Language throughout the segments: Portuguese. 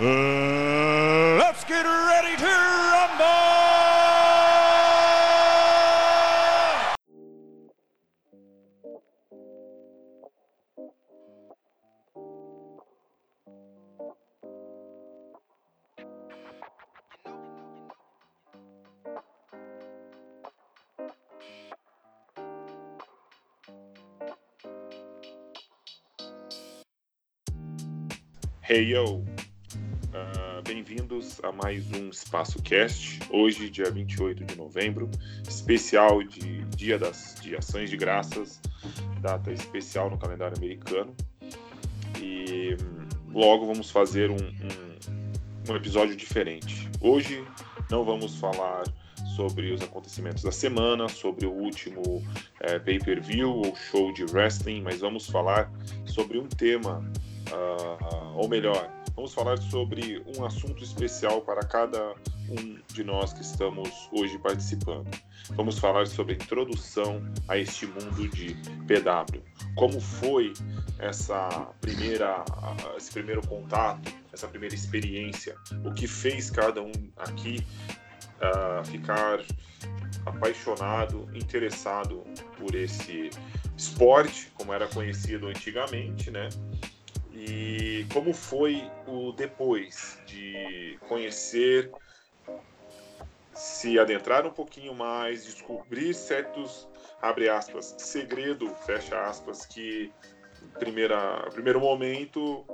Let's get ready to rumble! Hey yo! Bem-vindos a mais um Espaço Cast. Hoje, dia 28 de novembro, especial de Dia das de Ações de Graças, data especial no calendário americano. E hum, logo vamos fazer um, um, um episódio diferente. Hoje não vamos falar sobre os acontecimentos da semana, sobre o último é, pay-per-view ou show de wrestling, mas vamos falar sobre um tema uh, ou melhor, vamos falar sobre um assunto especial para cada um de nós que estamos hoje participando. Vamos falar sobre a introdução a este mundo de PW. Como foi essa primeira, esse primeiro contato, essa primeira experiência? O que fez cada um aqui uh, ficar apaixonado, interessado por esse esporte, como era conhecido antigamente, né? E como foi o depois de conhecer, se adentrar um pouquinho mais, descobrir certos, abre aspas, segredo, fecha aspas, que primeira, primeiro momento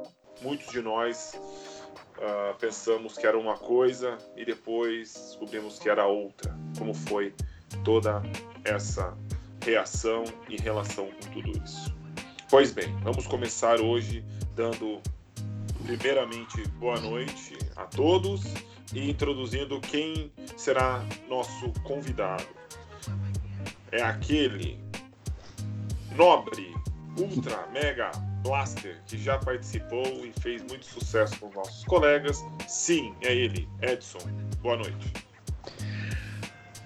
muitos de nós uh, pensamos que era uma coisa e depois descobrimos que era outra. Como foi toda essa reação em relação com tudo isso? Pois bem, vamos começar hoje dando primeiramente boa noite a todos e introduzindo quem será nosso convidado. É aquele nobre, ultra, mega blaster que já participou e fez muito sucesso com nossos colegas. Sim, é ele, Edson. Boa noite.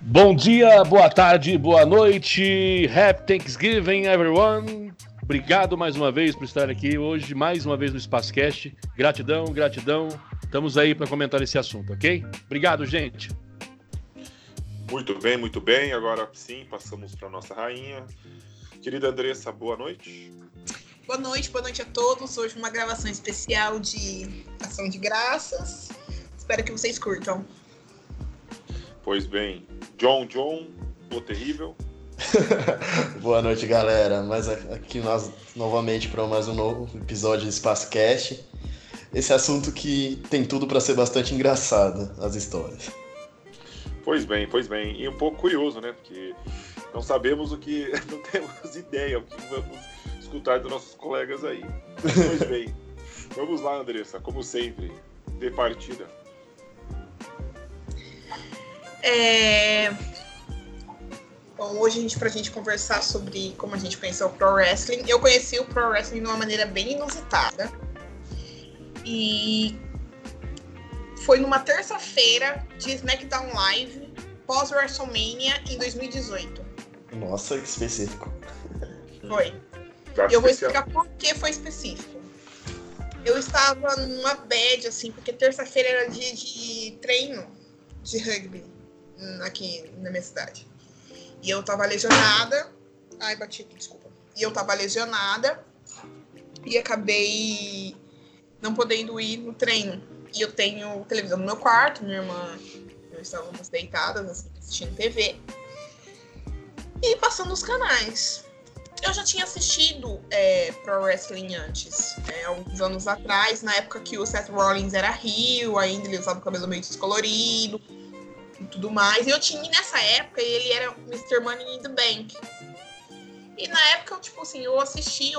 Bom dia, boa tarde, boa noite. Happy Thanksgiving, everyone. Obrigado mais uma vez por estar aqui hoje, mais uma vez no Spacecast. Gratidão, gratidão. Estamos aí para comentar esse assunto, ok? Obrigado, gente. Muito bem, muito bem. Agora sim, passamos para nossa rainha. Querida Andressa, boa noite. Boa noite, boa noite a todos. Hoje uma gravação especial de Ação de Graças. Espero que vocês curtam. Pois bem, John John, o terrível. Boa noite, galera. Mas aqui nós novamente para mais um novo episódio de Espaço Cast. Esse assunto que tem tudo para ser bastante engraçado, as histórias. Pois bem, pois bem. E um pouco curioso, né? Porque não sabemos o que. Não temos ideia o que vamos escutar dos nossos colegas aí. Pois bem. vamos lá, Andressa, como sempre, de partida. É, Bom, hoje a gente, pra gente conversar sobre como a gente conheceu o Pro Wrestling. Eu conheci o Pro Wrestling de uma maneira bem inusitada. E foi numa terça-feira de SmackDown Live, pós-WrestleMania, em 2018. Nossa, que específico. Foi. E eu vou explicar por que foi específico. Eu estava numa bad, assim, porque terça-feira era dia de treino de rugby aqui na minha cidade. E eu tava lesionada. Ai, bati aqui, desculpa. E eu tava lesionada. E acabei não podendo ir no treino. E eu tenho televisão no meu quarto, minha irmã eu estávamos deitadas, assim, assistindo TV. E passando os canais. Eu já tinha assistido é, Pro Wrestling antes, é, alguns anos atrás, na época que o Seth Rollins era Rio, ainda ele usava o cabelo meio descolorido e tudo mais. E eu tinha, nessa época, ele era Mr. Money in the Bank. E na época, eu, tipo assim, eu assisti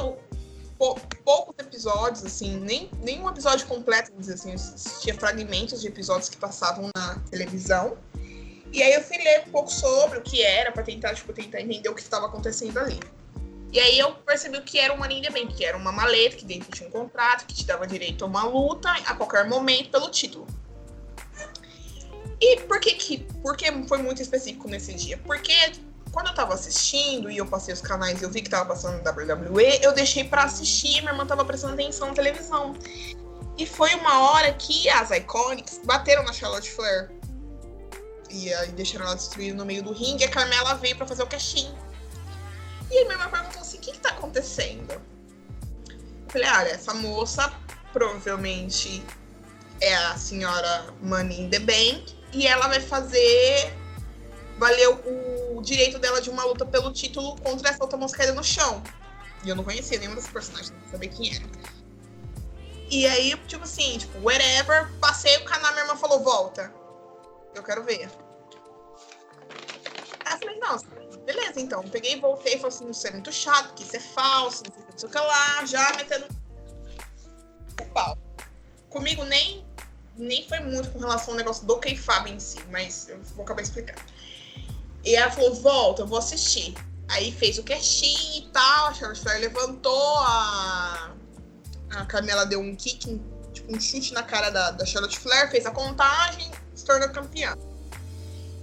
pou, poucos episódios, assim, nem, nem um episódio completo, dizer assim, eu assistia fragmentos de episódios que passavam na televisão. E aí eu fui ler um pouco sobre o que era, para tentar, tipo, tentar entender o que estava acontecendo ali. E aí eu percebi o que era um in the Bank, que era uma maleta que dentro tinha um contrato, que te dava direito a uma luta a qualquer momento pelo título. E por que, que por que foi muito específico nesse dia? Porque quando eu tava assistindo e eu passei os canais e eu vi que tava passando WWE, eu deixei para assistir e minha irmã tava prestando atenção na televisão. E foi uma hora que as Iconics bateram na Charlotte Flair. E aí deixaram ela destruída no meio do ringue e a Carmela veio para fazer o casting. E aí minha irmã perguntou assim, o que, que tá acontecendo? Eu falei, olha, essa moça provavelmente é a senhora Money in the Bank e ela vai fazer valer o direito dela de uma luta pelo título contra essa outra moça caída no chão. E eu não conhecia nenhuma das personagens, não sabia quem era. E aí, tipo assim, tipo, whatever, passei o canal, minha irmã falou, volta. Eu quero ver. Aí eu falei, não, beleza, então. Peguei voltei, falei assim, isso é muito chato, que isso é falso, o não sei o que lá, já metendo o pau. Comigo nem, nem foi muito com relação ao negócio do K-Fab em si, mas eu vou acabar explicando. E ela falou, volta, eu vou assistir. Aí fez o casting e tal, a Charlotte Flair levantou, a, a Camila deu um kick, tipo um chute na cara da, da Charlotte Flair, fez a contagem, se tornou campeã.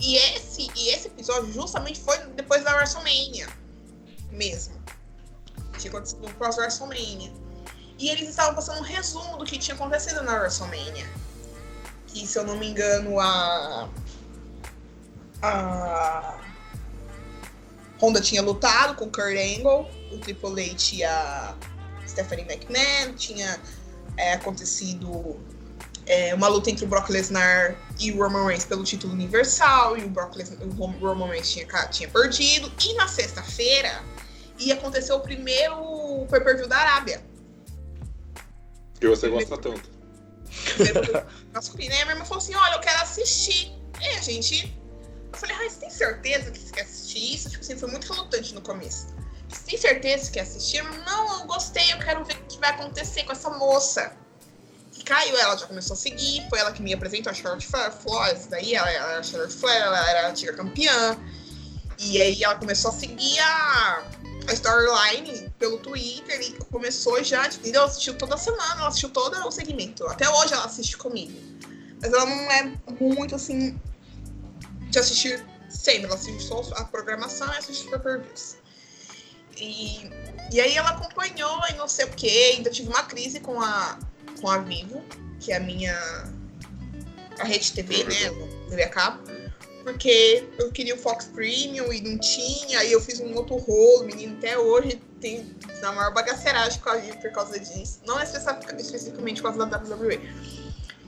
E esse, e esse episódio justamente foi depois da WrestleMania mesmo. Tinha acontecido no pós-WrestleMania. E eles estavam passando um resumo do que tinha acontecido na WrestleMania. Que, se eu não me engano, a. A. Honda tinha lutado com o Kurt Angle, o Triple H e a Stephanie McMahon, tinha é, acontecido é, uma luta entre o Brock Lesnar e o Roman Reigns pelo título universal, e o, Brock Lesnar, o Roman Reigns tinha, tinha perdido. E na sexta-feira ia acontecer o primeiro pay-per-view da Arábia. Que você gosta tanto. Masculino. Aí a minha irmã falou assim: olha, eu quero assistir. E a gente. Eu falei, ah, você tem certeza que você quer assistir isso? Tipo assim, foi muito relutante no começo. Você tem certeza que quer assistir? Não, eu gostei, eu quero ver o que vai acontecer com essa moça caiu, ela já começou a seguir, foi ela que me apresentou a Charlotte Flair, daí ela era a Charlotte Flair, ela era a antiga campeã. E aí ela começou a seguir a, a storyline pelo Twitter e começou já, tipo, ela assistiu toda semana, ela assistiu todo o segmento. Até hoje ela assiste comigo. Mas ela não é muito assim de assistir sempre, ela assiste só a programação e assiste super views. E, e aí ela acompanhou e não sei o que, ainda tive uma crise com a, com a Vivo, que é a minha a rede TV, né, TV a cabo, porque eu queria o Fox Premium e não tinha, aí eu fiz um outro rolo, menino, até hoje tem na maior bagaceiragem com a por causa disso, não especificamente por causa da WWE.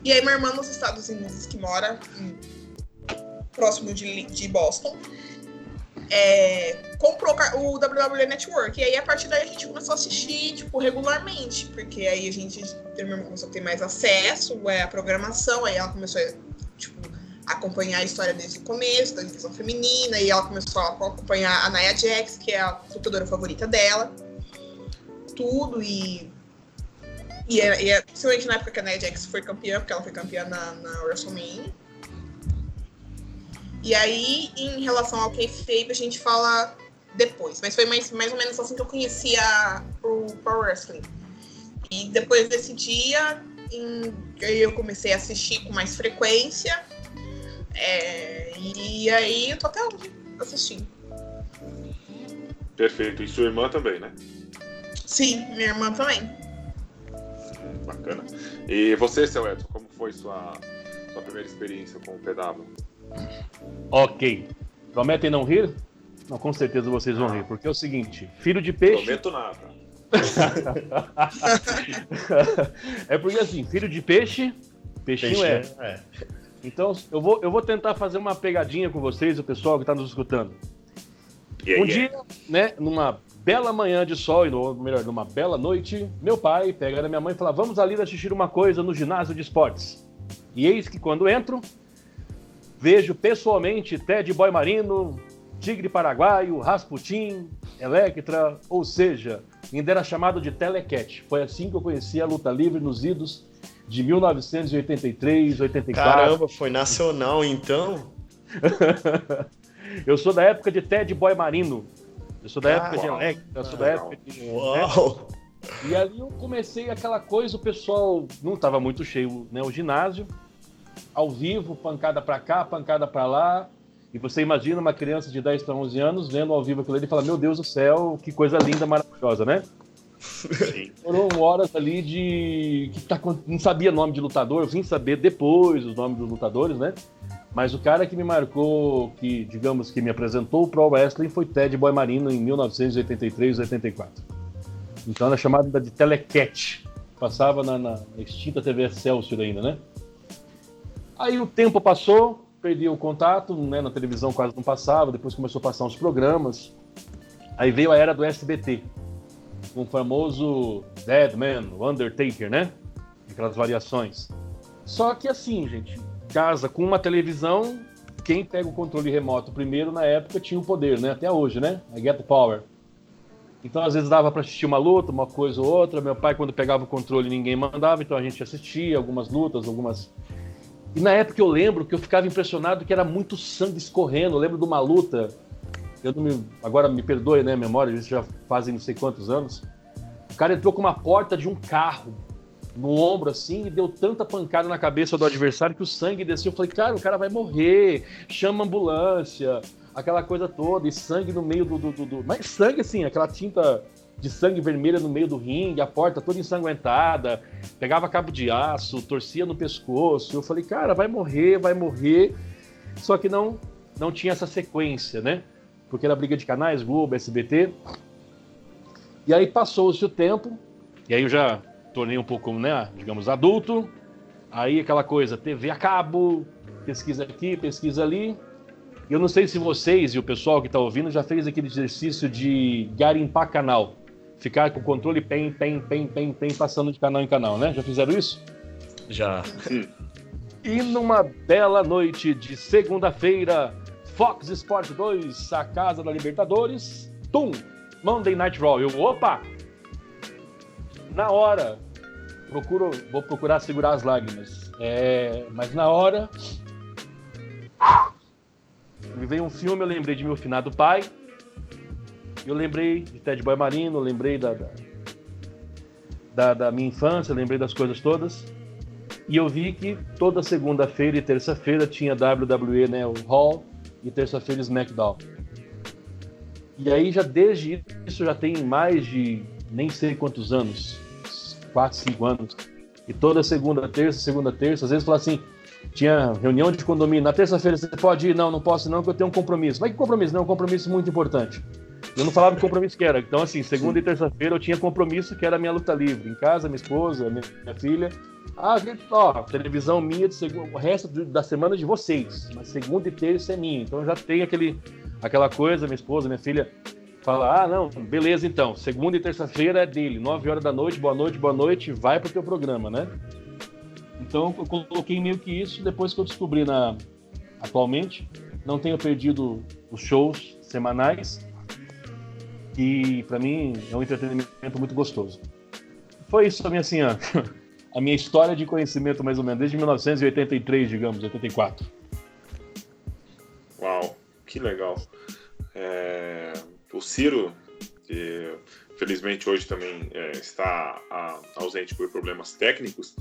E aí minha irmã nos Estados Unidos, que mora em, próximo de, de Boston, é, comprou o WWE Network. E aí, a partir daí, a gente começou a assistir, tipo, regularmente. Porque aí a gente começou a ter mais acesso é, à programação. Aí ela começou a, tipo, acompanhar a história desde o começo, da divisão feminina. E ela começou a acompanhar a Nia Jax, que é a lutadora favorita dela. Tudo. E e é, e é, principalmente na época que a Nia Jax foi campeã, porque ela foi campeã na, na WrestleMania. E aí, em relação ao kayfabe, a gente fala depois. Mas foi mais, mais ou menos assim que eu conhecia o Pro Wrestling. E depois desse dia, em, eu comecei a assistir com mais frequência. É, e aí, eu tô até hoje assistindo. Perfeito. E sua irmã também, né? Sim, minha irmã também. Bacana. E você, seu Edson, como foi sua, sua primeira experiência com o PW? Ok. Prometem não rir? Não, com certeza vocês vão rir, porque é o seguinte: filho de peixe. Prometo nada. é porque assim, filho de peixe, peixinho peixe, é. é. Então, eu vou, eu vou tentar fazer uma pegadinha com vocês, o pessoal que está nos escutando. Yeah, um yeah. dia, né, numa bela manhã de sol, ou melhor, numa bela noite, meu pai pega na minha mãe e fala: Vamos ali assistir uma coisa no ginásio de esportes. E eis que quando entro, Vejo pessoalmente Ted Boy Marino, Tigre Paraguaio, Rasputin, Electra, ou seja, ainda era chamado de Telecat. Foi assim que eu conheci a luta livre nos idos de 1983, 84. Caramba, foi nacional então? eu sou da época de Ted Boy Marino. Eu sou da época de Electra, eu sou da época de. Uau! E ali eu comecei aquela coisa, o pessoal não estava muito cheio, né? O ginásio ao vivo, pancada para cá, pancada para lá. E você imagina uma criança de 10 para 11 anos vendo ao vivo aquilo ali e fala: Meu Deus do céu, que coisa linda, maravilhosa, né? Sim. Foram horas ali de. que tá, não sabia nome de lutador, eu vim saber depois os nomes dos lutadores, né? Mas o cara que me marcou, que digamos que me apresentou o Pro Wrestling foi Ted Boy Marino em 1983, 84. Então era chamada de Telecat. Passava na, na extinta TV Excelsior ainda, né? Aí o tempo passou, perdi o contato, né? Na televisão quase não passava, depois começou a passar uns programas. Aí veio a era do SBT, com o famoso Dead Man, o Undertaker, né? Aquelas variações. Só que assim, gente, casa com uma televisão, quem pega o controle remoto primeiro na época tinha o poder, né? Até hoje, né? I get the power. Então, às vezes, dava para assistir uma luta, uma coisa ou outra. Meu pai, quando pegava o controle, ninguém mandava, então a gente assistia algumas lutas, algumas. E na época eu lembro que eu ficava impressionado que era muito sangue escorrendo. Eu lembro de uma luta, eu não me... agora me perdoe, né, a memória, isso já fazem não sei quantos anos. O cara entrou com uma porta de um carro no ombro assim e deu tanta pancada na cabeça do adversário que o sangue desceu. Eu falei, cara, o cara vai morrer, chama ambulância aquela coisa toda, e sangue no meio do, do, do, do. Mas sangue, assim, aquela tinta de sangue vermelha no meio do ringue, a porta toda ensanguentada, pegava cabo de aço, torcia no pescoço. Eu falei, cara, vai morrer, vai morrer. Só que não, não tinha essa sequência, né? Porque era briga de canais, Globo, SBT. E aí passou-se o tempo, e aí eu já tornei um pouco, né, digamos, adulto. Aí aquela coisa, TV a cabo, pesquisa aqui, pesquisa ali. Eu não sei se vocês e o pessoal que está ouvindo já fez aquele exercício de garimpar canal. Ficar com o controle pem, pem, pem, pem, pem, passando de canal em canal, né? Já fizeram isso? Já. E numa bela noite de segunda-feira, Fox Sports 2, a casa da Libertadores, tum, Monday Night Raw. Eu, opa! Na hora, procuro, vou procurar segurar as lágrimas. É, mas na hora, me veio um filme, eu lembrei de meu finado pai. Eu lembrei de Ted Boy Marino, eu lembrei da, da, da, da minha infância, lembrei das coisas todas. E eu vi que toda segunda-feira e terça-feira tinha WWE, né, o Hall, e terça-feira SmackDown. E aí já desde isso já tem mais de nem sei quantos anos, 4, 5 anos. E toda segunda, terça, segunda, terça, às vezes fala assim, tinha reunião de condomínio. Na terça-feira você pode ir? Não, não posso não, que eu tenho um compromisso. Mas que compromisso? Não, um compromisso muito importante. Eu não falava que compromisso que era. Então, assim, segunda e terça-feira eu tinha compromisso que era a minha luta livre. Em casa, minha esposa, minha, minha filha. Ah, ó, televisão minha, de segunda, o resto da semana é de vocês. Mas segunda e terça é minha. Então já tem aquele, aquela coisa, minha esposa, minha filha fala, ah, não, beleza então. Segunda e terça-feira é dele. Nove horas da noite, boa noite, boa noite, vai pro teu programa, né? Então eu coloquei meio que isso depois que eu descobri na atualmente. Não tenho perdido os shows semanais e para mim é um entretenimento muito gostoso. Foi isso também assim, ó, a minha história de conhecimento mais ou menos desde 1983, digamos, 84. Uau, que legal. É, o Ciro, que felizmente hoje também é, está ausente por problemas técnicos,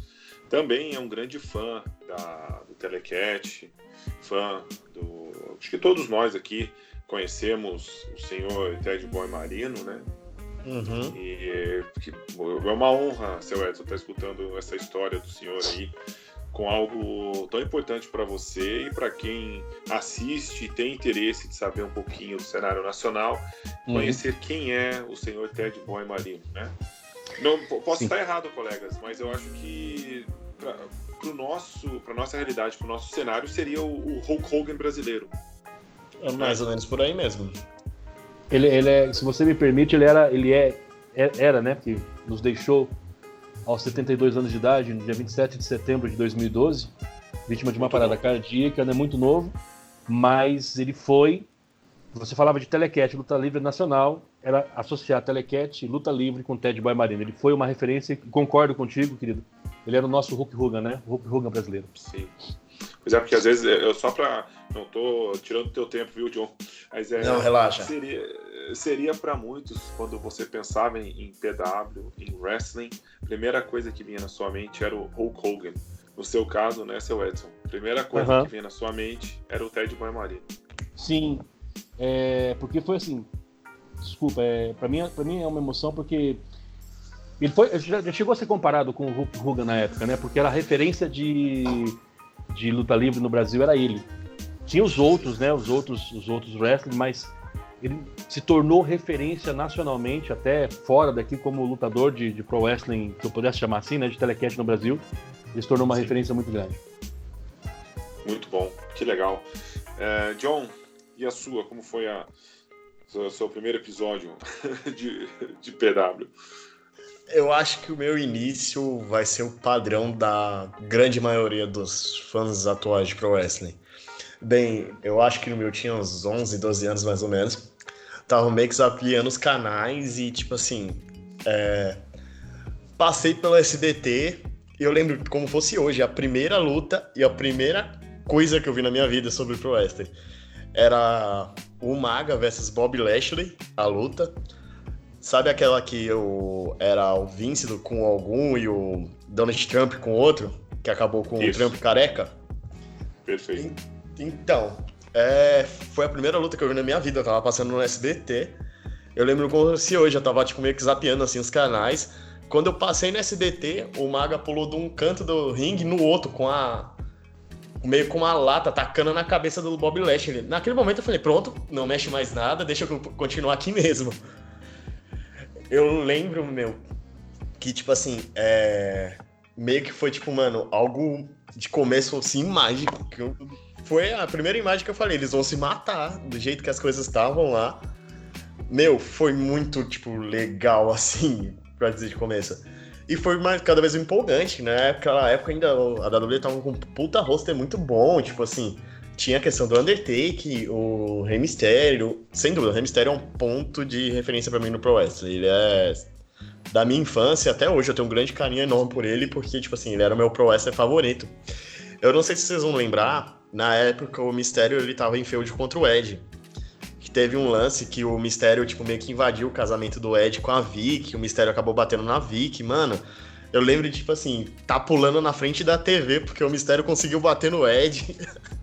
também é um grande fã da, do Telecat, fã do. Acho que todos nós aqui conhecemos o senhor Ted Boy Marino, né? Uhum. E é uma honra, seu Edson, estar escutando essa história do senhor aí com algo tão importante para você e para quem assiste e tem interesse de saber um pouquinho do cenário nacional, uhum. conhecer quem é o senhor Ted Boy Marino, né? Não, posso Sim. estar errado, colegas, mas eu acho que para nosso, para nossa realidade, para o nosso cenário, seria o, o, Hulk Hogan brasileiro. É mais ou menos por aí mesmo. Ele, ele é, se você me permite, ele era, ele é, é, era, né, que nos deixou aos 72 anos de idade, no dia 27 de setembro de 2012, vítima de uma muito parada bom. cardíaca, né, muito novo, mas ele foi, você falava de telecat, luta livre nacional, era associar telecat, luta livre com Ted Boy Marino. Ele foi uma referência, concordo contigo, querido, ele era o nosso Hulk Hogan, né? O Hulk Hogan brasileiro. Sim. Pois é, porque às vezes, eu só pra. Não tô tirando teu tempo, viu, John? Mas é, não, relaxa. Seria, seria para muitos, quando você pensava em, em PW, em wrestling, a primeira coisa que vinha na sua mente era o Hulk Hogan. No seu caso, né, seu Edson? A primeira coisa uh -huh. que vinha na sua mente era o Ted Boy Marino. Sim. É, porque foi assim. Desculpa, é, para mim, pra mim é uma emoção porque Ele foi, já, já, chegou a ser comparado com o Hulk Hogan na época, né? Porque era a referência de, de luta livre no Brasil, era ele. Tinha os outros, né? Os outros, os outros wrestlers, mas ele se tornou referência nacionalmente, até fora daqui, como lutador de, de pro wrestling, que eu pudesse chamar assim, né? De telecast no Brasil. Ele se tornou uma Sim. referência muito grande. Muito bom, que legal. É, John, e a sua? Como foi a, o seu primeiro episódio de, de PW? Eu acho que o meu início vai ser o padrão da grande maioria dos fãs atuais de Pro Wrestling. Bem, eu acho que no meu tinha uns 11, 12 anos mais ou menos. Tava meio que zapeando os canais e, tipo assim, é... passei pelo SBT e eu lembro como fosse hoje, a primeira luta e a primeira coisa que eu vi na minha vida sobre Pro Wrestling era o Maga versus Bob Lashley, a luta. Sabe aquela que eu era o Vince com algum e o Donald Trump com outro, que acabou com Isso. o Trump careca? Perfeito. Então, é, foi a primeira luta que eu vi na minha vida. Eu tava passando no SBT. Eu lembro como se hoje, eu tava tipo, meio que zapeando assim, os canais. Quando eu passei no SBT, o Maga pulou de um canto do ringue no outro, com a. meio com uma lata, tacando na cabeça do Bob Lashley. Naquele momento eu falei, pronto, não mexe mais nada, deixa eu continuar aqui mesmo eu lembro, meu, que, tipo assim, é... meio que foi, tipo, mano, algo de começo, assim, mágico. Que eu... Foi a primeira imagem que eu falei, eles vão se matar do jeito que as coisas estavam lá. Meu, foi muito, tipo, legal, assim, pra dizer de começo. E foi mais, cada vez empolgante, né? Naquela época ainda a WWE tava com um puta roster muito bom, tipo assim tinha a questão do Undertake, o Rey Mysterio. Sem dúvida, o Rey Mysterio é um ponto de referência para mim no Pro Wrestling. Ele é da minha infância até hoje, eu tenho um grande carinho enorme por ele, porque, tipo assim, ele era o meu Pro Wrestler favorito. Eu não sei se vocês vão lembrar, na época o Mysterio ele tava em feud contra o Ed. Que teve um lance que o Mysterio, tipo, meio que invadiu o casamento do Ed com a Vic, o Mysterio acabou batendo na Vic, mano. Eu lembro de, tipo assim, tá pulando na frente da TV porque o Mysterio conseguiu bater no Ed.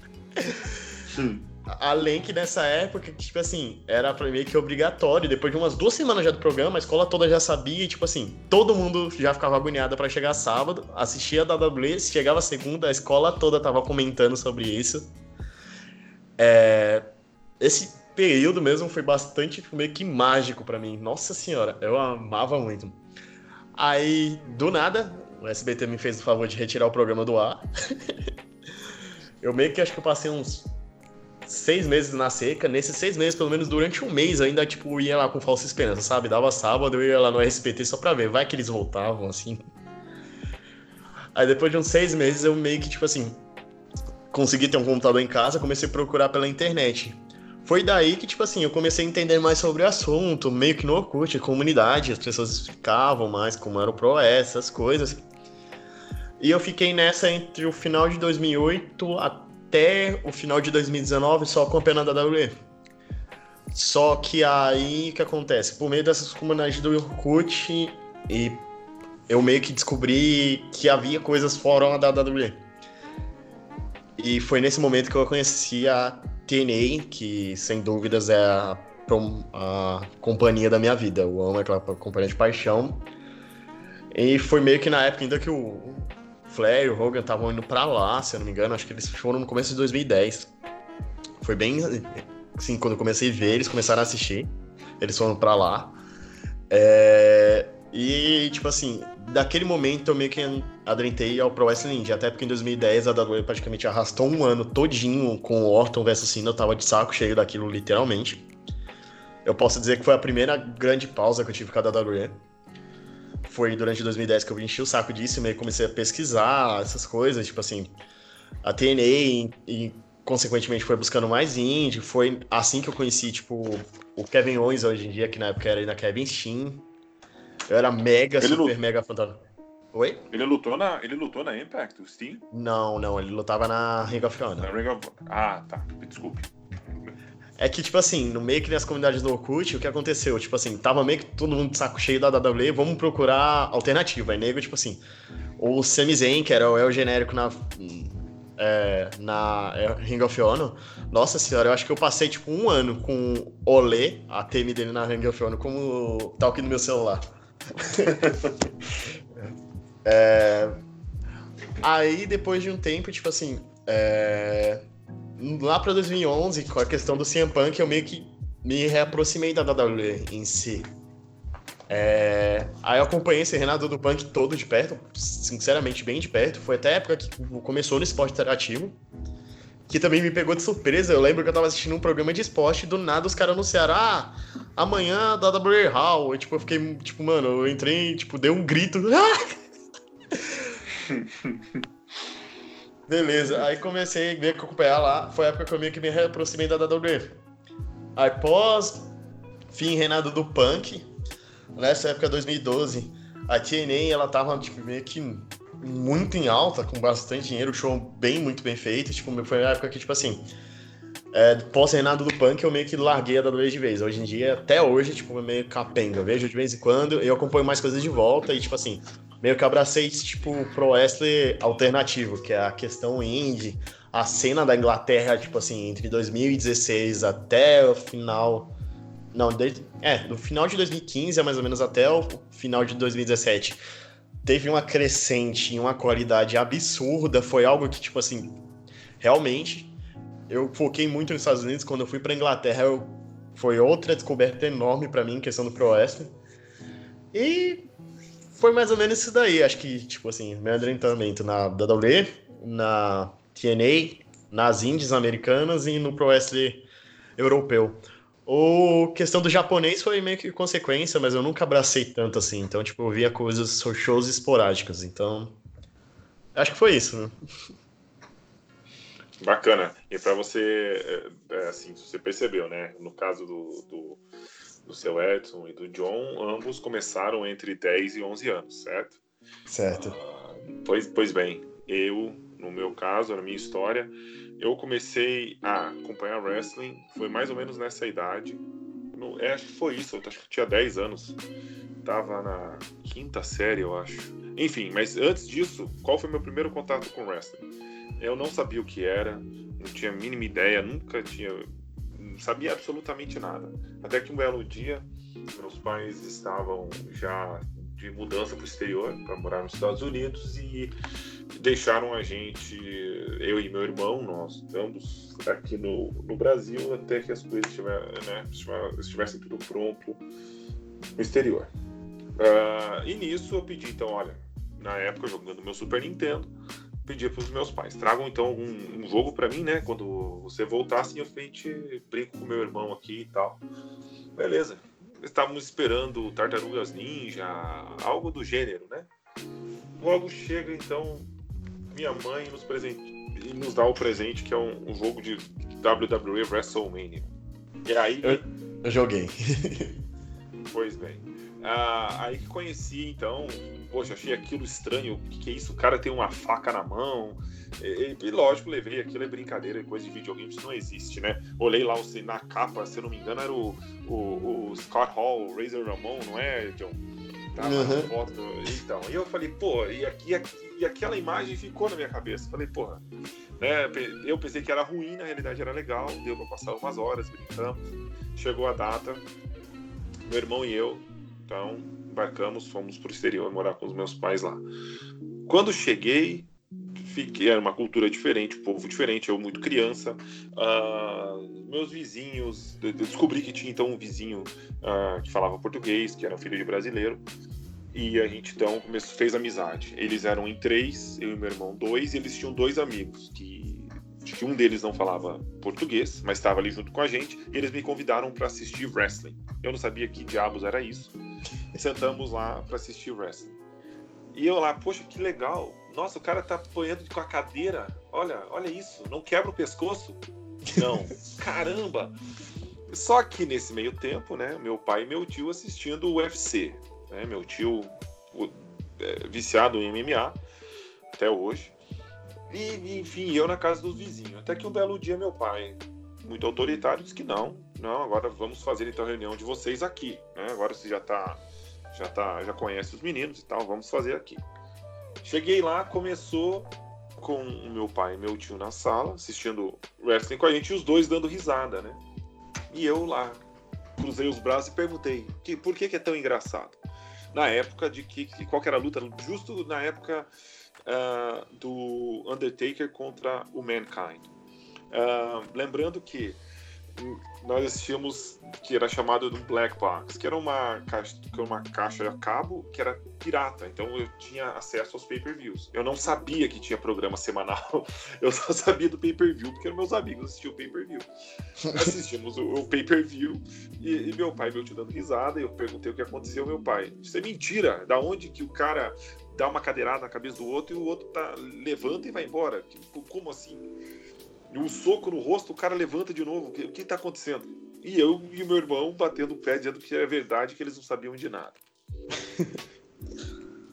Além que nessa época, tipo assim, era meio que obrigatório. Depois de umas duas semanas já do programa, a escola toda já sabia, e, tipo assim, todo mundo já ficava agoniado para chegar sábado, assistia a WWE, chegava segunda, a escola toda tava comentando sobre isso. É... Esse período mesmo foi bastante, tipo, meio que mágico para mim. Nossa senhora, eu amava muito. Aí, do nada, o SBT me fez o favor de retirar o programa do ar. Eu meio que acho que eu passei uns seis meses na seca. Nesses seis meses, pelo menos durante um mês, ainda, tipo, ia lá com falsa esperança, sabe? Dava sábado, eu ia lá no SPT só pra ver. Vai que eles voltavam, assim. Aí depois de uns seis meses, eu meio que, tipo assim, consegui ter um computador em casa, comecei a procurar pela internet. Foi daí que, tipo assim, eu comecei a entender mais sobre o assunto, meio que no Orkut, comunidade, as pessoas explicavam mais como era o Pro essas coisas. E eu fiquei nessa entre o final de 2008 até o final de 2019 só acompanhando a WWE. Só que aí o que acontece? Por meio dessas comunidades do Orkut, e eu meio que descobri que havia coisas fora da WWE. E foi nesse momento que eu conheci a TNA, que sem dúvidas é a, a companhia da minha vida. Eu amo aquela companhia de paixão. E foi meio que na época ainda que o Flair e o Hogan estavam indo para lá, se eu não me engano, acho que eles foram no começo de 2010. Foi bem assim, quando eu comecei a ver, eles começaram a assistir, eles foram para lá. É... E, tipo assim, daquele momento eu meio que adentrei ao Pro Wrestling India, até porque em 2010 a WWE praticamente arrastou um ano todinho com o Orton versus Cena, eu tava de saco cheio daquilo literalmente. Eu posso dizer que foi a primeira grande pausa que eu tive com a WWE foi durante 2010 que eu enchi o saco disso e meio comecei a pesquisar essas coisas, tipo assim, a TNA e, e consequentemente foi buscando mais indie, foi assim que eu conheci, tipo, o Kevin Owens hoje em dia, que na época era ainda Kevin Steen. Eu era mega, ele super, mega fantasma. Oi? Ele lutou na, ele lutou na Impact, o Steen? Não, não, ele lutava na Ring of Honor. Na Ring of... Ah, tá, desculpe. É que, tipo assim, no meio que nas comunidades do Orkut, o que aconteceu? Tipo assim, tava meio que todo mundo de saco cheio da WWE, vamos procurar alternativa. Aí nego, tipo assim, o Sami Zayn, que era o El genérico na, é, na Ring of Honor, nossa senhora, eu acho que eu passei, tipo, um ano com o Olê, a TM dele na Ring of Honor, como tá aqui no meu celular. é... Aí, depois de um tempo, tipo assim, é... lá pra 2011, com a questão do CM Punk, eu meio que me reaproximei da WWE em si. É... Aí eu acompanhei esse Renato do Punk todo de perto, sinceramente bem de perto. Foi até a época que começou no esporte interativo que também me pegou de surpresa. Eu lembro que eu tava assistindo um programa de esporte e do nada os caras anunciaram, ah, amanhã da WWE Hall. E, tipo, eu fiquei, tipo, mano, eu entrei, tipo, dei um grito. Beleza, aí comecei a ver que acompanhar lá. Foi a época que eu meio que me aproximei da WWE. Aí pós fim Renato do Punk, nessa época 2012, a TNA ela tava tipo, meio que muito em alta, com bastante dinheiro, show bem, muito bem feito. Tipo, foi uma época que, tipo assim, é, pós-reinado do punk, eu meio que larguei a WWE de vez. Hoje em dia, até hoje, tipo, meio capenga. Eu vejo de vez em quando, eu acompanho mais coisas de volta e, tipo assim, meio que abracei, tipo, pro wrestling alternativo, que é a questão indie, a cena da Inglaterra, tipo assim, entre 2016 até o final. Não, desde, é, do final de 2015 mais ou menos até o final de 2017 teve uma crescente em uma qualidade absurda. Foi algo que, tipo assim, realmente, eu foquei muito nos Estados Unidos. Quando eu fui para Inglaterra, eu, foi outra descoberta enorme para mim, questão do Pro Wrestling. E foi mais ou menos isso daí. Acho que, tipo assim, meu adentramento na WWE, na TNA, nas indies americanas e no Pro Wrestling europeu. O questão do japonês foi meio que consequência, mas eu nunca abracei tanto assim. Então, tipo, eu via coisas, shows esporádicos. Então, acho que foi isso, né? Bacana. E para você, é, é, assim, você percebeu, né? No caso do, do, do seu Edson e do John, ambos começaram entre 10 e 11 anos, certo? Certo. Ah, pois, pois bem, eu, no meu caso, na minha história, eu comecei a acompanhar wrestling, foi mais ou menos nessa idade. No, é, acho que foi isso, eu acho que tinha 10 anos. Tava na quinta série, eu acho. Enfim, mas antes disso, qual foi meu primeiro contato com wrestling? Eu não sabia o que era, não tinha a mínima ideia, nunca tinha. Não sabia absolutamente nada. Até que um belo dia, meus pais estavam já de mudança para o exterior, para morar nos Estados Unidos, e deixaram a gente, eu e meu irmão, nós ambos aqui no, no Brasil, até que as coisas estiver, né, estivessem tudo pronto no exterior. Uh, e nisso eu pedi, então, olha, na época jogando meu Super Nintendo, pedi para os meus pais, tragam então um, um jogo para mim, né? Quando você voltar, assim, eu frente, brinco com meu irmão aqui e tal. Beleza, estávamos esperando Tartarugas Ninja, algo do gênero, né? Logo chega então minha mãe nos, presente, nos dá o presente que é um, um jogo de WWE WrestleMania. E aí. Eu, eu joguei. pois bem. Ah, aí que conheci então, poxa, achei aquilo estranho. O que, que é isso? O cara tem uma faca na mão. E, e, lógico, levei aquilo é brincadeira, coisa de videogame, isso não existe, né? Olhei lá na capa, se eu não me engano, era o, o, o Scott Hall, o Razor Ramon, não é, John? Tava uhum. foto. Então, e eu falei, pô, e, aqui, e aquela imagem ficou na minha cabeça. Falei, porra, né? Eu pensei que era ruim, na realidade era legal, deu pra passar umas horas brincando. Chegou a data, meu irmão e eu, então, embarcamos, fomos pro exterior morar com os meus pais lá. Quando cheguei, fiquei, era uma cultura diferente, povo diferente, eu muito criança. Uh, meus vizinhos, eu descobri que tinha então um vizinho uh, que falava português, que era filho de brasileiro. E a gente então começou, fez amizade. Eles eram em três, eu e meu irmão dois, e eles tinham dois amigos que que um deles não falava português, mas estava ali junto com a gente, e eles me convidaram para assistir wrestling. Eu não sabia que diabos era isso. E sentamos lá para assistir wrestling. E eu lá, poxa, que legal. Nossa, o cara tá apoiando com a cadeira. Olha, olha isso. Não quebra o pescoço? Não. Caramba! Só que nesse meio tempo, né, meu pai e meu tio assistindo o UFC. Né, meu tio o, é, viciado em MMA até hoje. E, enfim, eu na casa dos vizinhos. Até que um belo dia meu pai, muito autoritário, disse que não, não, agora vamos fazer então a reunião de vocês aqui. Né? Agora você já tá, já tá, já conhece os meninos e tal, vamos fazer aqui. Cheguei lá, começou com o meu pai e meu tio na sala, assistindo wrestling com a gente, e os dois dando risada, né? E eu lá, cruzei os braços e perguntei, que, por que, que é tão engraçado? na época de que, que qual que era a luta, justo na época uh, do Undertaker contra o Mankind. Uh, lembrando que nós assistimos que era chamado de Black Box, que era uma caixa, uma caixa a cabo que era pirata, então eu tinha acesso aos pay-per-views. Eu não sabia que tinha programa semanal, eu só sabia do pay-per-view porque meus amigos assistiam o pay-per-view. Assistimos o, o pay-per-view e, e, meu pai veio te dando risada e eu perguntei o que aconteceu, meu pai, isso é mentira, da onde que o cara dá uma cadeirada na cabeça do outro e o outro tá levanta e vai embora? Como assim? Um soco no rosto, o cara levanta de novo. O que, está acontecendo? E eu e meu irmão batendo o pé dizendo que é verdade, que eles não sabiam de nada.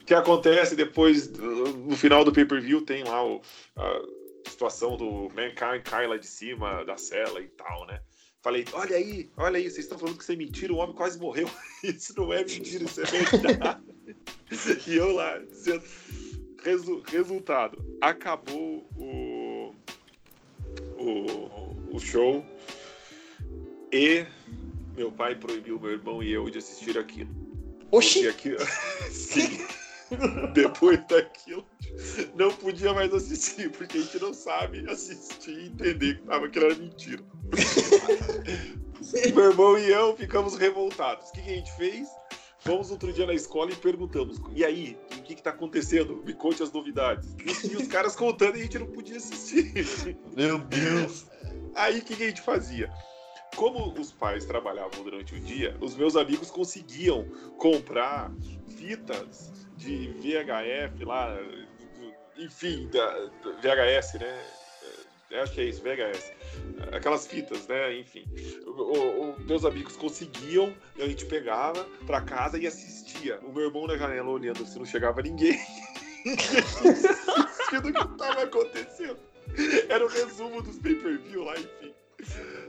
o que acontece depois, no final do pay-per-view, tem lá o, a situação do Mankind cai lá de cima da cela e tal, né? Falei, olha aí, olha aí, vocês estão falando que isso é mentira, o homem quase morreu. isso não é mentira, isso é verdade. e eu lá, dizendo, resu, resultado, acabou o o, o show e meu pai proibiu meu irmão e eu de assistir aquilo. Oxi! Aquilo... Sim. Depois daquilo, não podia mais assistir, porque a gente não sabe assistir e entender que tava, aquilo era mentira. meu irmão e eu ficamos revoltados. O que, que a gente fez? Fomos outro dia na escola e perguntamos: e aí, o que, que tá acontecendo? Me conte as novidades. E os caras contando e a gente não podia assistir. Meu Deus! Aí o que, que a gente fazia? Como os pais trabalhavam durante o dia, os meus amigos conseguiam comprar fitas de VHF lá, enfim, da, VHS, né? Acho que é isso, VHS. Aquelas fitas, né? Enfim. O, o, meus amigos conseguiam, a gente pegava pra casa e assistia. O meu irmão na janela olhando se não chegava ninguém. assistindo o que estava acontecendo. Era o resumo dos pay-per-view lá, enfim.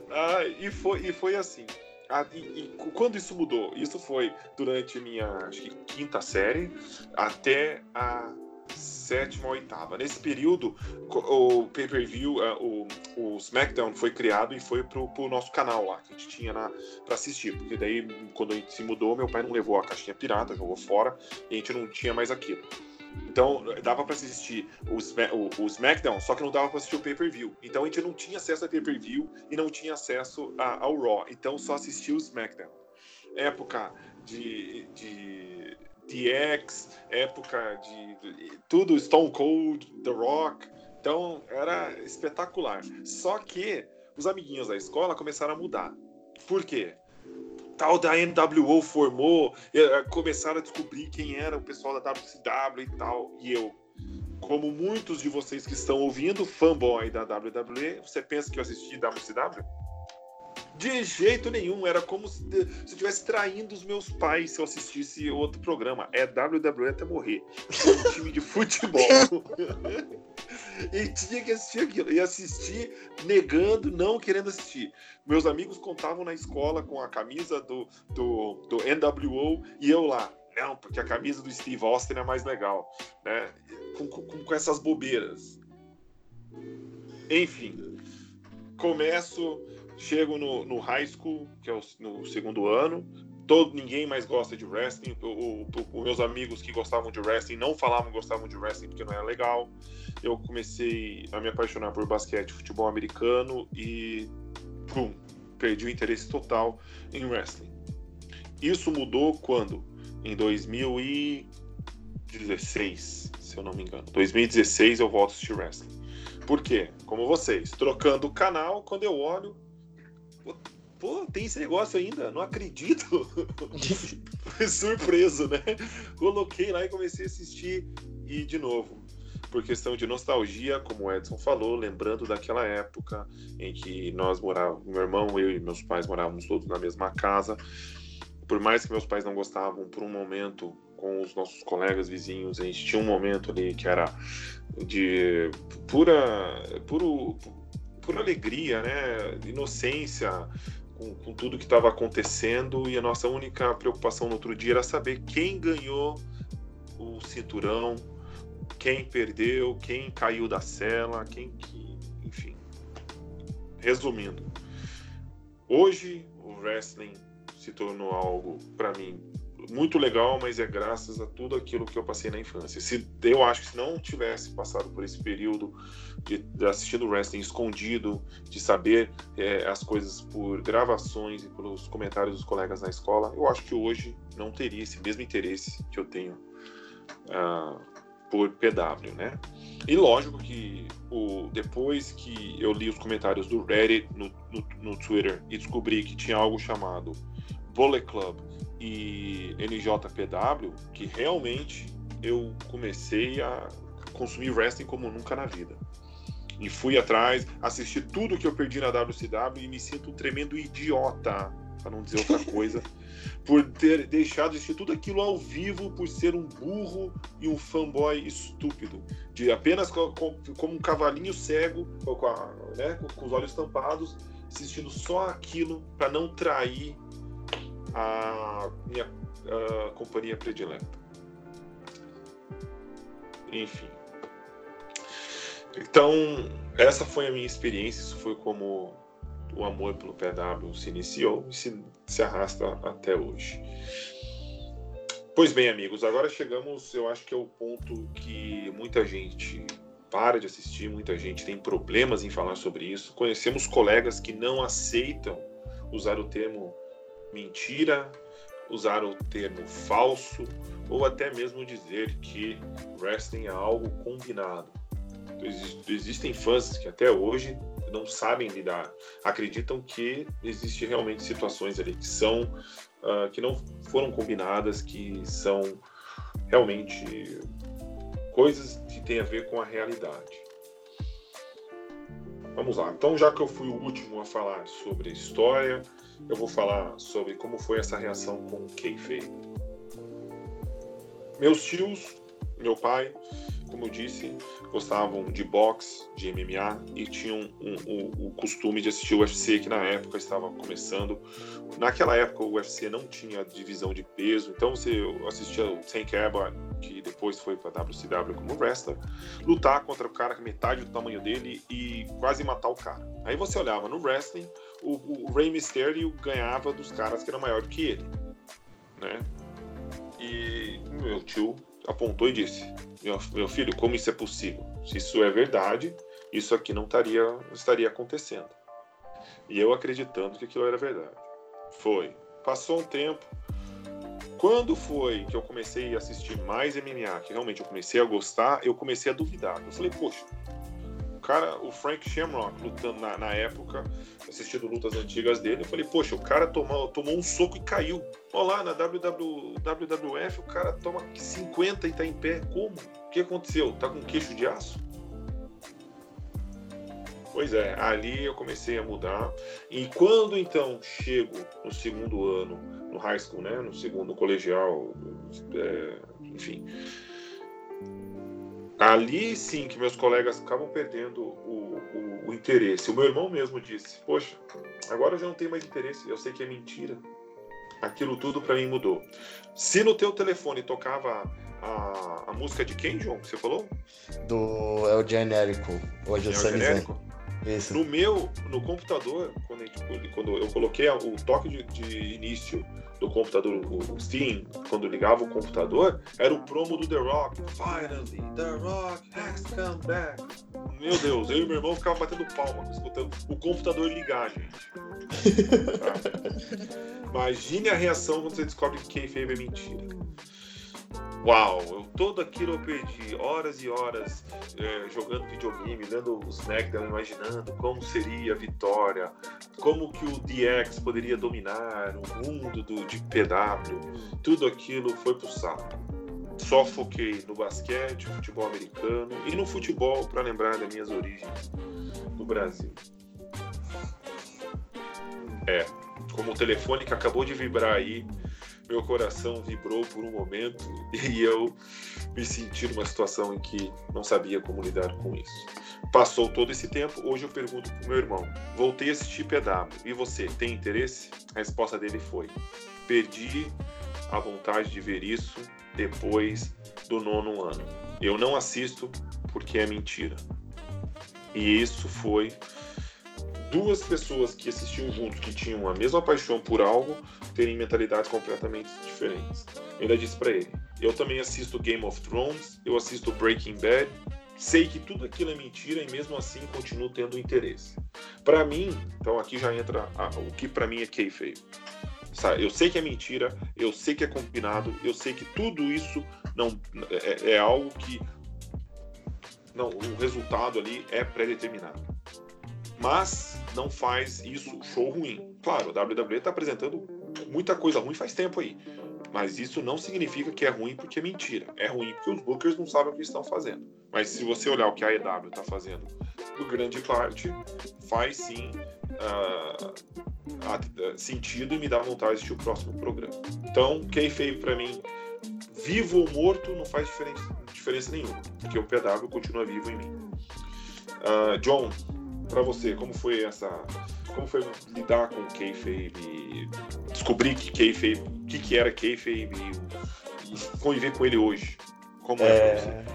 Ah, e, foi, e foi assim. Ah, e, e, quando isso mudou? Isso foi durante minha acho que, quinta série até a sétima ou oitava. Nesse período, o pay-per-view, é, o, o SmackDown foi criado e foi pro, pro nosso canal lá, que a gente tinha para assistir. Porque daí, quando a gente se mudou, meu pai não levou a caixinha pirata, jogou fora, e a gente não tinha mais aquilo. Então, dava para assistir o, o, o, SmackDown, só que não dava para assistir o pay-per-view. Então, a gente não tinha acesso a pay-per-view e não tinha acesso a, ao Raw. Então, só assistia o SmackDown. Época de, de DX, época de, de, tudo, Stone Cold, The Rock. Então era espetacular. Só que os amiguinhos da escola começaram a mudar. Por quê? Tal da NWO formou, eh, começaram a descobrir quem era o pessoal da WCW e tal. E eu, como muitos de vocês que estão ouvindo, fanboy da WWE, você pensa que eu assisti WCW? De jeito nenhum, era como se, se eu estivesse traindo os meus pais se eu assistisse outro programa. É WWE até morrer. É um time de futebol. e tinha que assistir aquilo. E assistir negando, não querendo assistir. Meus amigos contavam na escola com a camisa do, do, do NWO e eu lá. Não, porque a camisa do Steve Austin é mais legal. Né? com, com, com essas bobeiras. Enfim, começo Chego no, no high school, que é o, no segundo ano, todo ninguém mais gosta de wrestling. Os meus amigos que gostavam de wrestling não falavam que gostavam de wrestling porque não era legal. Eu comecei a me apaixonar por basquete, futebol americano e pum, perdi o interesse total em wrestling. Isso mudou quando? Em 2016, se eu não me engano. 2016 eu volto a assistir wrestling. Por quê? Como vocês, trocando o canal, quando eu olho, Pô, tem esse negócio ainda, não acredito. Fui surpreso, né? Coloquei lá e comecei a assistir e de novo. Por questão de nostalgia, como o Edson falou, lembrando daquela época em que nós morávamos, meu irmão, eu e meus pais morávamos todos na mesma casa. Por mais que meus pais não gostavam, por um momento, com os nossos colegas vizinhos, a gente tinha um momento ali que era de pura, puro, por alegria, né? Inocência com, com tudo que estava acontecendo e a nossa única preocupação no outro dia era saber quem ganhou o cinturão, quem perdeu, quem caiu da cela, quem que, enfim. Resumindo, hoje o wrestling se tornou algo para mim muito legal, mas é graças a tudo aquilo que eu passei na infância. Se eu acho que se não tivesse passado por esse período de, de assistindo wrestling escondido, de saber é, as coisas por gravações e pelos comentários dos colegas na escola, eu acho que hoje não teria esse mesmo interesse que eu tenho uh, por PW, né? E lógico que o, depois que eu li os comentários do Reddit no, no, no Twitter e descobri que tinha algo chamado Bullet Club e NJPW, que realmente eu comecei a consumir wrestling como nunca na vida. E fui atrás, assisti tudo que eu perdi na WCW e me sinto um tremendo idiota, para não dizer outra coisa, por ter deixado de assistir tudo aquilo ao vivo, por ser um burro e um fanboy estúpido, de apenas como um cavalinho cego, com, a, né, com os olhos tampados, assistindo só aquilo para não trair a minha a companhia predileta. Enfim. Então, essa foi a minha experiência, isso foi como o amor pelo PW se iniciou e se, se arrasta até hoje. Pois bem, amigos, agora chegamos, eu acho que é o ponto que muita gente para de assistir, muita gente tem problemas em falar sobre isso. Conhecemos colegas que não aceitam usar o termo mentira, usar o termo falso ou até mesmo dizer que wrestling é algo combinado. Existem fãs que até hoje não sabem lidar, acreditam que existe realmente situações ali que são uh, que não foram combinadas, que são realmente coisas que têm a ver com a realidade. Vamos lá. Então, já que eu fui o último a falar sobre a história, eu vou falar sobre como foi essa reação com o kayfabe. Meus tios, meu pai, como eu disse, gostavam de boxe, de MMA e tinham um, um, o costume de assistir o UFC, que na época estava começando. Naquela época o UFC não tinha divisão de peso, então você assistia o Tank Abbott, que depois foi para WCW como wrestler, lutar contra o cara com metade do tamanho dele e quase matar o cara. Aí você olhava no wrestling, o, o Rey Mysterio ganhava dos caras que eram maior que ele, né? E meu tio apontou e disse: meu, meu filho, como isso é possível? Se isso é verdade, isso aqui não estaria, estaria acontecendo. E eu acreditando que aquilo era verdade. Foi. Passou um tempo. Quando foi que eu comecei a assistir mais MMA, que realmente eu comecei a gostar, eu comecei a duvidar. Eu falei, poxa, cara, o Frank Shamrock, lutando na, na época, assistindo lutas antigas dele, eu falei, poxa, o cara tomou, tomou um soco e caiu. Olha lá, na WW, WWF o cara toma 50 e tá em pé. Como? O que aconteceu? Tá com queixo de aço? Pois é, ali eu comecei a mudar. E quando então chego no segundo ano, no high school, né? No segundo colegial, é, enfim, ali sim que meus colegas acabam perdendo o, o, o, interesse. O meu irmão mesmo disse: Poxa, agora eu já não tenho mais interesse, eu sei que é mentira. Aquilo tudo para mim mudou. Se no teu telefone tocava a, a música de quem, João? Você falou? Do El Genérico. Hoje é Genérico. Isso. No meu, no computador, quando, gente, quando eu coloquei o toque de, de início do computador, o Steam, quando ligava o computador, era o promo do The Rock. Finally, The Rock has come back. Meu Deus, eu e meu irmão ficavam batendo palma, escutando o computador ligar, gente. Imagine a reação quando você descobre que quem fez é mentira. Uau, eu, todo aquilo eu perdi horas e horas é, jogando videogame, lendo os SmackDown, imaginando como seria a vitória, como que o DX poderia dominar o mundo do, de PW. Tudo aquilo foi pro saco. Só foquei no basquete, futebol americano e no futebol para lembrar das minhas origens do Brasil. É, como o telefone que acabou de vibrar aí meu coração vibrou por um momento e eu me senti numa situação em que não sabia como lidar com isso. Passou todo esse tempo, hoje eu pergunto pro meu irmão: voltei a assistir PW, e você, tem interesse? A resposta dele foi: perdi a vontade de ver isso depois do nono ano. Eu não assisto porque é mentira. E isso foi duas pessoas que assistiam juntos, que tinham a mesma paixão por algo, terem mentalidades completamente diferentes. Eu ainda disse para ele: eu também assisto Game of Thrones, eu assisto Breaking Bad, sei que tudo aquilo é mentira e mesmo assim continuo tendo interesse. Para mim, então aqui já entra a, o que para mim é kayfabe. Eu sei que é mentira, eu sei que é combinado, eu sei que tudo isso não é, é algo que não, o resultado ali é pré-determinado. Mas não faz isso show ruim. Claro, a WWE está apresentando muita coisa ruim faz tempo aí. Mas isso não significa que é ruim porque é mentira. É ruim porque os bookers não sabem o que estão fazendo. Mas se você olhar o que a EW está fazendo, por grande parte, faz sim uh, sentido e me dá vontade de assistir o próximo programa. Então, Kayfabe para mim, vivo ou morto, não faz diferença, diferença nenhuma, porque o PW continua vivo em mim. Uh, John, para você, como foi essa, como foi lidar com o kayfabe, descobrir que kayfabe, o que, que era kayfabe e, e conviver com ele hoje? Como é, é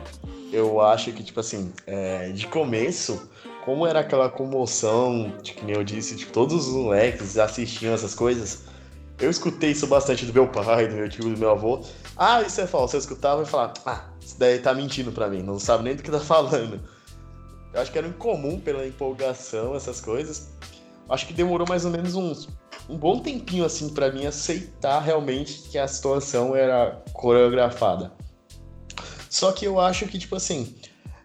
Eu acho que tipo assim, é, de começo, como era aquela comoção, tipo, que nem eu disse, tipo, todos os moleques assistiam essas coisas. Eu escutei isso bastante do meu pai, do meu tio, do meu avô. Ah, isso é falso. Eu escutava e falava, ah, isso daí tá mentindo pra mim, não sabe nem do que tá falando. Eu acho que era incomum pela empolgação, essas coisas. Acho que demorou mais ou menos uns, um bom tempinho, assim, para mim aceitar realmente que a situação era coreografada. Só que eu acho que, tipo assim,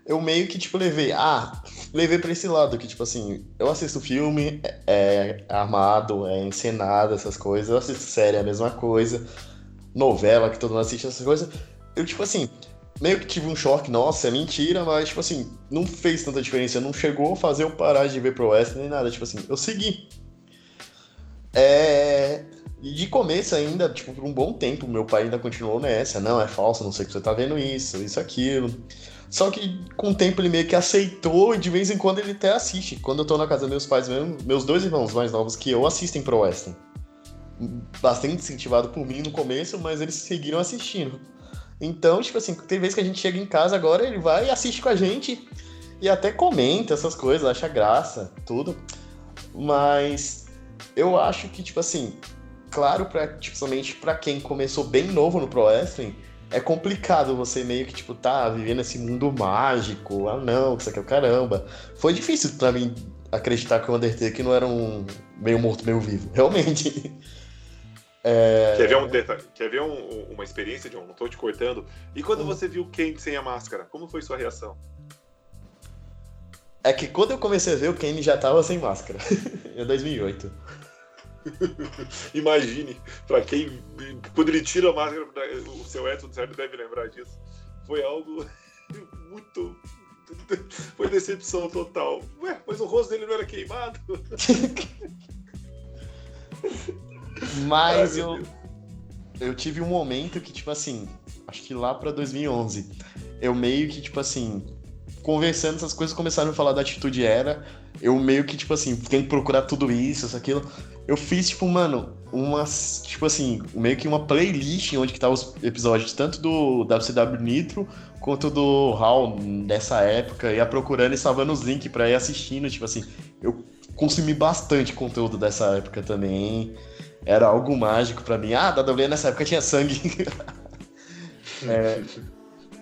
eu meio que, tipo, levei, ah, levei pra esse lado, que, tipo assim, eu assisto filme, é, é armado, é encenado, essas coisas, eu assisto série, é a mesma coisa, novela, que todo mundo assiste, essas coisas. Eu, tipo assim, meio que tive um choque, nossa, é mentira, mas, tipo assim, não fez tanta diferença. Não chegou a fazer eu parar de ver pro West nem nada. Tipo assim, eu segui. É. E de começo ainda, tipo, por um bom tempo, meu pai ainda continuou nessa. Não, é falso, não sei que você tá vendo isso, isso, aquilo. Só que com o tempo ele meio que aceitou e de vez em quando ele até assiste. Quando eu tô na casa dos meus pais mesmo, meus dois irmãos mais novos que eu assistem pro Western. Bastante incentivado por mim no começo, mas eles seguiram assistindo. Então, tipo assim, tem vezes que a gente chega em casa agora, ele vai e assiste com a gente e até comenta essas coisas, acha graça, tudo. Mas eu acho que, tipo assim, claro, pra, tipo, somente pra quem começou bem novo no Pro Wrestling, é complicado você meio que, tipo, tá vivendo esse mundo mágico, ah não, isso aqui é o caramba. Foi difícil pra mim acreditar que o Undertaker não era um meio morto, meio vivo. Realmente. É... Quer ver, um Quer ver um, uma experiência, John? Não tô te cortando. E quando hum. você viu o Kane sem a máscara, como foi sua reação? É que quando eu comecei a ver, o Kane já tava sem máscara. em 2008. Imagine, pra quem. Quando ele tira a máscara, o seu Edson certo deve lembrar disso. Foi algo muito. Foi decepção total. Ué, mas o rosto dele não era queimado? Mas Ai, eu, eu tive um momento que, tipo assim, acho que lá pra 2011, eu meio que, tipo assim, conversando, essas coisas começaram a falar da atitude era. Eu meio que, tipo assim, tem que procurar tudo isso, isso, aquilo. Eu fiz, tipo, mano, umas, tipo assim, meio que uma playlist onde que tá os episódios tanto do WCW Nitro quanto do Hall dessa época, ia procurando e salvando os links pra ir assistindo, tipo assim, eu consumi bastante conteúdo dessa época também era algo mágico para mim. Ah, da WWE nessa época tinha sangue. é,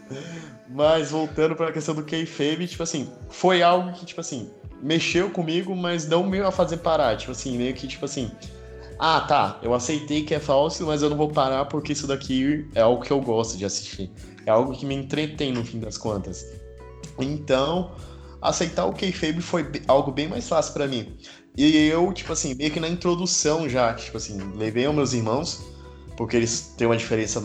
mas voltando para a questão do kayfabe, tipo assim, foi algo que, tipo assim, mexeu comigo, mas não meio a fazer parar. Tipo assim, meio que, tipo assim, ah, tá, eu aceitei que é falso, mas eu não vou parar porque isso daqui é algo que eu gosto de assistir. É algo que me entretém no fim das contas. Então, aceitar o kayfabe foi algo bem mais fácil para mim. E eu, tipo assim, meio que na introdução já, tipo assim, levei os meus irmãos, porque eles têm uma diferença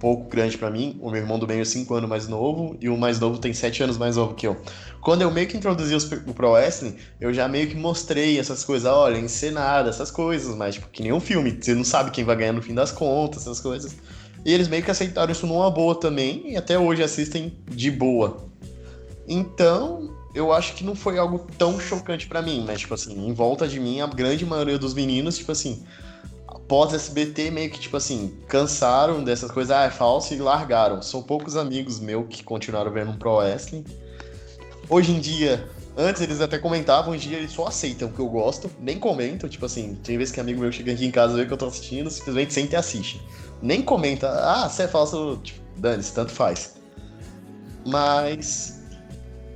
pouco grande para mim. O meu irmão do meio é 5 anos mais novo e o mais novo tem 7 anos mais novo que eu. Quando eu meio que introduzi os, o Pro Wrestling, eu já meio que mostrei essas coisas, olha, encenada, essas coisas, mas tipo, que nem um filme, você não sabe quem vai ganhar no fim das contas, essas coisas. E eles meio que aceitaram isso numa boa também, e até hoje assistem de boa. Então, eu acho que não foi algo tão chocante para mim, mas, tipo assim, em volta de mim, a grande maioria dos meninos, tipo assim, após SBT, meio que, tipo assim, cansaram dessas coisas, ah, é falso, e largaram. São poucos amigos meus que continuaram vendo um Pro Wrestling. Hoje em dia, Antes eles até comentavam, hoje em dia eles só aceitam o que eu gosto, nem comentam. Tipo assim, tem vezes que amigo meu chega aqui em casa ver que eu tô assistindo, simplesmente senta e assiste. Nem comenta, ah, você é falso, tipo, dane-se, tanto faz. Mas.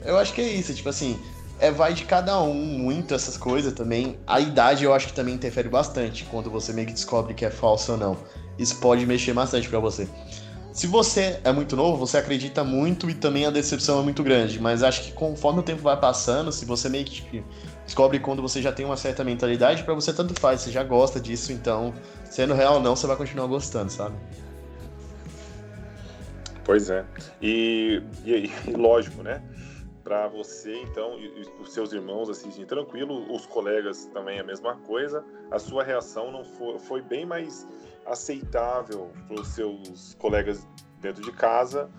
Eu acho que é isso, tipo assim, é, vai de cada um muito essas coisas também. A idade eu acho que também interfere bastante quando você meio que descobre que é falso ou não. Isso pode mexer bastante para você. Se você é muito novo, você acredita muito e também a decepção é muito grande. Mas acho que conforme o tempo vai passando, se você meio que descobre quando você já tem uma certa mentalidade, para você tanto faz, você já gosta disso, então, sendo real ou não, você vai continuar gostando, sabe? Pois é. E, e, e lógico, né? Para você, então, e, e os seus irmãos assistirem tranquilo, os colegas também a mesma coisa, a sua reação não foi, foi bem mais aceitável para os seus colegas dentro de casa,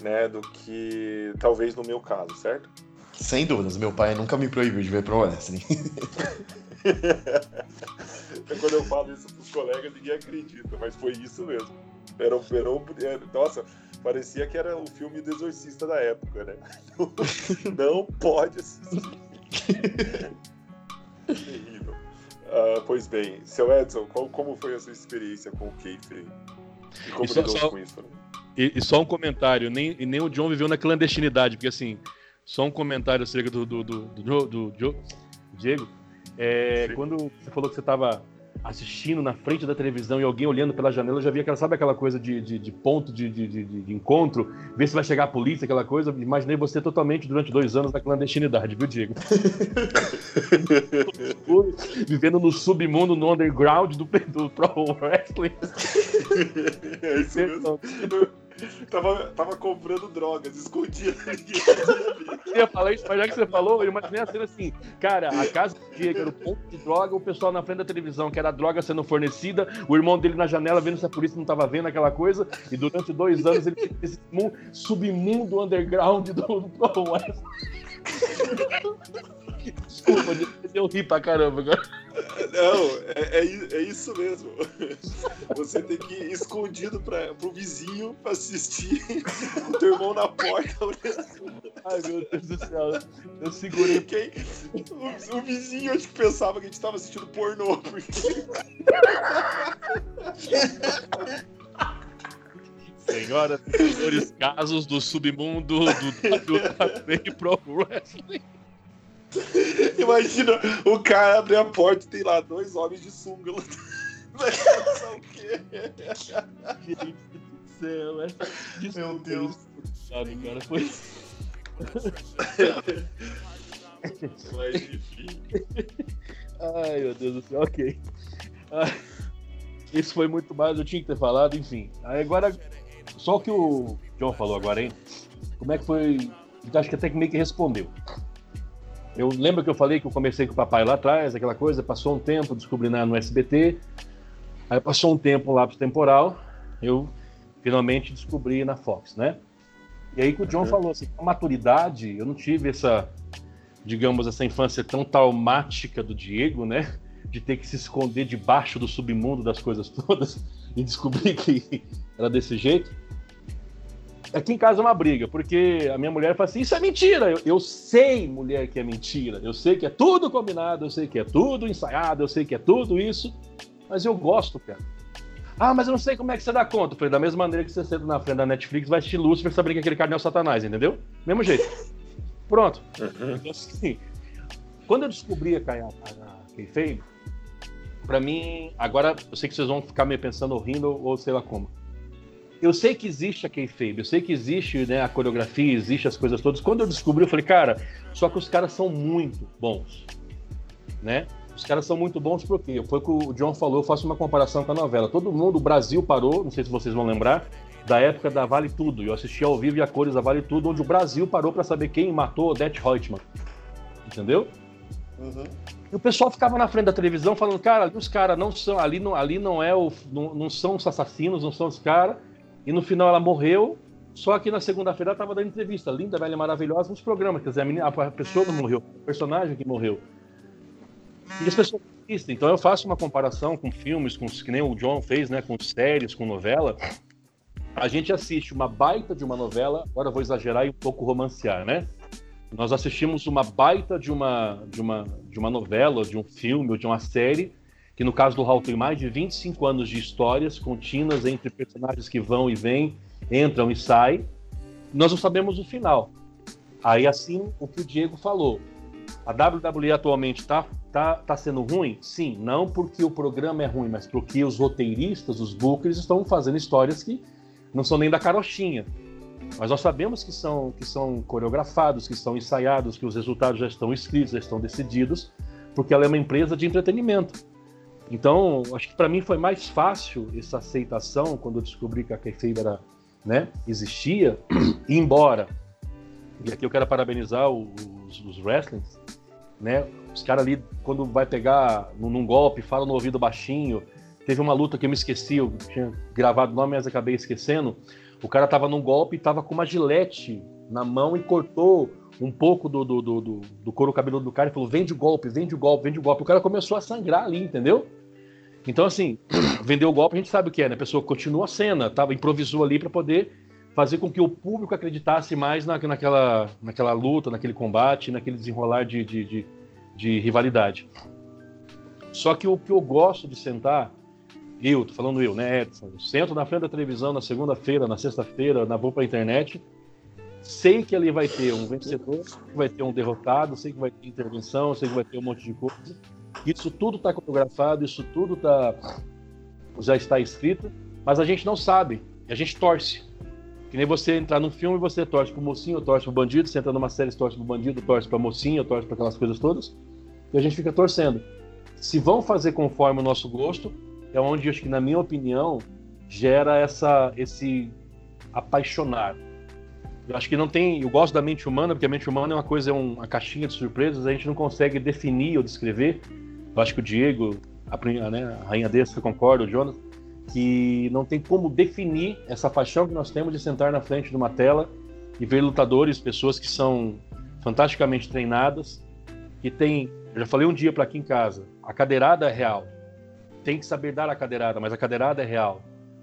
né, do que talvez no meu caso, certo? Sem dúvidas, meu pai nunca me proibiu de ver pro wrestling. Quando eu falo isso pros colegas, ninguém acredita, mas foi isso mesmo. Era, era, era, nossa, parecia que era o filme do Exorcista da época, né? Não, pode assistir. Terrível. Uh, pois bem, seu Edson, qual, como foi a sua experiência com o Keifer? E como e só, lidou só, com isso? Né? E, e, só um comentário, nem, nem o John viveu na clandestinidade, porque assim, só um comentário acerca do, do, do, do, do, do Diego. É, quando você falou que você estava assistindo na frente da televisão e alguém olhando pela janela, eu já via aquela, sabe aquela coisa de, de, de ponto de, de, de, encontro, ver se vai chegar a polícia, aquela coisa. Imaginei você totalmente durante dois anos na clandestinidade, viu, Diego? Vivendo no submundo, no underground do, do Pro Wrestling. É isso mesmo. Tava, tava comprando drogas, escondia. Eu ia falar isso, mas já que você falou, eu imaginei a cena assim, cara, a casa do Diego era o ponto de droga, o pessoal na frente da televisão, que era a droga sendo fornecida, o irmão dele na janela vendo se a polícia não tava vendo aquela coisa, e durante dois anos ele fez esse submundo underground do, do Pro West. Desculpa, eu ri pra caramba agora. Não, é, é, é, isso mesmo. Você tem que ir escondido pra, pro vizinho pra assistir o teu irmão na porta Ai, meu Deus do céu. Eu segurei. Quem, o, o vizinho acho que pensava que a gente tava assistindo pornô. Porque... Senhoras e senhores, casos do submundo do WWE Pro Wrestling. Imagina o cara abre a porta e tem lá dois homens de sunga Vai pensar o quê? Gente do céu, essa Meu Deus. Sabe, cara, foi. Mas enfim. Ai, meu Deus do céu, ok. Ah, isso foi muito mais, eu tinha que ter falado, enfim. Aí agora, só o que o John falou agora, hein? Como é que foi? Acho que até que meio que respondeu. Eu lembro que eu falei que eu comecei com o papai lá atrás, aquela coisa, passou um tempo, descobri na, no SBT, aí passou um tempo, um lapso temporal, eu finalmente descobri na Fox, né? E aí que o John uhum. falou assim, a maturidade, eu não tive essa, digamos, essa infância tão traumática do Diego, né? De ter que se esconder debaixo do submundo das coisas todas e descobrir que era desse jeito. Aqui em casa é uma briga, porque a minha mulher fala assim: Isso é mentira. Eu, eu, sei, mulher, que é mentira. Eu sei que é tudo combinado, eu sei que é tudo ensaiado, eu sei que é tudo isso, mas eu gosto, cara. Ah, mas eu não sei como é que você dá conta. Eu falei, da mesma maneira que você senta na frente da Netflix, vai assistir Lúcifer saber que aquele cara não é o Satanás, entendeu? Mesmo jeito. Pronto. Uhum. Então, assim, quando eu descobri a, a, a Kayfabe, pra mim, agora eu sei que vocês vão ficar meio pensando, rindo ou sei lá como eu sei que existe a kayfabe, eu sei que existe né, a coreografia, existe as coisas todas. Quando eu descobri, eu falei, cara, só que os caras são muito bons, né? Os caras são muito bons porque foi o que o John falou, eu faço uma comparação com a novela. Todo mundo, o Brasil parou, não sei se vocês vão lembrar, da época da Vale Tudo. Eu assisti ao vivo e a cores da Vale Tudo, onde o Brasil parou para saber quem matou Odette Reutemann. Entendeu? Uhum. E o pessoal ficava na frente da televisão falando, cara, os caras não são, ali não, ali não é o, não, não são os assassinos, não são os caras. E no final ela morreu, só que na segunda-feira ela estava dando entrevista, linda, velha, maravilhosa, nos programas. Quer dizer, a, menina, a pessoa não morreu, o personagem que morreu. E as pessoas assistem. Então eu faço uma comparação com filmes, com que nem o John fez, né, com séries, com novela. A gente assiste uma baita de uma novela, agora vou exagerar e um pouco romancear, né? Nós assistimos uma baita de uma, de uma, de uma novela, de um filme ou de uma série, que no caso do Hall tem mais de 25 anos de histórias contínuas entre personagens que vão e vêm, entram e saem. Nós não sabemos o final. Aí, assim, o que o Diego falou. A WWE atualmente está tá, tá sendo ruim? Sim, não porque o programa é ruim, mas porque os roteiristas, os bookers, estão fazendo histórias que não são nem da carochinha. Mas nós sabemos que são, que são coreografados, que são ensaiados, que os resultados já estão escritos, já estão decididos, porque ela é uma empresa de entretenimento. Então, acho que para mim foi mais fácil essa aceitação quando eu descobri que a kayfabe era, né, existia, embora, e aqui eu quero parabenizar os, os né, os caras ali, quando vai pegar num, num golpe, fala no ouvido baixinho, teve uma luta que eu me esqueci, eu tinha gravado o nome, mas acabei esquecendo, o cara tava num golpe e tava com uma gilete na mão e cortou um pouco do, do, do, do couro cabeludo do cara e falou: vende o golpe, vende o golpe, vende o golpe. O cara começou a sangrar ali, entendeu? Então, assim, vender o golpe a gente sabe o que é, né? A pessoa continua a cena, tava, improvisou ali para poder fazer com que o público acreditasse mais na, naquela, naquela luta, naquele combate, naquele desenrolar de, de, de, de rivalidade. Só que o que eu gosto de sentar eu, tô falando eu, né, Edson? Eu sento na frente da televisão na segunda-feira, na sexta-feira, na vou pra internet. Sei que ali vai ter um vencedor, vai ter um derrotado, sei que vai ter intervenção, sei que vai ter um monte de coisa. Isso tudo está coreografado, isso tudo tá, já está escrito, mas a gente não sabe, a gente torce. Que nem você entrar num filme você torce pro mocinho, torce pro bandido, você entra numa série, torce pro bandido, torce pra mocinha, torce pra aquelas coisas todas, e a gente fica torcendo. Se vão fazer conforme o nosso gosto, é onde, acho que, na minha opinião, gera essa, esse apaixonar. Eu acho que não tem. Eu gosto da mente humana, porque a mente humana é uma coisa, é uma caixinha de surpresas, a gente não consegue definir ou descrever. Eu acho que o Diego, a, né, a rainha desse, eu concordo, o Jonas, que não tem como definir essa paixão que nós temos de sentar na frente de uma tela e ver lutadores, pessoas que são fantasticamente treinadas, que tem. Eu já falei um dia para aqui em casa, a cadeirada é real tem que saber dar a cadeirada, mas a cadeirada é real.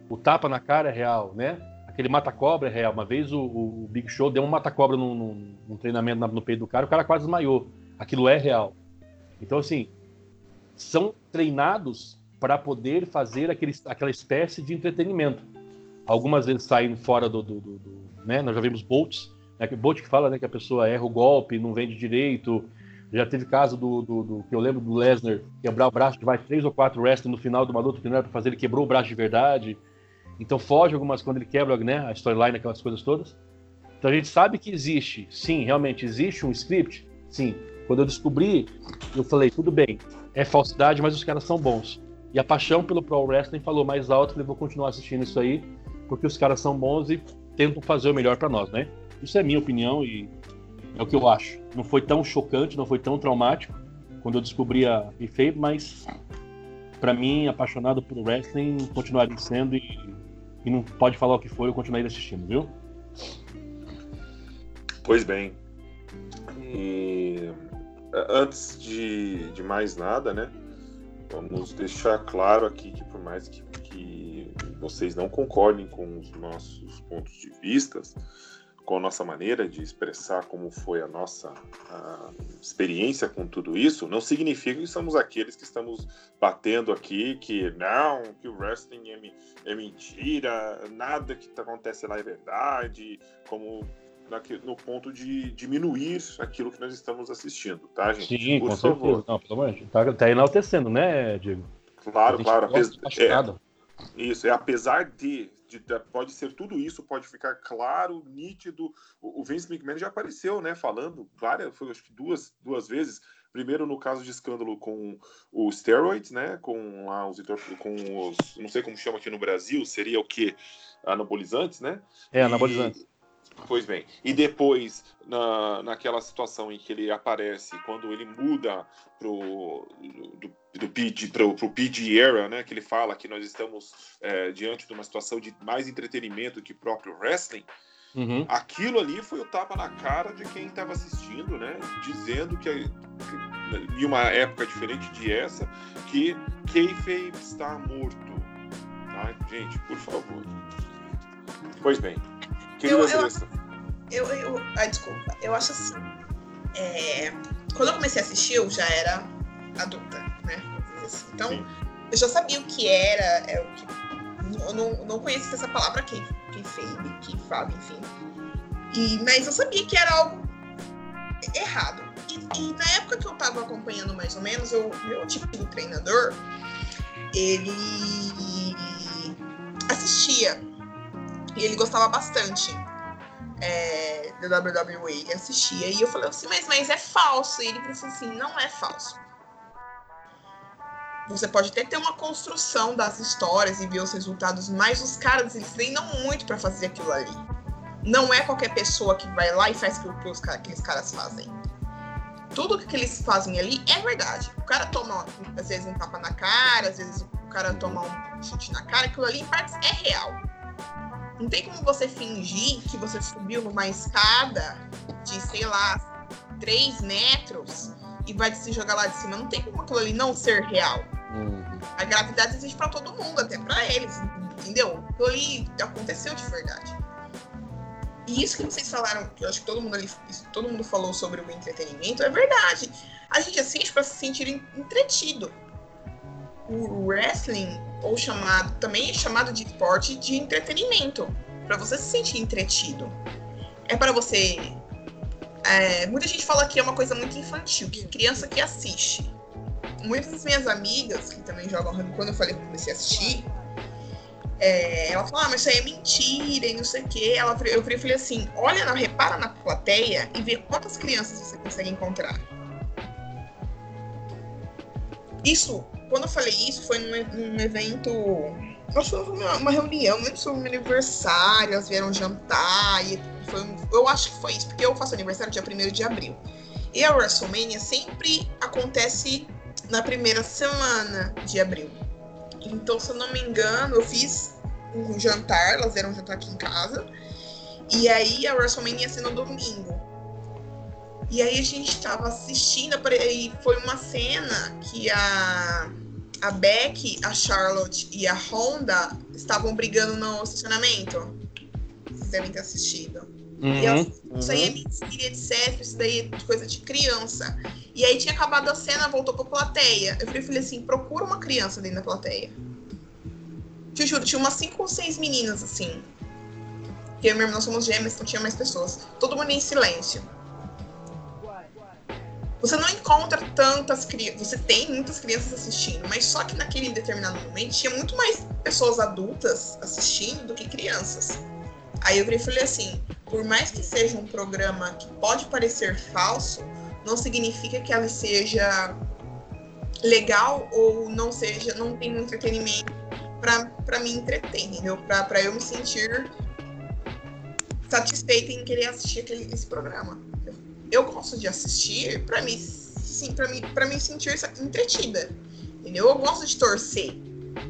O tapa na cara é real, né? Aquele mata-cobra é real. Uma vez o, o, Big Show deu um mata-cobra num, num, num, treinamento no peito do cara, o cara quase desmaiou. Aquilo é real. Então, assim, são treinados para poder fazer aquele, aquela espécie de entretenimento. Algumas vezes saem fora do, do, do, do né? Nós já vimos bolts, né? Bolt que fala né, que a pessoa erra o golpe, não vende direito, já teve caso do, do, do que eu lembro do Lesnar quebrar o braço de vai três ou quatro wrestlers no final de uma luta que não era para fazer, ele quebrou o braço de verdade. Então foge algumas quando ele quebra né, a storyline, aquelas coisas todas. Então a gente sabe que existe, sim, realmente existe um script, sim. Quando eu descobri, eu falei, tudo bem, é falsidade, mas os caras são bons. E a paixão pelo Pro Wrestling falou mais alto, falei, vou continuar assistindo isso aí, porque os caras são bons e tentam fazer o melhor para nós, né? Isso é minha opinião e é o que eu acho. Não foi tão chocante, não foi tão traumático quando eu descobri a Kayfabe, mas para mim, apaixonado por wrestling, continuaria sendo e, e não pode falar o que for, eu continuaria assistindo, viu? Pois bem. E antes de, de mais nada, né? Vamos deixar claro aqui que por mais que, que vocês não concordem com os nossos pontos de vistas, com a nossa maneira de expressar como foi a nossa a experiência com tudo isso, não significa que somos aqueles que estamos batendo aqui que não, que o wrestling é, é mentira, nada que acontece lá é verdade, como no ponto de diminuir aquilo que nós estamos assistindo, tá, gente? Sim, Por com favor. certeza. Não, pelo amor tá, tá enaltecendo, né, Diego? Claro, claro. Apes... É, isso, é apesar de de, de, pode ser tudo isso, pode ficar claro, nítido. O, o, Vince McMahon já apareceu, né, falando várias, foi acho que duas, duas vezes. Primeiro no caso de escândalo com os steroids, né, com lá os com os, não sei como chama aqui no Brasil, seria o que anabolizantes, né? É, anabolizantes. Pois bem. E depois, na, naquela situação em que ele aparece, quando ele muda pro, do, do PG, pro, pro PG era, né? Que ele fala que nós estamos é, diante de uma situação de mais entretenimento que próprio wrestling. Uhum. Aquilo ali foi o tapa na cara de quem estava assistindo, né? Dizendo que, que, em uma época diferente de essa, que Kayfabe está morto. Tá? Gente, por favor. Pois bem. Eu, eu, eu, eu, ai, desculpa. Eu acho assim. é, quando eu comecei a assistir, eu já era adulta, né? Assim. Então, Sim. eu já sabia o que era, é, o que, eu não, não conhecia essa palavra quem, quem fez, que fala, enfim. E, mas eu sabia que era algo errado. E, e, na época que eu tava acompanhando mais ou menos, o meu tipo de treinador, ele assistia. E ele gostava bastante é, da WWE. Ele assistia. E eu falei assim, mas, mas é falso. E ele falou assim, não é falso. Você pode até ter uma construção das histórias e ver os resultados, mas os caras, eles treinam muito para fazer aquilo ali. Não é qualquer pessoa que vai lá e faz aquilo que os aqueles caras fazem. Tudo que eles fazem ali é verdade. O cara toma, às vezes, um tapa na cara, às vezes o cara toma um chute na cara, aquilo ali, em partes, é real. Não tem como você fingir que você subiu numa escada de, sei lá, 3 metros e vai se jogar lá de cima. Não tem como aquilo ali não ser real. Uhum. A gravidade existe para todo mundo, até para eles, entendeu? Aquilo ali aconteceu de verdade. E isso que vocês falaram, que eu acho que todo mundo ali, todo mundo falou sobre o entretenimento, é verdade. A gente assiste para se sentir entretido. O wrestling, ou chamado, também é chamado de esporte de entretenimento, para você se sentir entretido. É para você. É, muita gente fala que é uma coisa muito infantil, que criança que assiste. Muitas das minhas amigas, que também jogam quando eu falei que comecei a assistir, é, ela falou, ah, mas isso aí é mentira e não sei o quê. Ela, eu falei assim, olha, repara na plateia e vê quantas crianças você consegue encontrar. Isso, quando eu falei isso, foi num, num evento. Nós foi uma, uma reunião, não foi um aniversário, elas vieram jantar. E foi eu acho que foi isso, porque eu faço aniversário dia 1 de abril. E a WrestleMania sempre acontece na primeira semana de abril. Então, se eu não me engano, eu fiz um jantar, elas um jantar aqui em casa. E aí a WrestleMania ia ser no domingo. E aí a gente tava assistindo, e foi uma cena que a, a Beck, a Charlotte e a Honda estavam brigando no estacionamento. Vocês devem ter assistido. Uhum, e elas, isso aí é mentira, etc. Isso daí é coisa de criança. E aí tinha acabado a cena, voltou pra plateia. Eu falei assim: procura uma criança dentro da plateia. Te juro, tinha umas cinco ou seis meninas assim. Porque eu e meu irmão somos gêmeos, então tinha mais pessoas. Todo mundo em silêncio. Você não encontra tantas crianças. Você tem muitas crianças assistindo, mas só que naquele determinado momento tinha muito mais pessoas adultas assistindo do que crianças. Aí eu falei assim: por mais que seja um programa que pode parecer falso, não significa que ela seja legal ou não seja, não tem um entretenimento para me entreter, entendeu? Para eu me sentir satisfeita em querer assistir aquele, esse programa. Eu gosto de assistir para me, sim, para me, para me sentir entretida, entendeu? Eu gosto de torcer.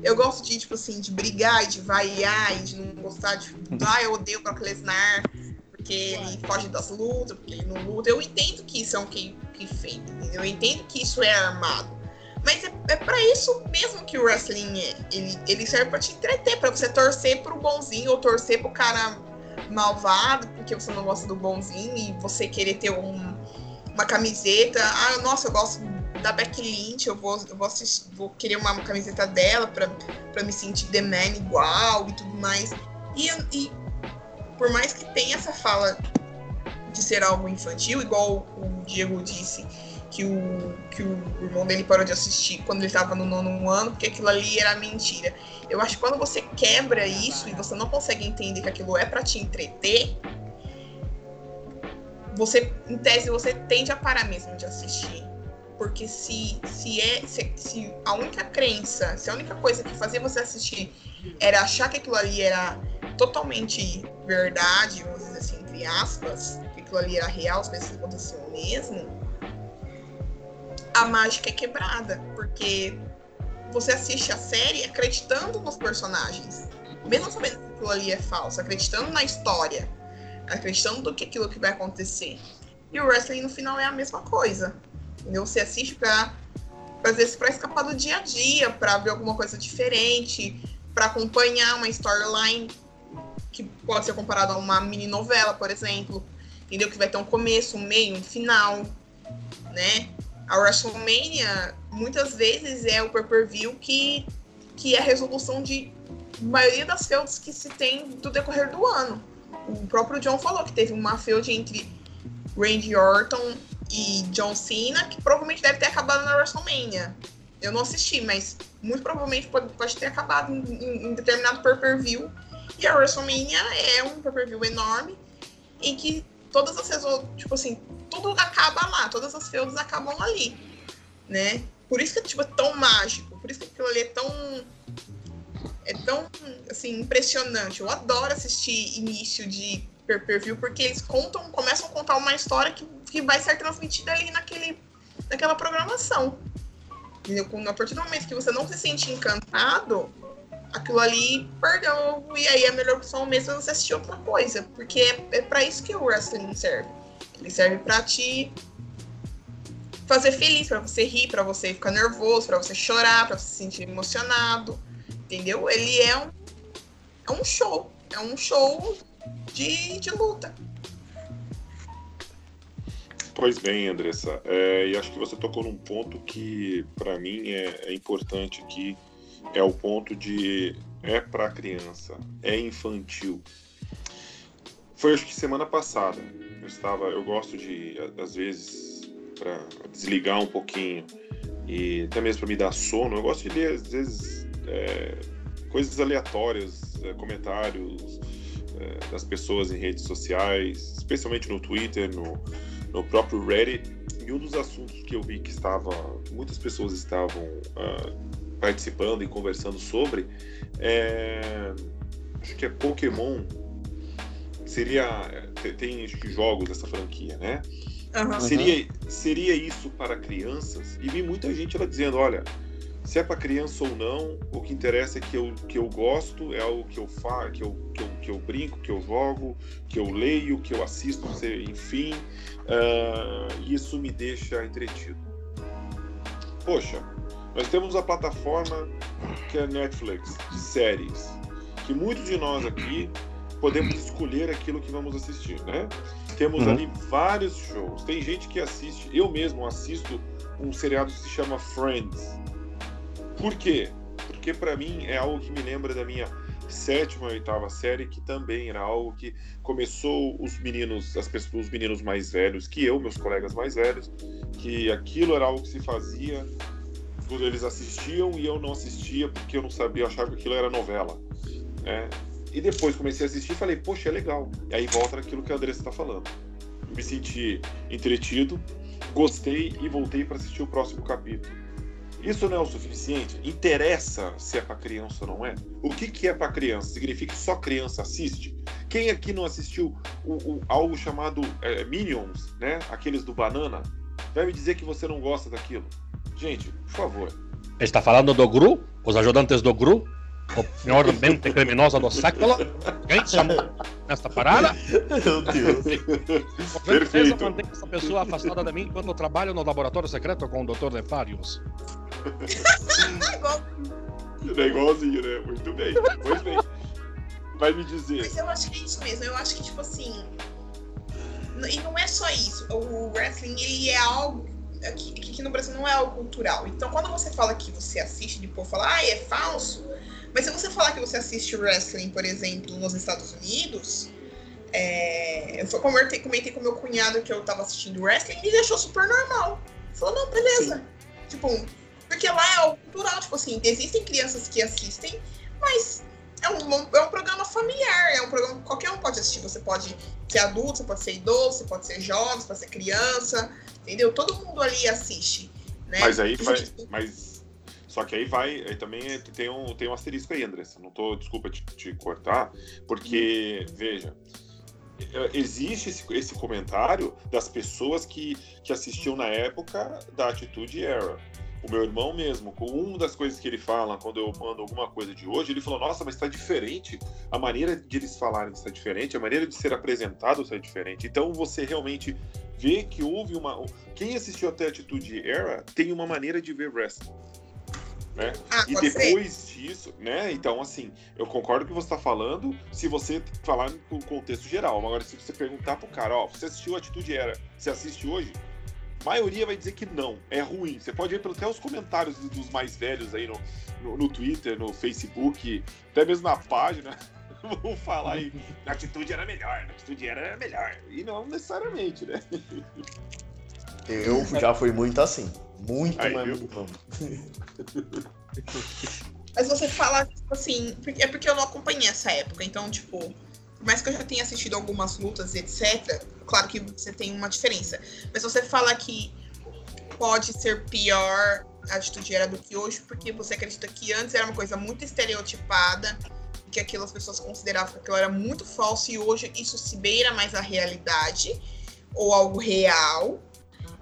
Eu gosto de, tipo assim, de brigar e de vaiar e de não gostar de. Ah, eu odeio o Brock Lesnar porque ele foge das lutas, porque ele não luta. Eu entendo que isso é um que, que entendeu? Eu entendo que isso é armado. Mas é, é para isso mesmo que o wrestling é. Ele, ele serve para te entreter, para você torcer pro bonzinho ou torcer pro cara malvado, porque você não gosta do bonzinho e você querer ter um, uma camiseta. Ah, nossa, eu gosto da Becky Lynch, eu vou, eu vou, assistir, vou querer uma, camiseta dela para me sentir The Man igual e tudo mais. E, e por mais que tenha essa fala de ser algo infantil, igual o Diego disse, que o, que o irmão dele parou de assistir quando ele estava no nono ano, porque aquilo ali era mentira. Eu acho que quando você quebra isso e você não consegue entender que aquilo é para te entreter, você, em tese, você tende a parar mesmo de assistir. Porque se, se, é, se, se a única crença, se a única coisa que fazia você assistir era achar que aquilo ali era totalmente verdade, vamos dizer assim, entre aspas, que aquilo ali era real, as coisas aconteciam mesmo, a mágica é quebrada, porque você assiste a série acreditando nos personagens, mesmo sabendo que aquilo ali é falso, acreditando na história, acreditando do que aquilo que vai acontecer. E o wrestling no final é a mesma coisa. Entendeu? Você assiste pra, às vezes, pra escapar do dia a dia, pra ver alguma coisa diferente, para acompanhar uma storyline que pode ser comparado a uma mini novela, por exemplo. entendeu? Que vai ter um começo, um meio, um final, né? A WrestleMania, muitas vezes, é o pay-per-view que, que é a resolução de maioria das feudas que se tem do decorrer do ano. O próprio John falou que teve uma feud entre Randy Orton e John Cena, que provavelmente deve ter acabado na WrestleMania. Eu não assisti, mas muito provavelmente pode, pode ter acabado em, em, determinado pay-per-view. E a WrestleMania é um pay-per-view enorme em que todas as tipo assim, tudo acaba lá, todas as feudas acabam ali, né? Por isso que tipo, é tão mágico, por isso que aquilo ali é tão é tão assim impressionante. Eu adoro assistir início de pay-per-view porque eles contam, começam a contar uma história que, que vai ser transmitida ali naquele, naquela programação. Entendeu? A partir do momento que você não se sente encantado, aquilo ali perdeu. E aí a melhor opção mesmo é você assistir outra coisa. Porque é, é para isso que o wrestling serve. Ele serve para te fazer feliz, para você rir, para você ficar nervoso, para você chorar, para você se sentir emocionado. Entendeu? Ele é um, é um show. É um show de, de luta. Pois bem, Andressa, é, e acho que você tocou num ponto que para mim é, é, importante aqui, é o ponto de é para criança, é infantil. Foi acho que semana passada, eu estava, eu gosto de às vezes para desligar um pouquinho e até mesmo para me dar sono, eu gosto de ler às vezes é, coisas aleatórias, é, comentários, é, das pessoas em redes sociais, especialmente no Twitter, no, no próprio Reddit. E um dos assuntos que eu vi que estava, muitas pessoas estavam uh, participando e conversando sobre, é, acho que é Pokémon. Seria tem jogos dessa franquia, né? Uhum. Seria seria isso para crianças? E vi muita gente ela dizendo, olha, se é para criança ou não, o que interessa é que eu, que eu gosto, é algo que eu faço, que eu, que, eu, que eu brinco, que eu jogo, que eu leio, que eu assisto, enfim, uh, isso me deixa entretido. Poxa, nós temos a plataforma que é a Netflix, de séries, que muitos de nós aqui podemos escolher aquilo que vamos assistir, né? Temos uhum. ali vários shows. Tem gente que assiste, eu mesmo assisto um seriado que se chama Friends por quê? Porque para mim é algo que me lembra da minha sétima, oitava série, que também era algo que começou os meninos, as pessoas, os meninos mais velhos que eu, meus colegas mais velhos, que aquilo era algo que se fazia quando eles assistiam e eu não assistia porque eu não sabia, eu achava que aquilo era novela, né? E depois comecei a assistir e falei, poxa, é legal. E aí volta naquilo que a Andressa está falando. Me senti entretido, gostei e voltei para assistir o próximo capítulo. Isso não é o suficiente? Interessa se é para criança ou não é? O que, que é para criança? Significa que só criança assiste? Quem aqui não assistiu o, o algo chamado é, Minions, né? Aqueles do banana? Vai me dizer que você não gosta daquilo? Gente, por favor. Está falando do Gru? Os ajudantes do Gru? O mente criminosa do século? Quem chamou nesta parada? Meu Deus. Com certeza mantém essa pessoa afastada de mim quando eu trabalho no laboratório secreto com o Dr. Nefarius. é igualzinho, né? Muito bem. Pois bem. Vai me dizer. Mas eu acho que é isso mesmo. Eu acho que, tipo assim. E não é só isso. O wrestling, ele é algo. Aqui no Brasil não é algo cultural. Então, quando você fala que você assiste, depois fala, ah, é falso. Mas se você falar que você assiste wrestling, por exemplo, nos Estados Unidos, é, eu comentei, comentei com meu cunhado que eu tava assistindo wrestling e ele achou super normal. Falou, não, beleza. Sim. Tipo, porque lá é algo cultural, tipo assim, existem crianças que assistem, mas é um, é um programa familiar, é um programa que qualquer um pode assistir. Você pode ser adulto, você pode ser idoso, você pode ser jovem, você pode ser criança, entendeu? Todo mundo ali assiste. Né? Mas aí faz. Mas... Só que aí vai, aí também tem um, tem um asterisco aí, Andressa. Não tô, desculpa te, te cortar, porque, veja, existe esse, esse, comentário das pessoas que, que assistiam na época da Atitude Era o meu irmão mesmo, com uma das coisas que ele fala quando eu mando alguma coisa de hoje, ele falou: Nossa, mas está diferente. A maneira de eles falarem está diferente, a maneira de ser apresentado está diferente. Então você realmente vê que houve uma. Quem assistiu até a Atitude Era tem uma maneira de ver wrestling. Né? Ah, e depois ser. disso, né? Então, assim, eu concordo com o que você está falando, se você falar no contexto geral. Agora, se você perguntar pro cara, ó, você assistiu Atitude Era, você assiste hoje? A maioria vai dizer que não, é ruim. Você pode ver até os comentários dos mais velhos aí no, no, no Twitter, no Facebook, até mesmo na página. Vão falar aí, a atitude era melhor, a atitude era melhor. E não necessariamente, né? Eu já fui muito assim. Muito, Aí, mas muito. Mas você fala, tipo assim, é porque eu não acompanhei essa época, então, tipo, por mais que eu já tenha assistido algumas lutas, etc., claro que você tem uma diferença. Mas você fala que pode ser pior a atitude era do que hoje, porque você acredita que antes era uma coisa muito estereotipada, que aquilo as pessoas consideravam que aquilo era muito falso, e hoje isso se beira mais a realidade, ou algo real,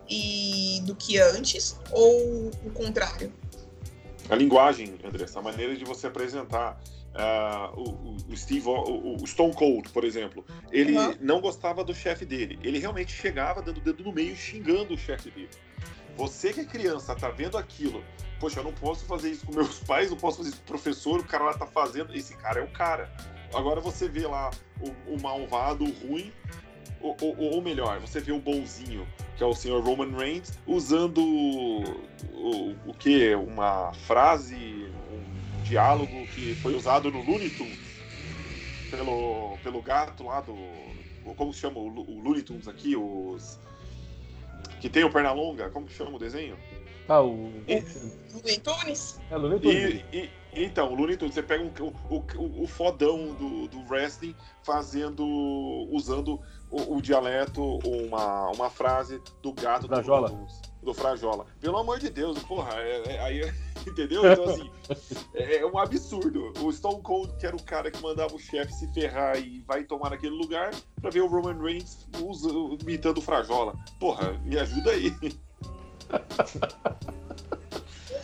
e do que antes, ou o contrário? A linguagem, Andressa, a maneira de você apresentar. Uh, o, o, Steve, o, o, Stone Cold, por exemplo, ele uhum. não gostava do chefe dele. Ele realmente chegava dando o dedo no meio, xingando o chefe dele. Você que é criança, tá vendo aquilo. Poxa, eu não posso fazer isso com meus pais, não posso fazer isso com o professor, o cara lá tá fazendo. Esse cara é o cara. Agora você vê lá o, o malvado, o ruim, ou, ou, ou, melhor, você vê o bonzinho, que é o senhor Roman Reigns, usando o, o, que? Uma frase, um diálogo que foi usado no Looney Tunes pelo, pelo gato lá do. Como se chama o, o Looney Tunes aqui? Os. Que tem o Pernalonga, como que chama o desenho? Ah, o. Looney Tunes? É, Looney Tunes. E, e, então, o Looney Tunes, você pega um, o, o, o fodão do, do wrestling fazendo. usando o, o, dialeto, uma, uma frase do gato Frajola. do, do, do Frajola. Pelo amor de Deus, porra, é, é, aí, entendeu? Então, assim, é, é, um absurdo. O Stone Cold, que era o cara que mandava o chefe se ferrar e vai tomar naquele lugar, pra ver o Roman Reigns usa, imitando o Frajola. Porra, me ajuda aí.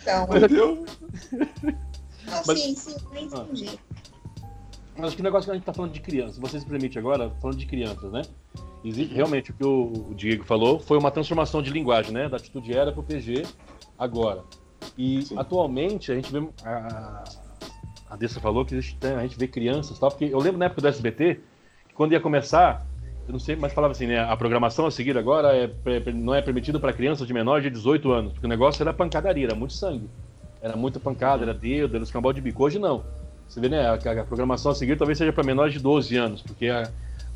Então, entendeu? Não, Mas... sim, sim, eu entendi. Ah. Mas acho que o negócio que a gente está falando de crianças, você se permite agora, falando de crianças, né? Existe realmente o que o Diego falou, foi uma transformação de linguagem, né? Da atitude era para o PG agora. E Sim. atualmente a gente vê. A, a Dessa falou que existe, a gente vê crianças tal, porque eu lembro na época do SBT, que quando ia começar, eu não sei, mas falava assim, né? A programação a seguir agora é, não é permitido para crianças de menor de 18 anos, porque o negócio era pancadaria, era muito sangue. Era muita pancada, era dedo, era escambau de bico. Hoje não. Você vê, né? A, a programação a seguir talvez seja para menores de 12 anos, porque a,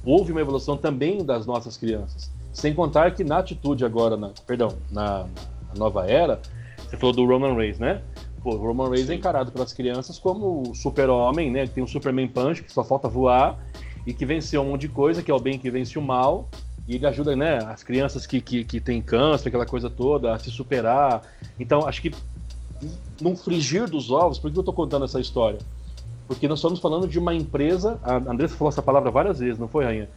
houve uma evolução também das nossas crianças. Sem contar que na atitude agora, na, perdão, na, na nova era, você falou do Roman Reigns, né? Pô, o Roman Reigns é encarado pelas crianças como o super-homem, né? Que tem um Superman Punch, que só falta voar, e que venceu um monte de coisa, que é o bem que vence o mal, e ele ajuda, né, as crianças que, que, que têm câncer, aquela coisa toda, a se superar. Então, acho que num frigir dos ovos, por que eu tô contando essa história? Porque nós estamos falando de uma empresa, a Andressa falou essa palavra várias vezes, não foi, Rainha?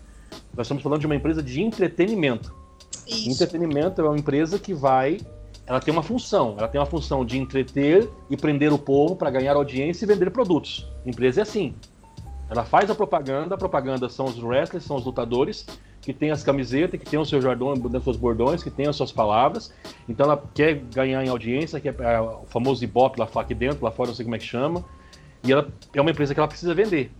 Nós estamos falando de uma empresa de entretenimento. Isso. Entretenimento é uma empresa que vai. Ela tem uma função. Ela tem uma função de entreter e prender o povo para ganhar audiência e vender produtos. A empresa é assim. Ela faz a propaganda, a propaganda são os wrestlers, são os lutadores, que tem as camisetas, que tem os seus jardões, os seus bordões, que tem as suas palavras. Então ela quer ganhar em audiência, que é o famoso ibope lá aqui dentro, lá fora, não sei como é que chama. E ela é uma empresa que ela precisa vender.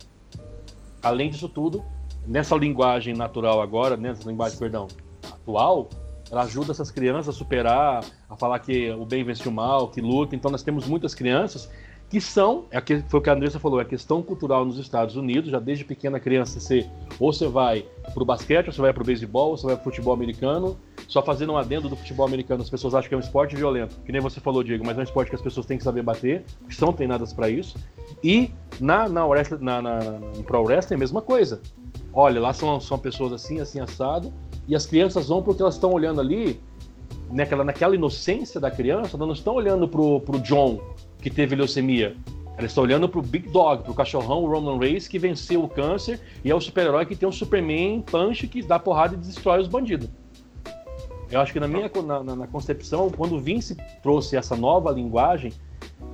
Além disso tudo, nessa linguagem natural agora, nessa linguagem, perdão, atual, ela ajuda essas crianças a superar, a falar que o bem vence o mal, que luta. Então nós temos muitas crianças que são, é foi o que a Andressa falou, é questão cultural nos Estados Unidos, já desde pequena criança você ou você vai pro basquete, ou você vai pro beisebol, ou você vai pro futebol americano. Só fazendo um adendo do futebol americano, as pessoas acham que é um esporte violento, que nem você falou, Diego, mas é um esporte que as pessoas têm que saber bater, que são treinadas para isso. E na, na, na, na, no Pro Wrestling é a mesma coisa. Olha, lá são, são pessoas assim, assim, assado, e as crianças vão porque elas estão olhando ali, naquela, naquela inocência da criança, elas não estão olhando pro, pro John, que teve leucemia. Elas estão olhando pro Big Dog, pro cachorrão Roman Reigns, que venceu o câncer, e é o super-herói que tem um Superman punch que dá porrada e destrói os bandidos. Eu acho que na minha na, na concepção, quando o Vince trouxe essa nova linguagem,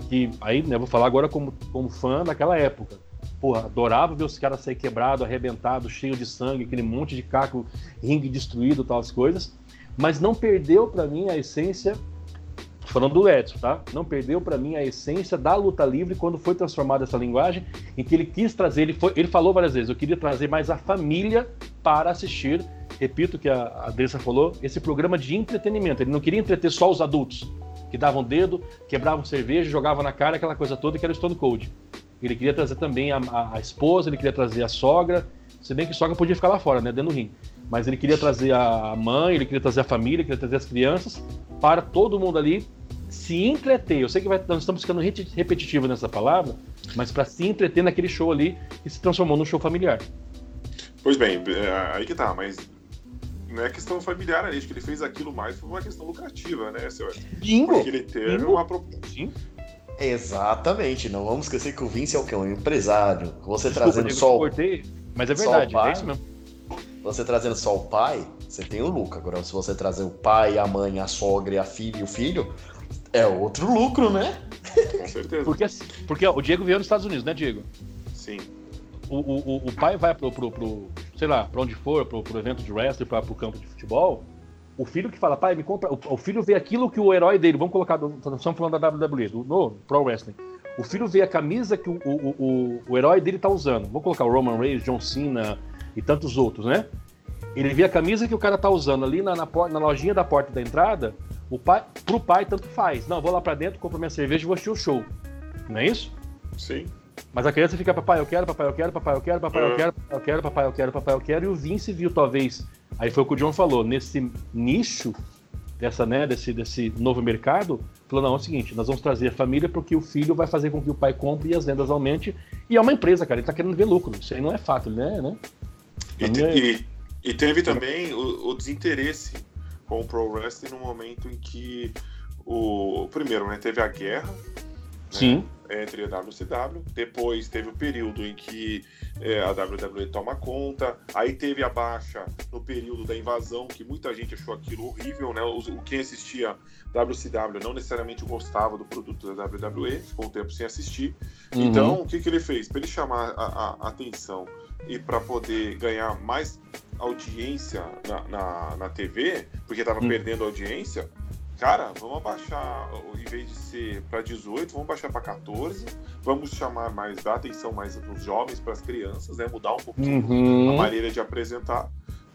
que aí né, vou falar agora como, como fã daquela época. Porra, adorava ver os caras sair quebrado, arrebentado, cheio de sangue, aquele monte de caco, ringue destruído, tal as coisas. Mas não perdeu para mim a essência falando do Edson, tá? Não perdeu para mim a essência da luta livre quando foi transformada essa linguagem, em que ele quis trazer, ele, foi, ele falou várias vezes, eu queria trazer mais a família para assistir, repito que a Adressa falou, esse programa de entretenimento. Ele não queria entreter só os adultos, que davam dedo, quebravam cerveja, jogavam na cara, aquela coisa toda que era o Stone Cold. Ele queria trazer também a, a, a esposa, ele queria trazer a sogra, se bem que sogra podia ficar lá fora, né, dentro do rim. Mas ele queria trazer a mãe, ele queria trazer a família, ele queria trazer as crianças, para todo mundo ali se entreter. Eu sei que vai, nós estamos ficando repetitivo nessa palavra, mas para se entreter naquele show ali que se transformou num show familiar. Pois bem, é, aí que tá, mas não é questão familiar ali, acho que ele fez aquilo mais por uma questão lucrativa, né, seu Bingo! Porque ele teve Bingo. uma Sim. Exatamente, não vamos esquecer que o Vince é o que? Um empresário. Você Desculpa, trazendo só. Cortei, mas é verdade, é isso mesmo. Você trazendo só o pai, você tem o lucro. Agora, se você trazer o pai, a mãe, a sogra, a filha e o filho, é outro lucro, né? Com certeza. Porque, porque o Diego veio nos Estados Unidos, né, Diego? Sim. O, o, o pai vai pro, pro, pro, sei lá, pra onde for, pro, pro evento de wrestling, pra, pro campo de futebol. O filho que fala, pai, me compra. O, o filho vê aquilo que o herói dele, vamos colocar, estamos falando da WWE, do, no Pro Wrestling. O filho vê a camisa que o, o, o, o herói dele tá usando. Vamos colocar o Roman Reigns, John Cena e tantos outros, né? Ele vê a camisa que o cara tá usando ali na, na, na lojinha da porta da entrada. O pai, pro pai, tanto faz. Não, vou lá para dentro, compro minha cerveja e vou assistir o show. Não é isso? Sim. Mas a criança fica, papai, eu quero, papai, eu quero, papai, eu quero, papai, eu quero, papai, eu quero, papai, eu quero, papai, eu quero. E o Vince viu, talvez, aí foi o que o John falou, nesse nicho dessa, né, desse, desse novo mercado, falou, não, é o seguinte, nós vamos trazer a família porque o filho vai fazer com que o pai compre e as vendas aumentem. E é uma empresa, cara, ele tá querendo ver lucro. Isso aí não é fato, né? né? E, e, e teve também o, o desinteresse com o Pro Wrestling no momento em que o primeiro, né, teve a guerra né, entre a WCW, depois teve o período em que é, a WWE toma conta, aí teve a baixa no período da invasão, que muita gente achou aquilo horrível, né? O, quem assistia WCW não necessariamente gostava do produto da WWE, ficou um tempo sem assistir. Uhum. Então, o que, que ele fez? Para ele chamar a, a atenção e para poder ganhar mais audiência na, na, na TV, porque estava hum. perdendo audiência, cara, vamos abaixar, em vez de ser para 18, vamos baixar para 14, vamos chamar mais, dar atenção mais para os jovens, para as crianças, né? Mudar um pouquinho uhum. a maneira de apresentar.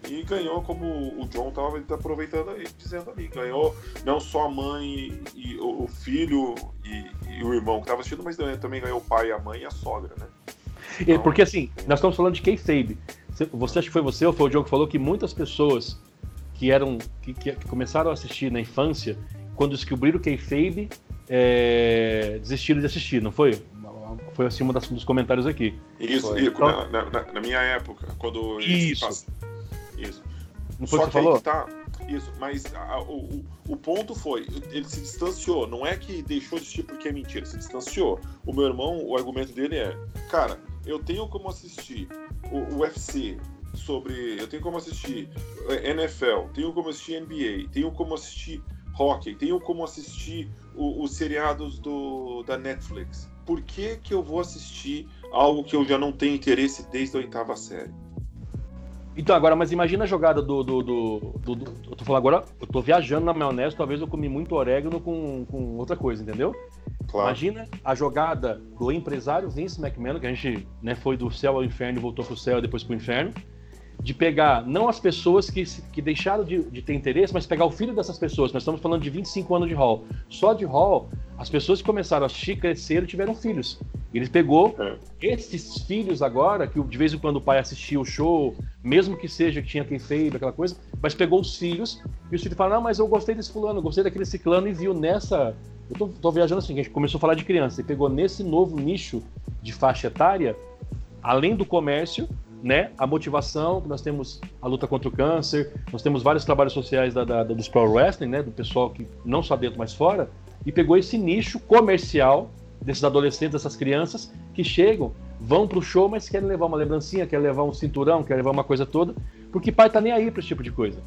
E ganhou, como o John estava aproveitando aí, dizendo ali, ganhou não só a mãe e, e o filho e, e, o irmão que estava assistindo, mas também ganhou o pai, a mãe e a sogra, né? Então, Porque assim, nós estamos falando de kayfabe. Você acha que foi você ou foi o Diogo que falou que muitas pessoas que eram que, que começaram a assistir na infância, quando descobriram kayfabe, é, desistiram de assistir, não foi? Foi assim um dos comentários aqui. Isso, então, na, na, na, minha época, quando isso, isso. Não foi Só que, que falou? Tá, isso, mas a, o, o ponto foi, ele se distanciou. Não é que deixou de assistir porque é mentira, se distanciou. O meu irmão, o argumento dele é, cara, eu tenho como assistir o UFC sobre. Eu tenho como assistir é, NFL, tenho como assistir NBA, tenho como assistir hockey, tenho como assistir o, os seriados do, da Netflix. Por que, que eu vou assistir algo que eu já não tenho interesse desde a oitava série? Então, agora, mas imagina a jogada do. do, do, do, do eu tô falando agora, eu tô viajando na maionese, talvez eu comi muito orégano com, com outra coisa, entendeu? Claro. Imagina a jogada do empresário Vince McMahon, que a gente né, foi do céu ao inferno e voltou pro céu e depois pro inferno, de pegar não as pessoas que, que deixaram de, de, ter interesse, mas pegar o filho dessas pessoas. Nós estamos falando de 25 anos de Hall. Só de Hall, as pessoas que começaram a assistir, cresceram tiveram filhos. Ele pegou é. esses filhos agora, que de vez em quando o pai assistia o show, mesmo que seja que tinha quem fez, aquela coisa, mas pegou os filhos, e os filhos falaram, não, mas eu gostei desse fulano, gostei daquele ciclano, e viu nessa eu tô, tô, viajando assim, a gente começou a falar de criança e pegou nesse novo nicho de faixa etária, além do comércio, né, a motivação, nós temos a luta contra o câncer, nós temos vários trabalhos sociais da, da, dos pro wrestling, né, do pessoal que não só dentro, mas fora, e pegou esse nicho comercial desses adolescentes, dessas crianças que chegam, vão pro show, mas querem levar uma lembrancinha, querem levar um cinturão, querem levar uma coisa toda, porque pai tá nem aí para esse tipo de coisa.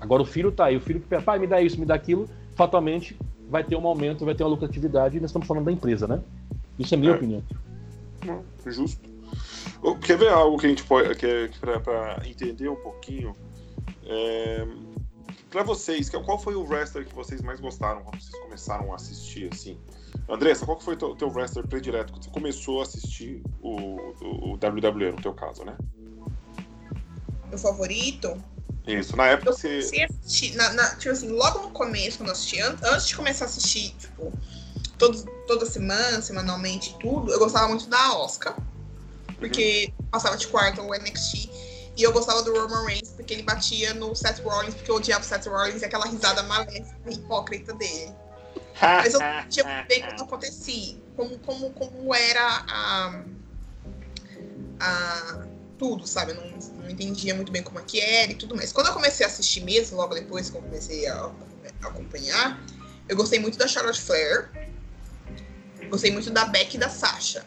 Agora o filho tá aí, o filho que pai, me dá isso, me dá aquilo, fatalmente vai ter um aumento, vai ter uma lucratividade, e nós estamos falando da empresa, né? Isso é a minha é. opinião. justo. Quer ver algo que a gente pode. Que, é, para entender um pouquinho. É, Pra vocês, qual foi o wrestler que vocês mais gostaram quando vocês começaram a assistir, assim? Andressa, qual foi o teu, teu wrestler predileto quando você começou a assistir o, o, o WWE, no teu caso, né? Meu favorito? Isso, na época eu você. Assistir, na, na, tipo assim, logo no começo, quando eu assisti, antes de começar a assistir, tipo, todo, toda semana, semanalmente, tudo, eu gostava muito da Oscar. Porque passava de quarto o NXT. E eu gostava do Roman Reigns porque ele batia no Seth Rollins, porque eu odiava o Seth Rollins e aquela risada maléfica e hipócrita dele. Mas eu sentia muito bem quando acontecia. Como, como, como era a, a tudo, sabe? Eu não, não entendia muito bem como é que era e tudo mais. Quando eu comecei a assistir mesmo, logo depois que eu comecei a, a acompanhar, eu gostei muito da Charlotte Flair. Gostei muito da Beck e da Sasha.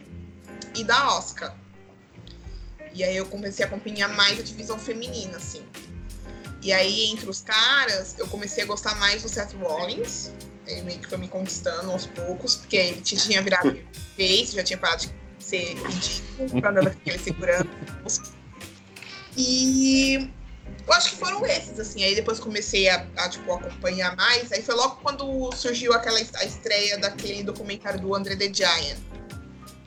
E da Oscar. E aí eu comecei a acompanhar mais a divisão feminina, assim. E aí, entre os caras, eu comecei a gostar mais do Seth Rollins. Ele meio que foi me conquistando aos poucos, porque ele tinha virado face, já tinha parado de ser ridículo, pra andar aquele segurando. E eu acho que foram esses, assim. Aí depois comecei a, a tipo, acompanhar mais. Aí foi logo quando surgiu aquela a estreia daquele documentário do André the Giant.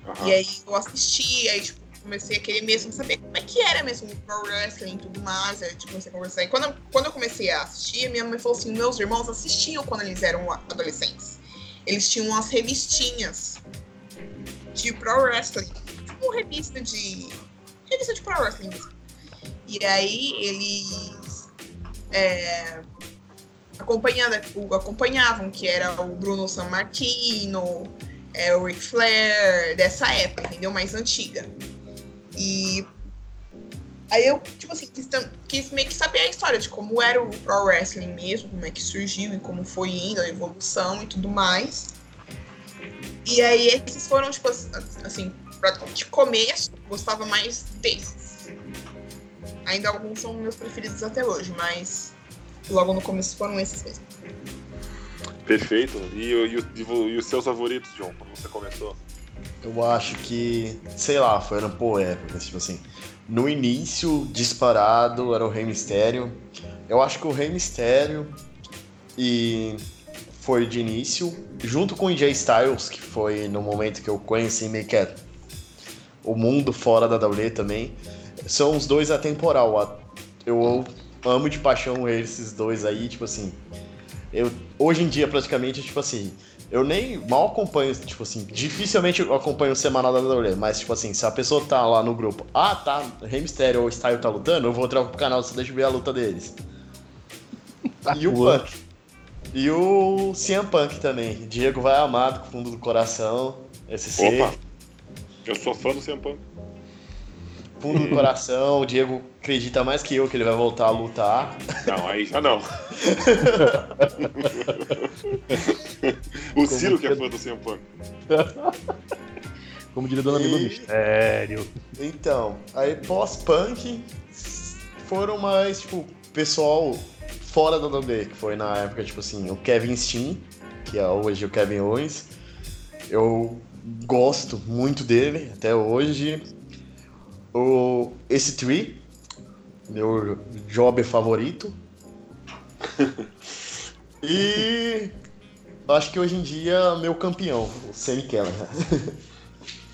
Uhum. E aí eu assisti, aí tipo, comecei a querer mesmo saber como é que era mesmo o pro wrestling e tudo mais. Aí tipo, comecei a conversar. E quando, eu, quando eu comecei a assistir, minha mãe falou assim: meus irmãos assistiam quando eles eram adolescentes. Eles tinham umas revistinhas de pro wrestling. Tipo revista de. revista de pro wrestling mesmo. E aí eles. É, acompanhavam, que era o Bruno San Martino, é, o Ric Flair, dessa época, entendeu? Mais antiga. E aí eu, tipo assim, quis, quis, meio que saber a história de como era o Pro Wrestling mesmo, como é que surgiu e como foi indo, a evolução e tudo mais. E aí esses foram, tipo assim, pra, de começo, gostava mais desses. Ainda alguns são meus preferidos até hoje, mas logo no começo foram esses mesmo. Perfeito. E, e, e, e os seus favoritos, John, quando você começou? Eu acho que, sei lá, foram por épocas, tipo assim. No início, disparado, era o Rei Mistério. Eu acho que o Rei Mistério e foi de início, junto com o Jay Styles, que foi no momento que eu conheci meio que é o mundo fora da WWE também. São os dois atemporal. Eu amo de paixão esses dois aí, tipo assim. Eu, hoje em dia, praticamente, tipo assim, eu nem mal acompanho, tipo assim, dificilmente eu acompanho o semanal da WWE, mas, tipo assim, se a pessoa tá lá no grupo, ah, tá, Rey Mysterio ou Style tá lutando, eu vou entrar pro canal só deixa eu ver a luta deles. e o Punk. E o CM Punk também. Diego vai amado com o fundo do coração. Esse Opa! Eu sou fã do CM Punk. Fundo do coração, o Diego acredita mais que eu que ele vai voltar a lutar. Não, aí já não. o Ciro que é fã do CM Punk. Como diria Dona Mila Mistério. Então, aí pós-punk foram mais, tipo, pessoal fora da WWE, que foi na época, tipo assim, o Kevin Steen, que é hoje o Kevin Owens. Eu gosto muito dele até hoje. O, esse Tree, meu job favorito. e acho que hoje em dia meu campeão, o Sammy Keller.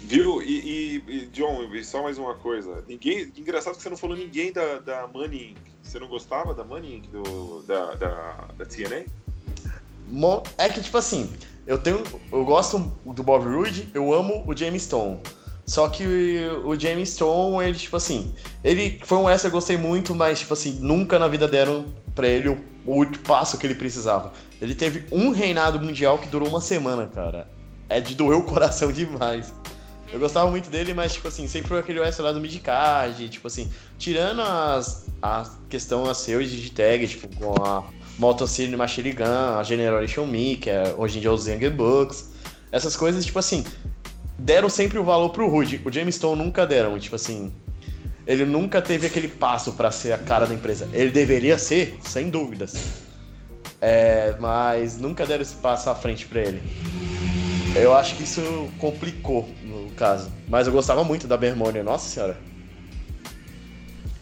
Viu? E, e, e, John, só mais uma coisa. Ninguém, engraçado que você não falou ninguém da, da Money Inc. Você não gostava da Money Inc. Do, da, da, da TNA? É que, tipo assim, eu tenho. Eu gosto do Bob Roode, eu amo o James Stone. Só que o James Stone, ele, tipo assim, ele foi um essa eu gostei muito, mas, tipo assim, nunca na vida deram pra ele o, o passo que ele precisava. Ele teve um reinado mundial que durou uma semana, cara. É de doer o coração demais. Eu gostava muito dele, mas, tipo assim, sempre foi aquele wrestler lá do midcard, tipo assim, tirando as, a questão a seu de tag, tipo, com a Moto Cine Machine Gun, a Generation Me, que é hoje em dia os Young Bucks, essas coisas, tipo assim, deram sempre o valor pro Rude. O James Stone nunca deram, tipo assim. Ele nunca teve aquele passo para ser a cara da empresa. Ele deveria ser, sem dúvidas. É, mas nunca deram esse passo à frente para ele. Eu acho que isso complicou no caso. Mas eu gostava muito da Bermônia, nossa senhora.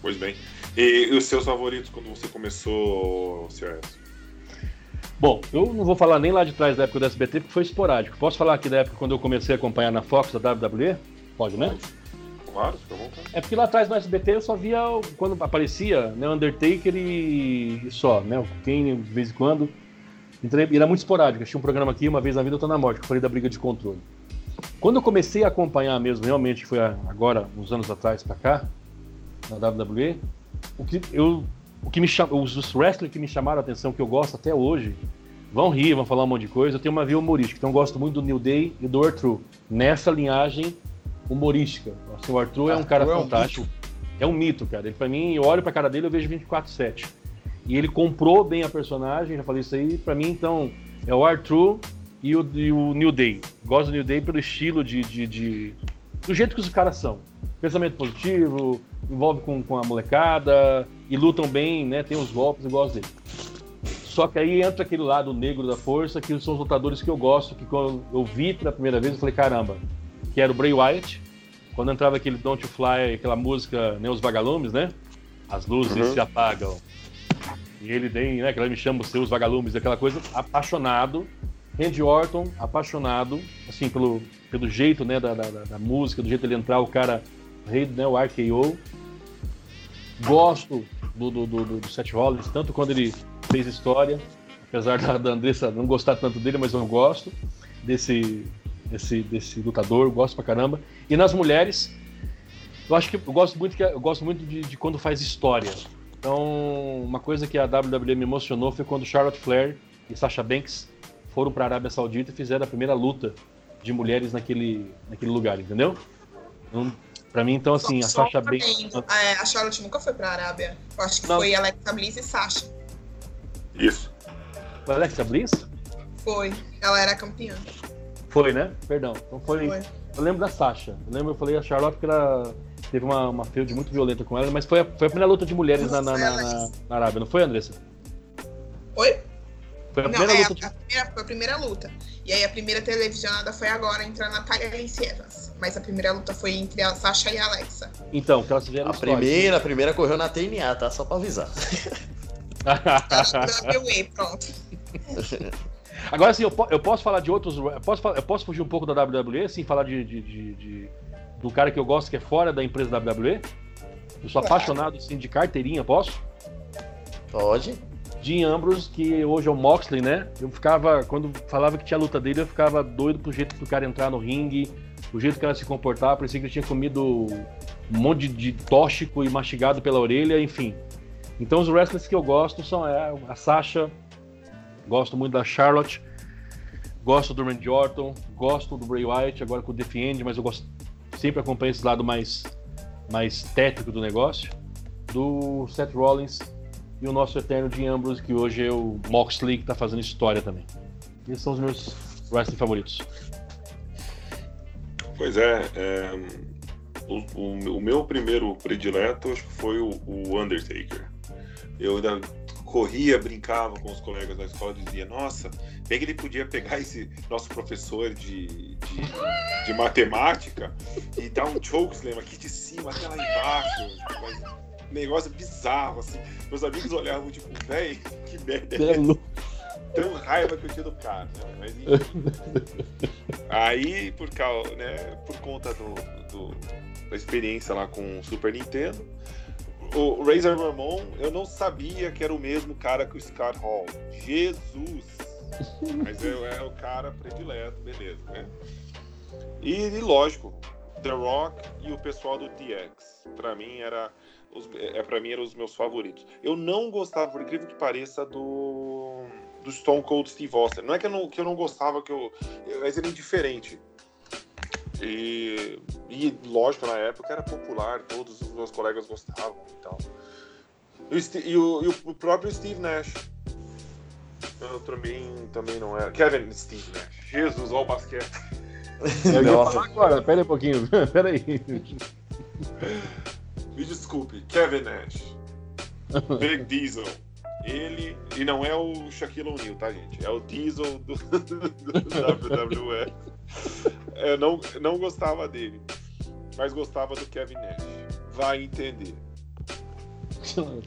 Pois bem. E, os seus favoritos quando você começou, CS? Bom, eu não vou falar nem lá de trás da época do SBT, porque foi esporádico. Posso falar aqui da época quando eu comecei a acompanhar na Fox a WWE? Pode, né? Claro, fica bom. É porque lá atrás no SBT eu só via quando aparecia né, Undertaker e só, né? O Kane de vez em quando. Então, era muito esporádico. Eu tinha um programa aqui, uma vez na vida eu tô na morte, que eu falei da briga de controle. Quando eu comecei a acompanhar mesmo, realmente, foi agora, uns anos atrás pra cá, na WWE, o que eu o que me chama, os, wrestlers que me chamaram a atenção, que eu gosto até hoje, vão rir, vão falar um monte de coisa. Eu tenho uma via humorística, então eu gosto muito do New Day e do Arthur. Nessa linhagem humorística. Assim, o Arthur, é um cara é um fantástico. Mito. É um mito, cara. Ele, pra mim, eu olho pra cara dele eu vejo 24-7. E ele comprou bem a personagem, já falei isso aí. Pra mim, então, é o Arthur e o, e o New Day. Gosto do New Day pelo estilo de, de, de, do jeito que os caras são. Pensamento positivo, envolve com, com a molecada e lutam bem, né? Tem os golpes, eu gosto dele. Só que aí entra aquele lado negro da força, que são os lutadores que eu gosto, que quando eu vi pela primeira vez, eu falei, caramba, que era o Bray Wyatt. Quando entrava aquele Don't You Fly, aquela música, né, os vagalumes, né? As luzes uhum. se apagam. E ele tem, né, que ela me chama os seus vagalumes, aquela coisa, apaixonado. Randy Orton, apaixonado, assim, pelo, pelo jeito, né, da, da, da música, do jeito dele entrar, o cara, rei, né, o RKO. Gosto do, do, do, do Seth Rollins, tanto quando ele fez história, apesar da, da Andressa não gostar tanto dele, mas eu gosto desse, desse, desse lutador, gosto pra caramba. E nas mulheres, eu acho que eu gosto muito, que, eu gosto muito de, de quando faz história. Então, uma coisa que a WWE me emocionou foi quando Charlotte Flair e Sasha Banks foram para a Arábia Saudita e fizeram a primeira luta de mulheres naquele, naquele lugar, entendeu? Então, Pra mim, então, assim, só, a Sasha Banks. É, a Charlotte nunca foi pra Arábia. Eu acho que não. foi Alexa Bliss e Sasha. Isso. Foi Alexa Bliss? Foi. Ela era campeã. Foi, né? Perdão. Então foi. foi. Eu lembro da Sasha. Eu lembro, eu falei a Charlotte porque ela teve uma, uma feud muito violenta com ela, mas foi a, foi a primeira luta de mulheres na, na, na, na, Arábia, não foi, Andressa? Oi? Foi a primeira não, luta. É, a, a primeira, foi a primeira luta. E aí a primeira televisionada foi agora, entre a Natália Alice Evans. Mas a primeira luta foi entre a Sasha e a Alexa. Então, que elas fizeram A primeira, a primeira correu na TNA, tá? Só pra avisar. pronto. Agora sim, eu, eu, posso falar de outros. Eu posso, eu posso fugir um pouco da WWE, sim, falar de, de, de, de do cara que eu gosto que é fora da empresa WWE? Eu sou apaixonado assim, de carteirinha, posso? Pode. Dean Ambrose, que hoje é o Moxley, né? Eu ficava, quando falava que tinha luta dele, eu ficava doido pro jeito do cara entrar no ringue, o jeito que ela se comportava, parecia que ele tinha comido um monte de, tóxico e mastigado pela orelha, enfim. Então os wrestlers que eu gosto são é, a Sasha, gosto muito da Charlotte, gosto do Randy Orton, gosto do Bray Wyatt, agora com o Defend, mas eu gosto, sempre acompanho esse lado mais, mais técnico do negócio, do Seth Rollins e o nosso eterno Dean Ambrose, que hoje é o Moxley, que está fazendo história também. Esses são os meus wrestling favoritos. Pois é, é o, o, o, meu primeiro predileto acho que foi o, o Undertaker. Eu ainda corria, brincava com os colegas da escola, dizia, nossa, bem que ele podia pegar esse nosso professor de, de, de matemática e dar um chokeslam aqui de cima até lá embaixo. Mas, negócio bizarro, assim. Meus amigos olhavam, tipo, véi, que merda é essa? Tão raiva que eu tinha do cara, né? Mas enfim. Aí, por, causa, né, por conta do, do, da experiência lá com o Super Nintendo, o Razor Ramon, eu não sabia que era o mesmo cara que o Scott Hall. Jesus! Mas eu era o cara predileto, beleza, né? E, e lógico, The Rock e o pessoal do DX. Pra mim era os, é, para mim eram os meus favoritos. Eu não gostava, por incrível que pareça, do, do Stone Cold Steve Austin. Não é que eu não, que eu não gostava, que eu, mas ele é indiferente. E, e lógico, na época era popular, todos os meus colegas gostavam e tal. E o, e o, e o próprio Steve Nash. Eu também, também não era. Kevin Steve Nash. Jesus, olha o basquete. Eu ia falar agora, pera aí um pouquinho, pera aí. Me desculpe, Kevin Nash. Big Diesel. Ele, e não é o Shaquille O'Neal, tá, gente? É o Diesel do, do WWE. Eu não, não gostava dele, mas gostava do Kevin Nash. Vai entender.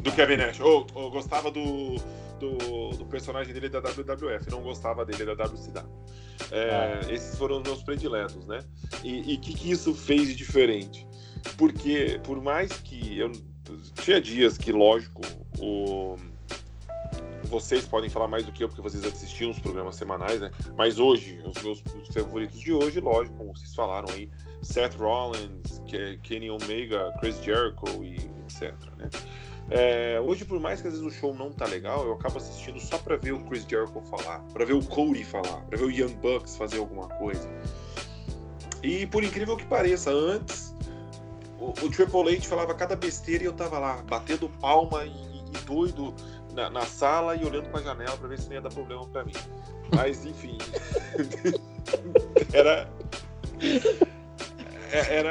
Do Kevin Nash. Ou oh, gostava do, do, do, personagem dele da WWF, não gostava dele da WCW. É, ah. Esses foram os meus prediletos, né? E o que, que isso fez de diferente? Porque, por mais que eu. Tinha dias que, lógico, o vocês podem falar mais do que eu, porque vocês assistiam os programas semanais, né? Mas hoje, os meus favoritos de hoje, lógico, como vocês falaram aí, Seth Rollins, Kenny Omega, Chris Jericho e etc, né? É, hoje, por mais que às vezes o show não tá legal, eu acabo assistindo só para ver o Chris Jericho falar, para ver o Cody falar, para ver o Young Bucks fazer alguma coisa. E por incrível que pareça, antes o, Triple H falava cada besteira e eu tava lá batendo palma e, e doido na, na, sala e olhando para a janela para ver se não ia dar problema para mim. Mas enfim, era é, era,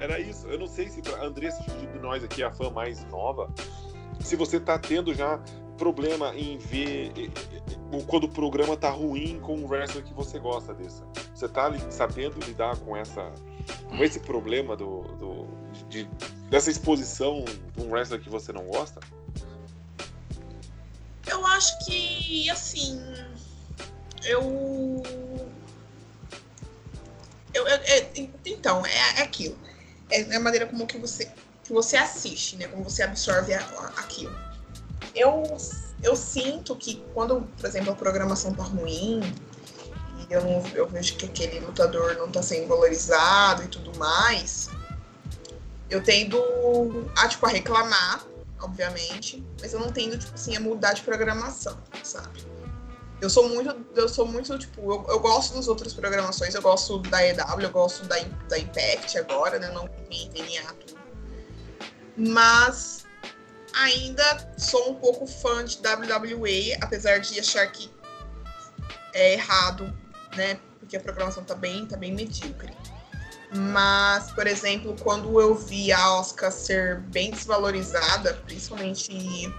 era isso. Eu não sei se a Andressa de nós aqui, a fã mais nova, se você tá tendo já problema em ver quando o programa tá ruim com o wrestler que você gosta dessa. Você tá sabendo lidar com essa com esse problema do, do de, dessa exposição de um wrestler que você não gosta? Eu acho que assim eu eu, eu, é, então, é, é aquilo. É, é a maneira como que você, que você assiste, né? Como você absorve a, a, aquilo. Eu, eu sinto que quando, por exemplo, a programação tá ruim, eu, não, eu vejo que aquele lutador não tá sendo valorizado e tudo mais, eu tendo a, tipo, a reclamar, obviamente, mas eu não tendo, tipo assim, a mudar de programação, sabe? Eu sou muito, eu sou muito, tipo, eu, eu gosto das outras programações, eu gosto da EW, eu gosto da, da Impact agora, né? Não tem TNA tudo. Mas ainda sou um pouco fã de WWE, apesar de achar que é errado, né? Porque a programação tá bem, tá bem medíocre. Mas, por exemplo, quando eu vi a Oscar ser bem desvalorizada, principalmente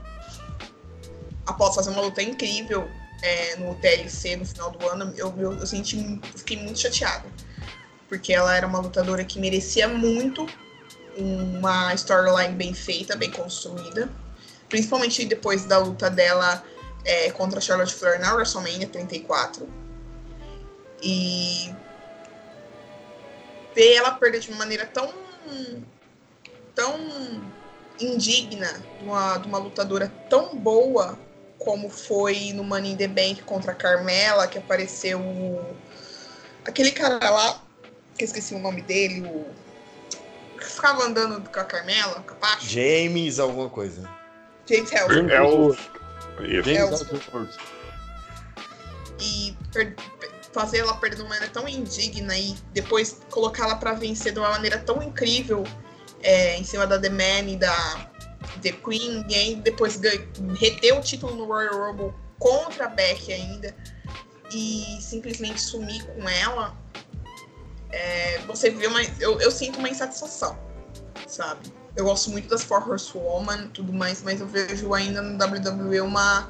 após fazer uma luta incrível é, no TLC no final do ano, eu, eu, eu senti, fiquei muito chateada. Porque ela era uma lutadora que merecia muito uma storyline bem feita, bem construída. Principalmente depois da luta dela é, contra Charlotte Flair na WrestleMania 34. E ver ela perder de uma maneira tão tão indigna de uma, de uma lutadora tão boa como foi no Money in the Bank contra a Carmela, que apareceu o... aquele cara lá, que eu esqueci o nome dele, o que ficava andando com a Carmela, com a James alguma coisa. James Ellsworth. É o... Ellsworth. E per... fazer ela perder de uma maneira tão indigna e depois colocar ela para vencer de uma maneira tão incrível é, em cima da The Man e da The Queen, e aí depois reteu o título no Royal Rumble contra a Becky ainda, e simplesmente sumir com ela, é, você vê uma. Eu, eu sinto uma insatisfação, sabe? Eu gosto muito das Four Horsewoman e tudo mais, mas eu vejo ainda no WWE uma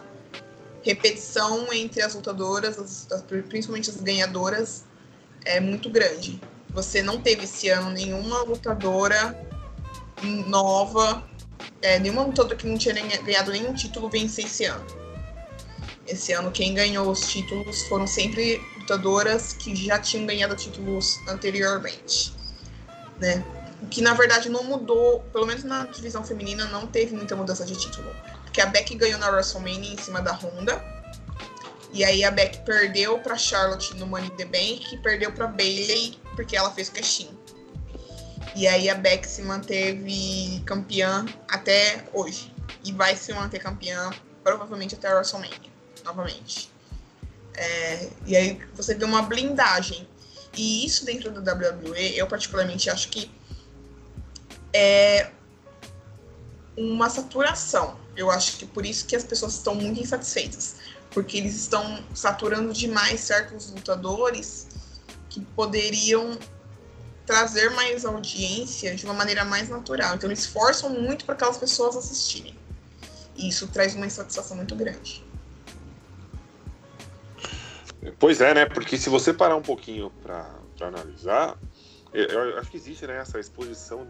repetição entre as lutadoras, as, as, principalmente as ganhadoras, é muito grande. Você não teve esse ano nenhuma lutadora nova é, nenhuma lutadora que não tinha ganhado nenhum título vence esse ano. Esse ano quem ganhou os títulos foram sempre lutadoras que já tinham ganhado títulos anteriormente, né? O que na verdade não mudou, pelo menos na divisão feminina não teve muita mudança de título, porque a Becky ganhou na WrestleMania em cima da Honda. E aí a Becky perdeu para Charlotte no Money in the Bank e perdeu para Bayley porque ela fez caixinha. E aí a Beck se manteve campeã até hoje. E vai se manter campeã provavelmente até a WrestleMania, novamente. É, e aí você vê uma blindagem. E isso dentro do WWE, eu particularmente acho que é uma saturação. Eu acho que por isso que as pessoas estão muito insatisfeitas. Porque eles estão saturando demais certos lutadores que poderiam trazer mais audiência de uma maneira mais natural. Então, eles forçam muito para aquelas pessoas assistirem. E isso traz uma insatisfação muito grande. Pois é, né? Porque se você parar um pouquinho para analisar, eu, eu, acho que existe né, essa exposição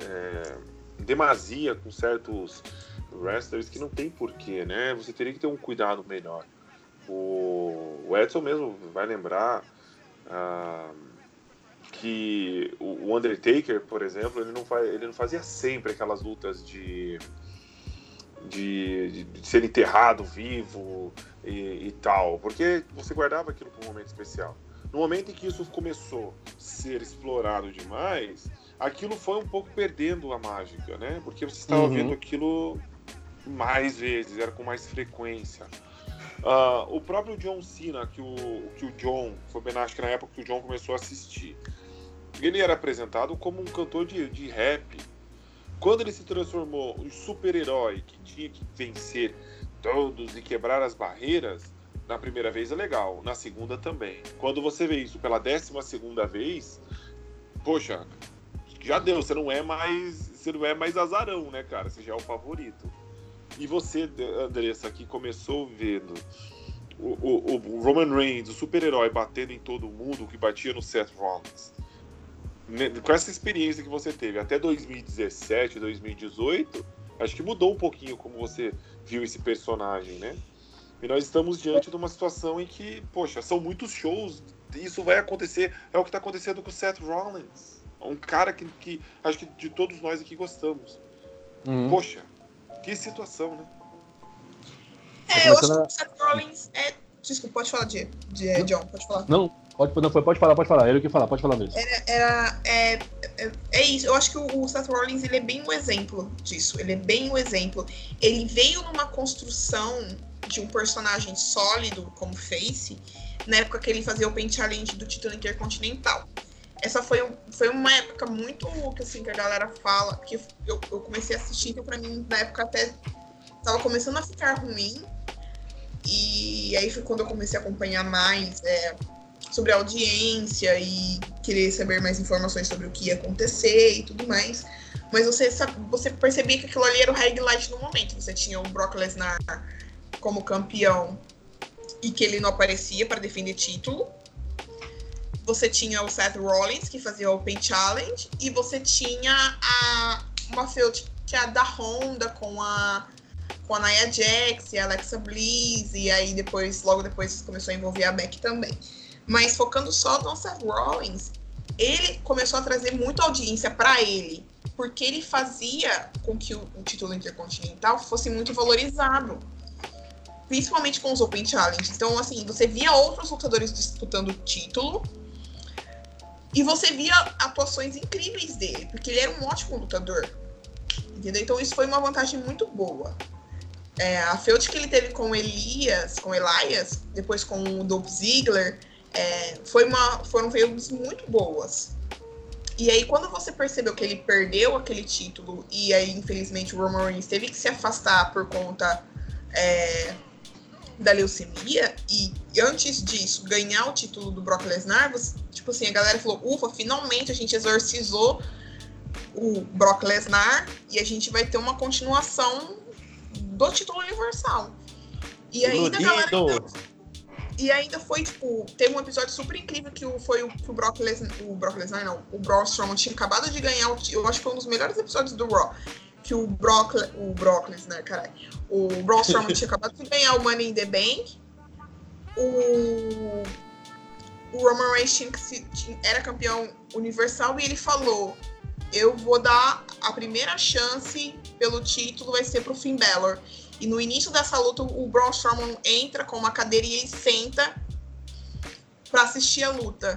é, demasia com certos wrestlers que não tem porquê, né? Você teria que ter um cuidado melhor. O, o Edson mesmo vai lembrar uh, que o Undertaker, por exemplo, ele não, faz, ele não fazia sempre aquelas lutas de, de, de ser enterrado vivo e, e, tal, porque você guardava aquilo para um momento especial. No momento em que isso começou a ser explorado demais, aquilo foi um pouco perdendo a mágica, né? Porque você estava uhum. vendo aquilo mais vezes, era com mais frequência. Uh, o próprio John Cena, que o, que o John, foi bem acho que na época que o John começou a assistir, ele era apresentado como um cantor de, de rap. Quando ele se transformou em super-herói que tinha que vencer todos e quebrar as barreiras, na primeira vez é legal, na segunda também. Quando você vê isso pela décima segunda vez, poxa, já deu, você não é mais, você não é mais azarão, né, cara? Você já é o favorito. E você, Andressa, que começou vendo o, o, o Roman Reigns, o super-herói, batendo em todo mundo, que batia no Seth Rollins, né, com essa experiência que você teve até 2017, 2018, acho que mudou um pouquinho como você viu esse personagem, né? E nós estamos diante de uma situação em que, poxa, são muitos shows, isso vai acontecer, é o que está acontecendo com o Seth Rollins. Um cara que, que acho que de todos nós aqui gostamos. Uhum. Poxa, que situação, né? É, eu acho que o Seth Rollins é. Desculpa, pode falar, de, de John, pode falar. Não, pode, não, pode falar, pode falar. Ele que falar, pode falar mesmo. Era, era é, é, é, isso, eu acho que o, Seth Rollins ele é bem um exemplo disso. Ele é bem um exemplo. Ele veio numa construção de um personagem sólido como Face, na época que ele fazia o Paint Challenge do título intercontinental essa foi, foi uma época muito que assim que a galera fala que eu, eu comecei a assistir então para mim na época até tava começando a ficar ruim. E aí foi quando eu comecei a acompanhar mais é, sobre a audiência e querer saber mais informações sobre o que ia acontecer e tudo mais. Mas você você percebia que aquilo ali era o highlight no momento. Você tinha o Brock Lesnar como campeão e que ele não aparecia para defender título você tinha o Seth Rollins, que fazia o Open Challenge, e você tinha a, uma feud que é a da Honda com a, com a Nia Jax e a Alexa Bliss, e aí depois, logo depois, começou a envolver a Beck também. Mas focando só no Seth Rollins, ele começou a trazer muita audiência para ele, porque ele fazia com que o, o título intercontinental fosse muito valorizado principalmente com os Open Challenge. Então, assim, você via outros lutadores disputando o título e você via atuações incríveis dele, porque ele era um ótimo lutador. Entendeu? Então isso foi uma vantagem muito boa. É, a feud que ele teve com Elias, com Elias, depois com o Dolph Ziggler, é, foi uma, foram feuds muito boas. E aí, quando você percebeu que ele perdeu aquele título, e aí, infelizmente, o Roman Reigns teve que se afastar por conta é, da leucemia e antes disso ganhar o título do Brock Lesnar, você, tipo assim, a galera falou: "Ufa, finalmente a gente exorcizou o Brock Lesnar e a gente vai ter uma continuação do título universal". E ainda a galera e ainda foi, tipo, teve um episódio super incrível que foi o, que o Brock Lesnar, o Brock Lesnar não, o Braun Strowman tinha acabado de ganhar o, eu acho que foi um dos melhores episódios do Raw, que o Brock, o Brock Lesnar, caralho, o Braun Strowman tinha acabado de ganhar o Money in the Bank. O, o Roman Reigns tinha, tinha, era campeão universal e ele falou: Eu vou dar a primeira chance pelo título, vai ser pro Finn Balor. E no início dessa luta, o Braun Strowman entra com uma cadeirinha e senta para assistir a luta.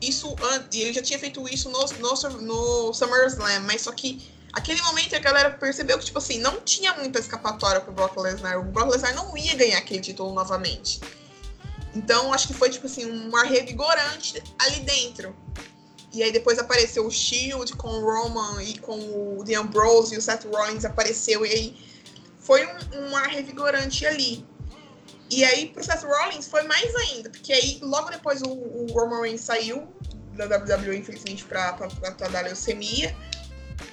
Isso, e ele já tinha feito isso no, no, no SummerSlam, mas só que Aquele momento a galera percebeu que, tipo assim, não tinha muita escapatória pro Brock Lesnar. O Brock Lesnar não ia ganhar aquele título novamente. Então, acho que foi, tipo assim, um ar revigorante ali dentro. E aí depois apareceu o Shield com o Roman e com o The Ambrose e o Seth Rollins apareceu. E aí foi um, um ar revigorante ali. E aí pro Seth Rollins foi mais ainda, porque aí logo depois o, o Roman Reigns saiu da WWE, infelizmente, pra, pra, pra, pra dar leucemia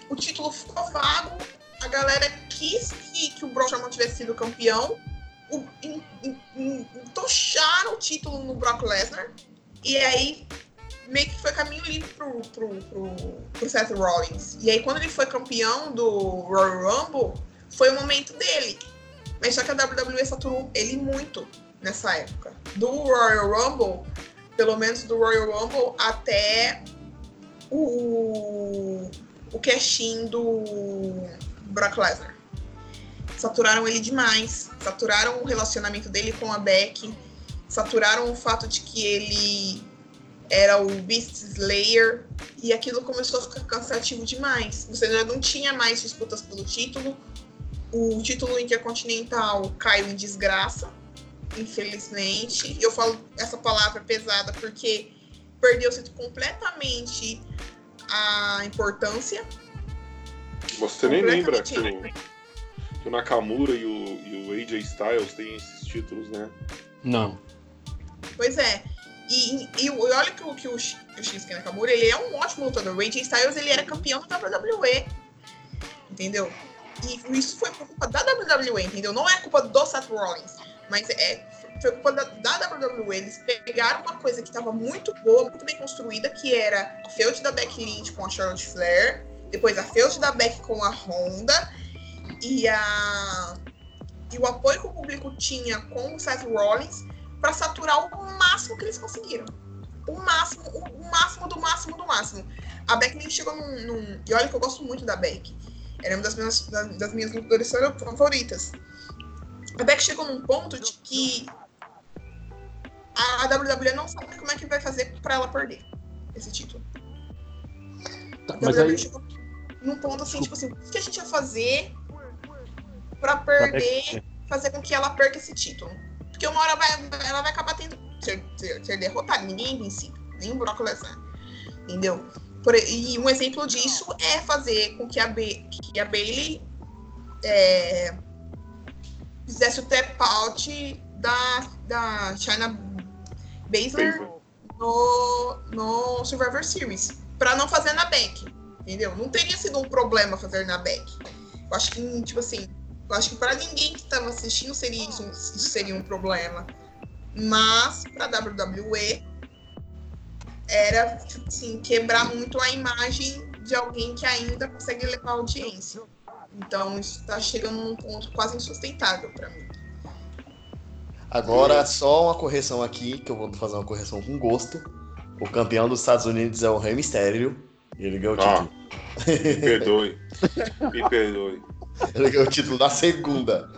o título ficou vago, a galera quis que, que o Brock Strowman tivesse sido campeão, o, entocharam o título no Brock Lesnar, e aí meio que foi caminho livre pro, pro, pro, pro Seth Rollins. E aí, quando ele foi campeão do Royal Rumble, foi o momento dele. Mas só que a WWE saturou ele muito nessa época. Do Royal Rumble, pelo menos do Royal Rumble, até o, o casting do Brock Lesnar. Saturaram ele demais. Saturaram o relacionamento dele com a Becky. Saturaram o fato de que ele era o Beast Slayer. E aquilo começou a ficar cansativo demais. Você já não tinha mais disputas pelo título. O título intercontinental caiu em desgraça, infelizmente. Eu falo essa palavra pesada porque perdeu-se completamente a importância. Você nem lembra que o, que o Nakamura e o, e o AJ Styles têm esses títulos, né? Não. Pois é. E, e, e olha que o, que o, o Shinsuke Nakamura, ele é um ótimo lutador. O AJ Styles, ele era campeão da WWE. Entendeu? E isso foi por culpa da WWE, entendeu? Não é culpa do Seth Rollins, mas é, foi culpa da, WWE. Eles pegaram uma coisa que estava muito boa, muito bem construída, que era a feud da Becky Lynch com a Charlotte Flair, depois a feud da Becky com a Honda, e, a, e o apoio que o público tinha com o Seth Rollins para saturar o máximo que eles conseguiram. O máximo, o, máximo do máximo do máximo. A Becky Lynch chegou num, num, E olha que eu gosto muito da Becky. Ela é uma das minhas, das minhas lutadoras favoritas. A Beck chegou num ponto de que a, WWE não sabe como é que vai fazer para ela perder esse título. Tá, a WWE aí... chegou num ponto assim, tipo assim, o que a gente vai fazer para perder, fazer com que ela perca esse título? Porque uma hora vai, ela vai acabar tendo ser, ser, ser derrotada, ninguém é invencível, nem o Brock Lesnar. Entendeu? Por, e um exemplo disso é fazer com que a, B, que a Bailey é, fizesse o tap out da, da China Baszler no, no Survivor Series. Pra não fazer na Beck. Entendeu? Não teria sido um problema fazer na Beck. Eu acho que, tipo assim, eu acho que para ninguém que estava assistindo seria isso, isso seria um problema. Mas para WWE era, tipo assim, quebrar muito a imagem de alguém que ainda consegue levar audiência. Então, isso está chegando num ponto quase insustentável para mim. Agora, só uma correção aqui, que eu vou fazer uma correção com gosto. O campeão dos Estados Unidos é o Rey Mysterio. Ele ganhou o ah, título. Me perdoe. Me perdoe. Ele ganhou o título na segunda.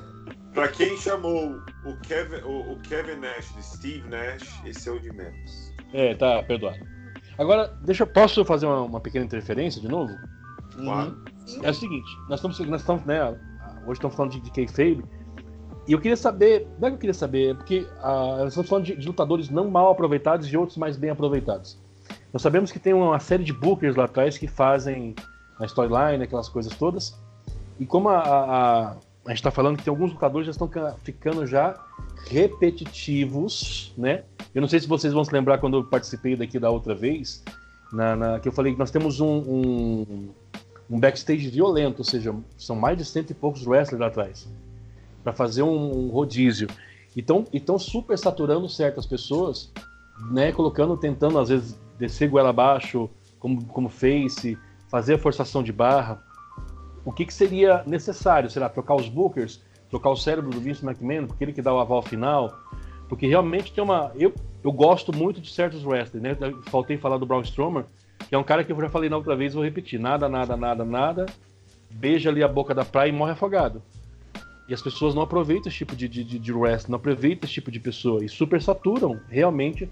Pra quem chamou o Kevin, o, o Kevin Nash de Steve Nash, esse é o de menos. É, tá, perdoado. Agora, deixa, posso fazer uma, uma pequena interferência de novo? Claro. É o seguinte, nós estamos, nós estamos né, hoje estamos falando de, de kayfabe, e eu queria saber, não é que eu queria saber, é porque nós estamos falando de, de, lutadores não mal aproveitados e outros mais bem aproveitados. Nós sabemos que tem uma série de bookers lá atrás que fazem a storyline, aquelas coisas todas, e como a, a, a gente está falando que tem alguns lutadores já estão ficando já repetitivos, né? Eu não sei se vocês vão se lembrar quando eu participei daqui da outra vez, na, na que eu falei que nós temos um, um, um, backstage violento, ou seja, são mais de cento e poucos wrestlers lá atrás, para fazer um, um rodízio. Então, estão super saturando certas pessoas, né? Colocando, tentando às vezes descer goela abaixo, como, como face, fazer a forçação de barra. O que, que seria necessário? Será trocar os bookers? trocar o cérebro do Vince McMahon, porque ele que dá o aval final. Porque realmente tem uma. Eu, eu gosto muito de certos wrestlers, né? Faltei falar do Braun Strowman, que é um cara que eu já falei na outra vez, vou repetir: nada, nada, nada, nada. Beija ali a boca da praia e morre afogado. E as pessoas não aproveitam esse tipo de, de, de, de wrestling, não aproveitam esse tipo de pessoa. E super saturam, realmente,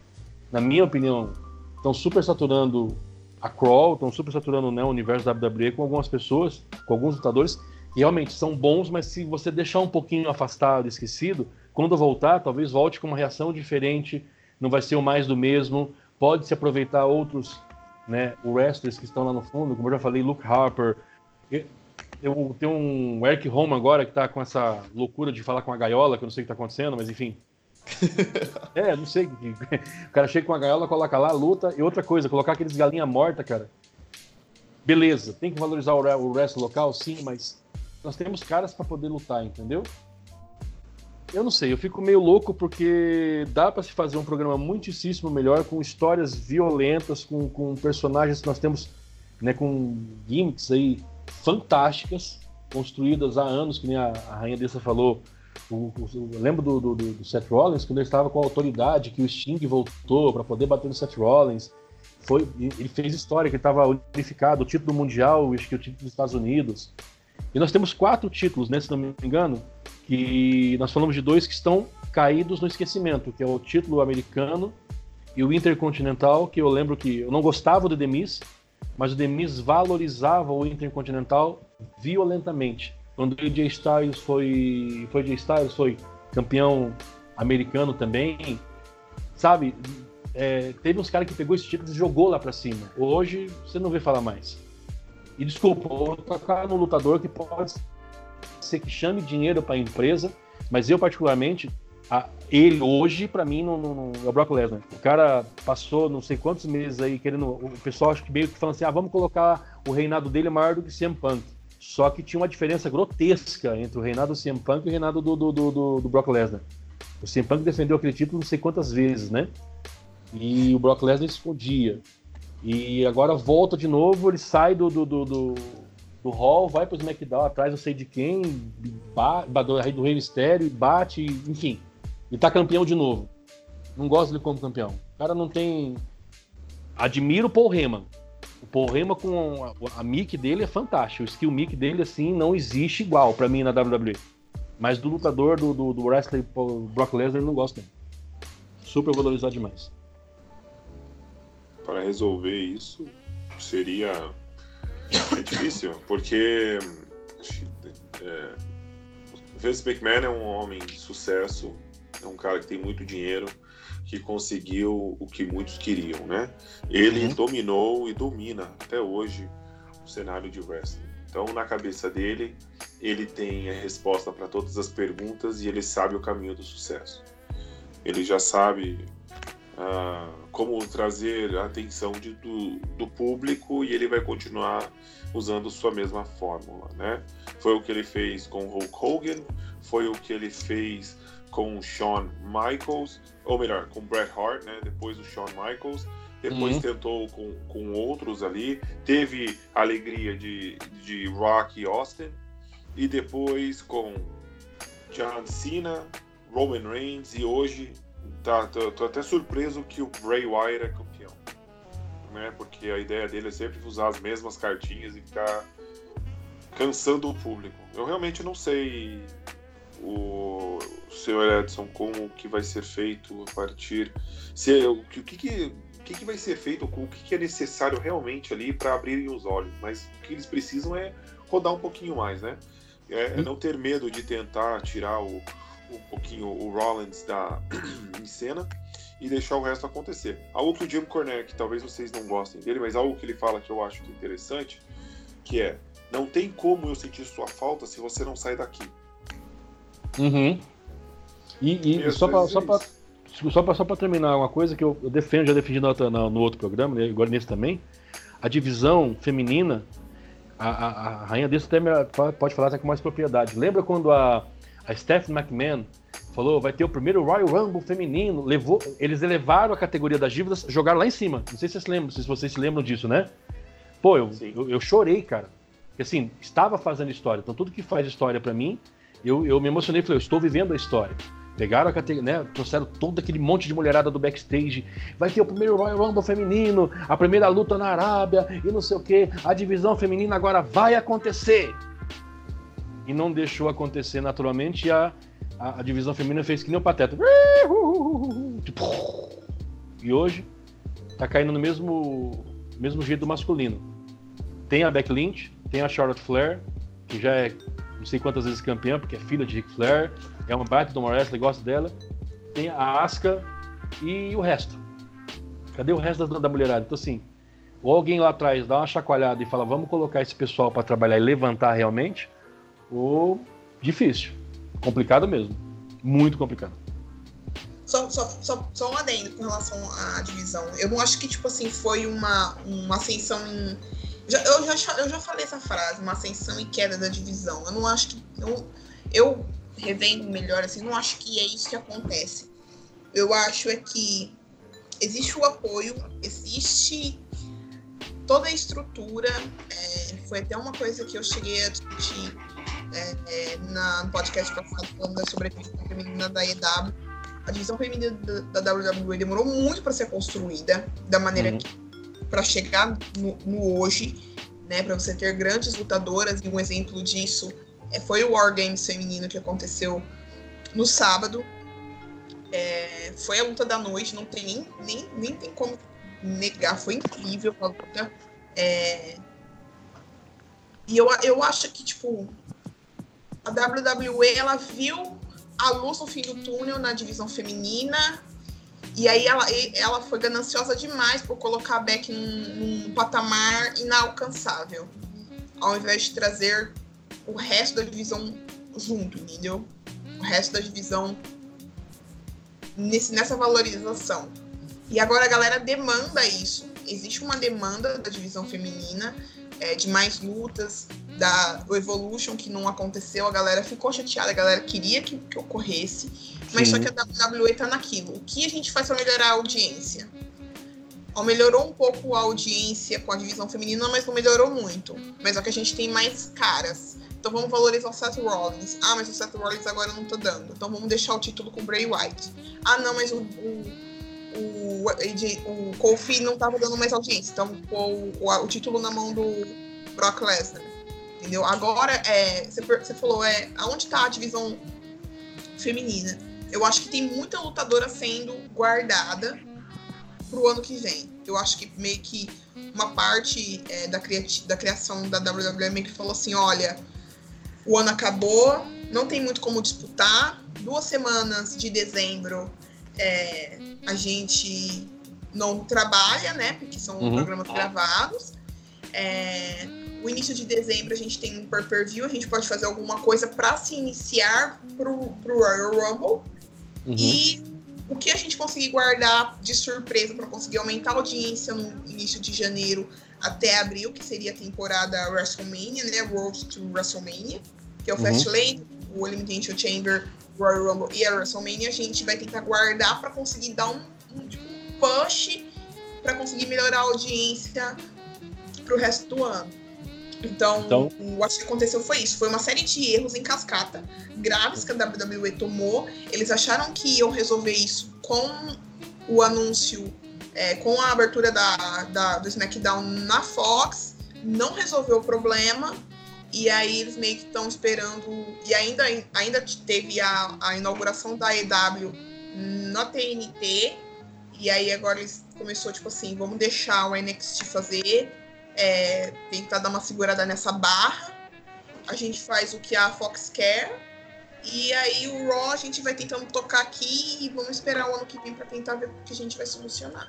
na minha opinião, estão super saturando a Crawl, estão super saturando né, o universo da WWE com algumas pessoas, com alguns lutadores realmente são bons, mas se você deixar um pouquinho afastado, esquecido, quando voltar, talvez volte com uma reação diferente, não vai ser o mais do mesmo, pode se aproveitar outros, né, wrestlers que estão lá no fundo, como eu já falei, Luke Harper. Eu, tenho um Eric Home agora que tá com essa loucura de falar com a gaiola, que eu não sei o que tá acontecendo, mas enfim. é, não sei. O cara chega com a gaiola, coloca lá, luta. E outra coisa, colocar aqueles galinha morta, cara. Beleza, tem que valorizar o wrestling local, sim, mas nós temos caras para poder lutar, entendeu? eu não sei, eu fico meio louco porque dá para se fazer um programa muitíssimo melhor com histórias violentas, com, com personagens que nós temos, né, com gimmicks aí fantásticas, construídas há anos, que nem a, a Rainha Dessa falou. O, o, eu lembro do, do, do, Seth Rollins, quando ele estava com a autoridade, que o Sting voltou para poder bater no Seth Rollins. Foi, ele fez história, que ele estava unificado, o título mundial, acho que o título dos Estados Unidos. E nós temos quatro títulos, né, se não me engano, que nós falamos de dois que estão caídos no esquecimento, que é o título americano e o intercontinental, que eu lembro que eu não gostava do Demis, mas o Demis valorizava o intercontinental violentamente. Quando o AJ Styles foi, foi AJ Styles foi campeão americano também, sabe? É, teve uns caras que pegou esse título e jogou lá para cima. Hoje você não vê falar mais. E desculpa, vou tocar no lutador que pode ser que chame dinheiro para a empresa, mas eu particularmente, a, ele hoje para mim não, não, é o Brock Lesnar. O cara passou não sei quantos meses aí querendo, o pessoal acho que meio que falando assim, ah, vamos colocar o reinado dele maior do que CM Punk. Só que tinha uma diferença grotesca entre o reinado do CM Punk e o reinado do, do, do, do Brock Lesnar. O CM Punk defendeu aquele título não sei quantas vezes, né? E o Brock Lesnar escondia. E agora volta de novo, ele sai do, do, do, do, do hall, vai pro SmackDown atrás, não sei de quem, do, do Rei Mistério, bate, enfim. E tá campeão de novo. Não gosto dele como campeão. O cara não tem. Admiro o Paul Heyman. O Paul Heyman com a, a mic dele é fantástico. O skill mic dele, assim, não existe igual para mim na WWE. Mas do lutador, do, do, do wrestler Brock Lesnar, não gosto. Não. Super valorizado demais para resolver isso seria é difícil, porque é, Vince McMahon é um homem de sucesso, é um cara que tem muito dinheiro, que conseguiu o que muitos queriam, né? Ele uhum. dominou e domina até hoje o cenário de wrestling. Então, na cabeça dele, ele tem a resposta para todas as perguntas e ele sabe o caminho do sucesso. Ele já sabe uh, como trazer a atenção de, do, do, público e ele vai continuar usando sua mesma fórmula, né? Foi o que ele fez com Hulk Hogan, foi o que ele fez com Shawn Michaels, ou melhor, com Bret Hart, né? Depois o Shawn Michaels, depois uhum. tentou com, com outros ali, teve a alegria de, de Rock e Austin, e depois com John Cena, Roman Reigns e hoje Tá, tô, tô, até surpreso que o Bray Wyatt é campeão. Né? Porque a ideia dele é sempre usar as mesmas cartinhas e ficar cansando o público. Eu realmente não sei o, o senhor Edson como que vai ser feito a partir. Se, o, que, que, o que, que vai ser feito, o que, é necessário realmente ali para abrirem os olhos. Mas o que eles precisam é rodar um pouquinho mais, né? É, é não ter medo de tentar tirar o, um pouquinho o Rollins da, em cena e deixar o resto acontecer. Algo que o Jim Cornette, que talvez vocês não gostem dele, mas algo que ele fala que eu acho é interessante, que é não tem como eu sentir sua falta se você não sai daqui. Uhum. E, e só para só para só para só terminar uma coisa que eu, eu defendo, já defendi no, no, no outro programa, né, agora nesse também, a divisão feminina, a, a, a rainha desse até pode falar até com mais propriedade. Lembra quando a a Stephanie McMahon falou, vai ter o primeiro Royal Rumble feminino. Levou, eles elevaram a categoria das dívidas, jogaram lá em cima. Não sei se vocês lembram, se vocês se lembram disso, né? Pô, eu, eu, eu, chorei, cara. Porque assim, estava fazendo história. Então tudo que faz história para mim, eu, eu me emocionei. Falei, eu estou vivendo a história. Pegaram a categoria, né? Trouxeram todo aquele monte de mulherada do backstage. Vai ter o primeiro Royal Rumble feminino, a primeira luta na Arábia e não sei o que. A divisão feminina agora vai acontecer e não deixou acontecer naturalmente e a, a, a divisão feminina fez que nem o Pateta. E hoje tá caindo no mesmo, mesmo jeito do masculino. Tem a Beck Lynch, tem a Charlotte Flair, que já é sei quantas vezes campeã, porque é filha de Ric Flair, é uma baita do wrestler, gosta dela. Tem a Asuka e o resto. Cadê o resto da, da mulherada? Então assim, ou alguém lá atrás dá uma chacoalhada e fala, vamos colocar esse pessoal para trabalhar e levantar realmente, ou difícil. Complicado mesmo. Muito complicado. Só, só, só, só um adendo com relação à divisão. Eu não acho que, tipo assim, foi uma, uma ascensão em. Já, eu, já, eu já falei essa frase, uma ascensão e queda da divisão. Eu não acho que. Eu, eu revendo melhor, assim, não acho que é isso que acontece. Eu acho é que existe o apoio, existe toda a estrutura. É, foi até uma coisa que eu cheguei a discutir é, é, na, no podcast passado falando sobre a divisão feminina da EW. A divisão feminina da, da WWE demorou muito para ser construída da maneira uhum. que para chegar no, no, hoje, né, para você ter grandes lutadoras e um exemplo disso é, foi o War Games feminino que aconteceu no sábado. É, foi a luta da noite, não tem nem, nem, nem tem como negar, foi incrível a luta. É, e eu, eu acho que, tipo, a WWE, ela viu a luz no fim do túnel na divisão feminina, e aí ela, ela foi gananciosa demais por colocar a Beck num, num patamar inalcançável, ao invés de trazer o resto da divisão junto, entendeu? O resto da divisão nesse, nessa valorização. E agora a galera demanda isso. Existe uma demanda da divisão feminina é, de mais lutas, da o Evolution que não aconteceu, a galera ficou chateada, a galera queria que, que ocorresse, mas Sim. só que a WWE tá naquilo. O que a gente faz para melhorar a audiência? Ó, melhorou um pouco a audiência com a divisão feminina, mas não melhorou muito. Mas é que a gente tem mais caras. Então vamos valorizar o Seth Rollins. Ah, mas o Seth Rollins agora não tá dando. Então vamos deixar o título com o Bray Wyatt. Ah, não, mas o, o, o, o Kofi não tava dando mais audiência. Então o, o, o título na mão do Brock Lesnar. Entendeu? Agora, é, você, você falou, é, aonde tá a divisão feminina? Eu acho que tem muita lutadora sendo guardada pro ano que vem. Eu acho que meio que uma parte é, da, da criação da WWE meio que falou assim, olha, o ano acabou, não tem muito como disputar. Duas semanas de dezembro é, a gente não trabalha, né? Porque são uhum. programas gravados. É, o início de dezembro a gente tem um per-per-view, a gente pode fazer alguma coisa para se iniciar pro, pro Royal Rumble. Uhum. E o que a gente conseguir guardar de surpresa para conseguir aumentar a audiência no início de janeiro até abril, que seria a temporada WrestleMania, né? Road to WrestleMania que é o uhum. Fastlane, o Elimination Chamber, Royal Rumble e a WrestleMania, a gente vai tentar guardar para conseguir dar um, um, tipo, push para conseguir melhorar a audiência para o resto do ano. Então, então, eu acho que aconteceu foi isso. Foi uma série de erros em cascata graves que a WWE tomou. Eles acharam que iam resolver isso com o anúncio, é, com a abertura da, da, do SmackDown na Fox. Não resolveu o problema. E aí eles meio que estão esperando. E ainda, ainda teve a, a inauguração da EW na TNT. E aí agora eles começou, tipo assim, vamos deixar o NXT fazer. É, tentar dar uma segurada nessa barra. A gente faz o que a Fox quer. E aí o Raw a gente vai tentando tocar aqui e vamos esperar o ano que vem para tentar ver o que a gente vai solucionar.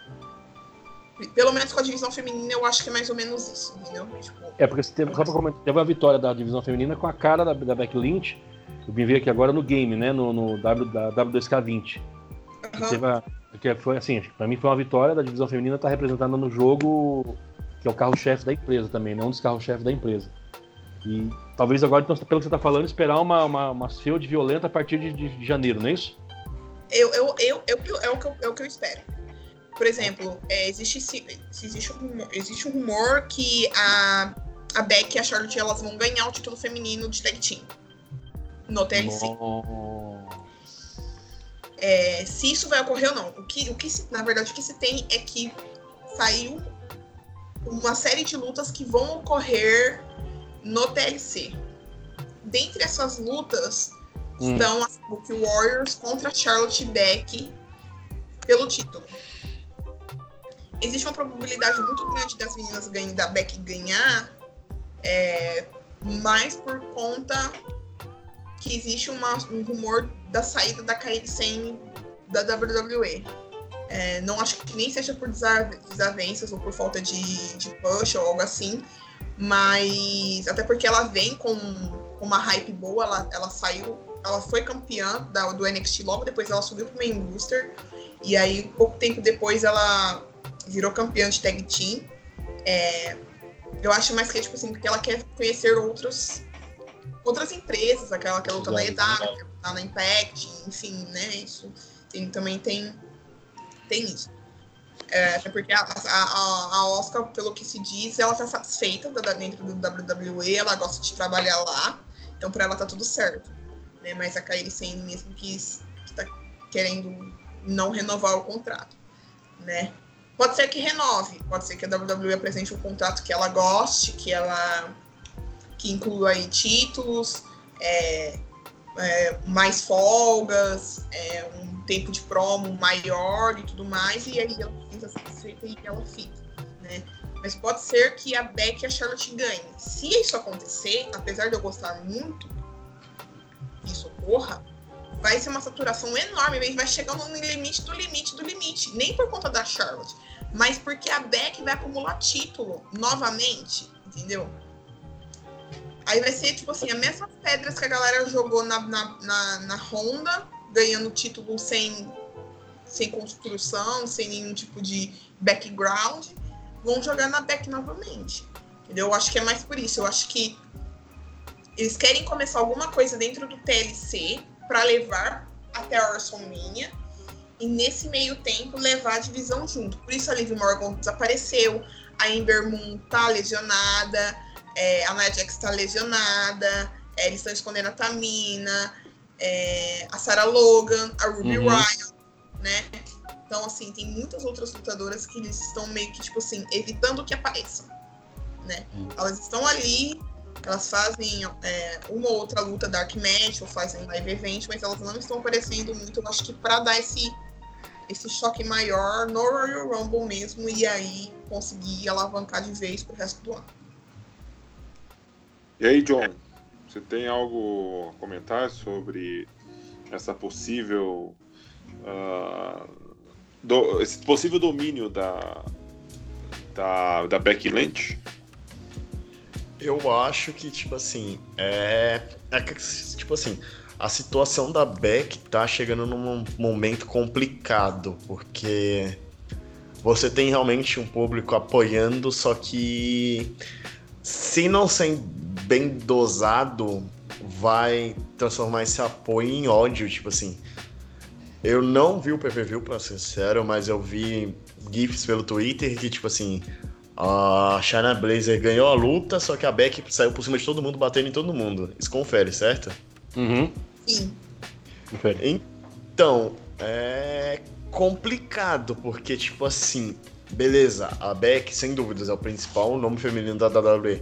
Pelo menos com a divisão feminina, eu acho que é mais ou menos isso, entendeu? Tipo, é, porque teve, só pra comentar, teve uma vitória da divisão feminina com a cara da, da Becky Lynch. Eu vim ver aqui agora no game, né? No, no w, da W2K20. Uhum. Teve a, que foi assim, pra mim foi uma vitória da divisão feminina estar tá representada no jogo, que é o carro-chefe da empresa também, não né? um dos carros-chefes da empresa. E talvez agora, então, pelo que você tá falando, esperar uma, uma, uma field violenta a partir de, de, de janeiro, não é isso? Eu, eu, eu, eu, é, o que eu, é o que eu espero. Por exemplo, é, existe, existe, um, existe um rumor que a, a Beck e a Charlotte elas vão ganhar o título feminino de tag team no TLC. É, se isso vai ocorrer ou não. O que, o que se, na verdade, o que se tem é que saiu uma série de lutas que vão ocorrer no TLC. Dentre essas lutas hum. estão as Book Warriors contra Charlotte Beck pelo título existe uma probabilidade muito grande das meninas ganhem, da Beck ganhar, é, mais por conta que existe uma, um rumor da saída da Kairi Sane da WWE. É, não acho que nem seja por desavenças ou por falta de, de push ou algo assim, mas até porque ela vem com uma hype boa, ela, ela saiu, ela foi campeã da, do NXT logo depois ela subiu pro main booster e aí pouco tempo depois ela virou campeã de tag team. É, eu acho mais que é tipo assim, porque ela quer conhecer outros outras empresas, aquela que luta na EDAC, que tá na Impact, enfim, né? Isso tem, também tem, tem isso. É, até porque a, a, a Oscar, pelo que se diz, ela tá satisfeita dentro do WWE, ela gosta de trabalhar lá, então para ela tá tudo certo. Né? Mas a Kairi Sane mesmo que, que tá querendo não renovar o contrato, né? Pode ser que renove, pode ser que a WWE apresente um contrato que ela goste, que ela que inclua aí títulos, é, é, mais folgas, é, um tempo de promo maior e tudo mais, e aí ela fica e ela fica, né? Mas pode ser que a Beck e a Charlotte ganhem. Se isso acontecer, apesar de eu gostar muito que isso ocorra, vai ser uma saturação enorme, vai chegando no limite do limite do limite. Nem por conta da Charlotte, mas porque a Beck vai acumular título novamente, entendeu? Aí vai ser, tipo assim, as mesmas pedras que a galera jogou na, na, na, na Honda, ganhando título sem, sem construção, sem nenhum tipo de background, vão jogar na Beck novamente. Entendeu? Eu acho que é mais por isso. Eu acho que eles querem começar alguma coisa dentro do TLC para levar até a WrestleMania e nesse meio tempo levar a divisão junto. Por isso a Liv Morgan desapareceu, a Ember Moon tá lesionada, é, a Nia Jax está lesionada, é, eles estão escondendo a Tamina, é, a Sarah Logan, a Ruby uhum. Ryan, né? Então, assim, tem muitas outras lutadoras que eles estão meio que, tipo assim, evitando que apareçam, né? Uhum. Elas estão ali, elas fazem é, uma ou outra luta Dark Match ou fazem live event, mas elas não estão aparecendo muito. Eu acho que para dar esse, esse choque maior no Royal Rumble mesmo e aí conseguir alavancar de vez pro resto do ano. E aí, John, você tem algo a comentar sobre essa possível. Uh, do, esse possível domínio da, da, da Becky Lynch? Eu acho que, tipo assim, é, é tipo assim, a situação da Beck tá chegando num momento complicado, porque você tem realmente um público apoiando, só que se não ser bem dosado, vai transformar esse apoio em ódio, tipo assim. Eu não vi o PPV, pra ser sincero, mas eu vi GIFs pelo Twitter que, tipo assim, a China Blazer ganhou a luta, só que a Beck saiu por cima de todo mundo, batendo em todo mundo. Isso confere, certo? Uhum. Sim. Confere. Então, é complicado, porque, tipo assim, beleza, a Beck, sem dúvidas, é o principal nome feminino da WWE.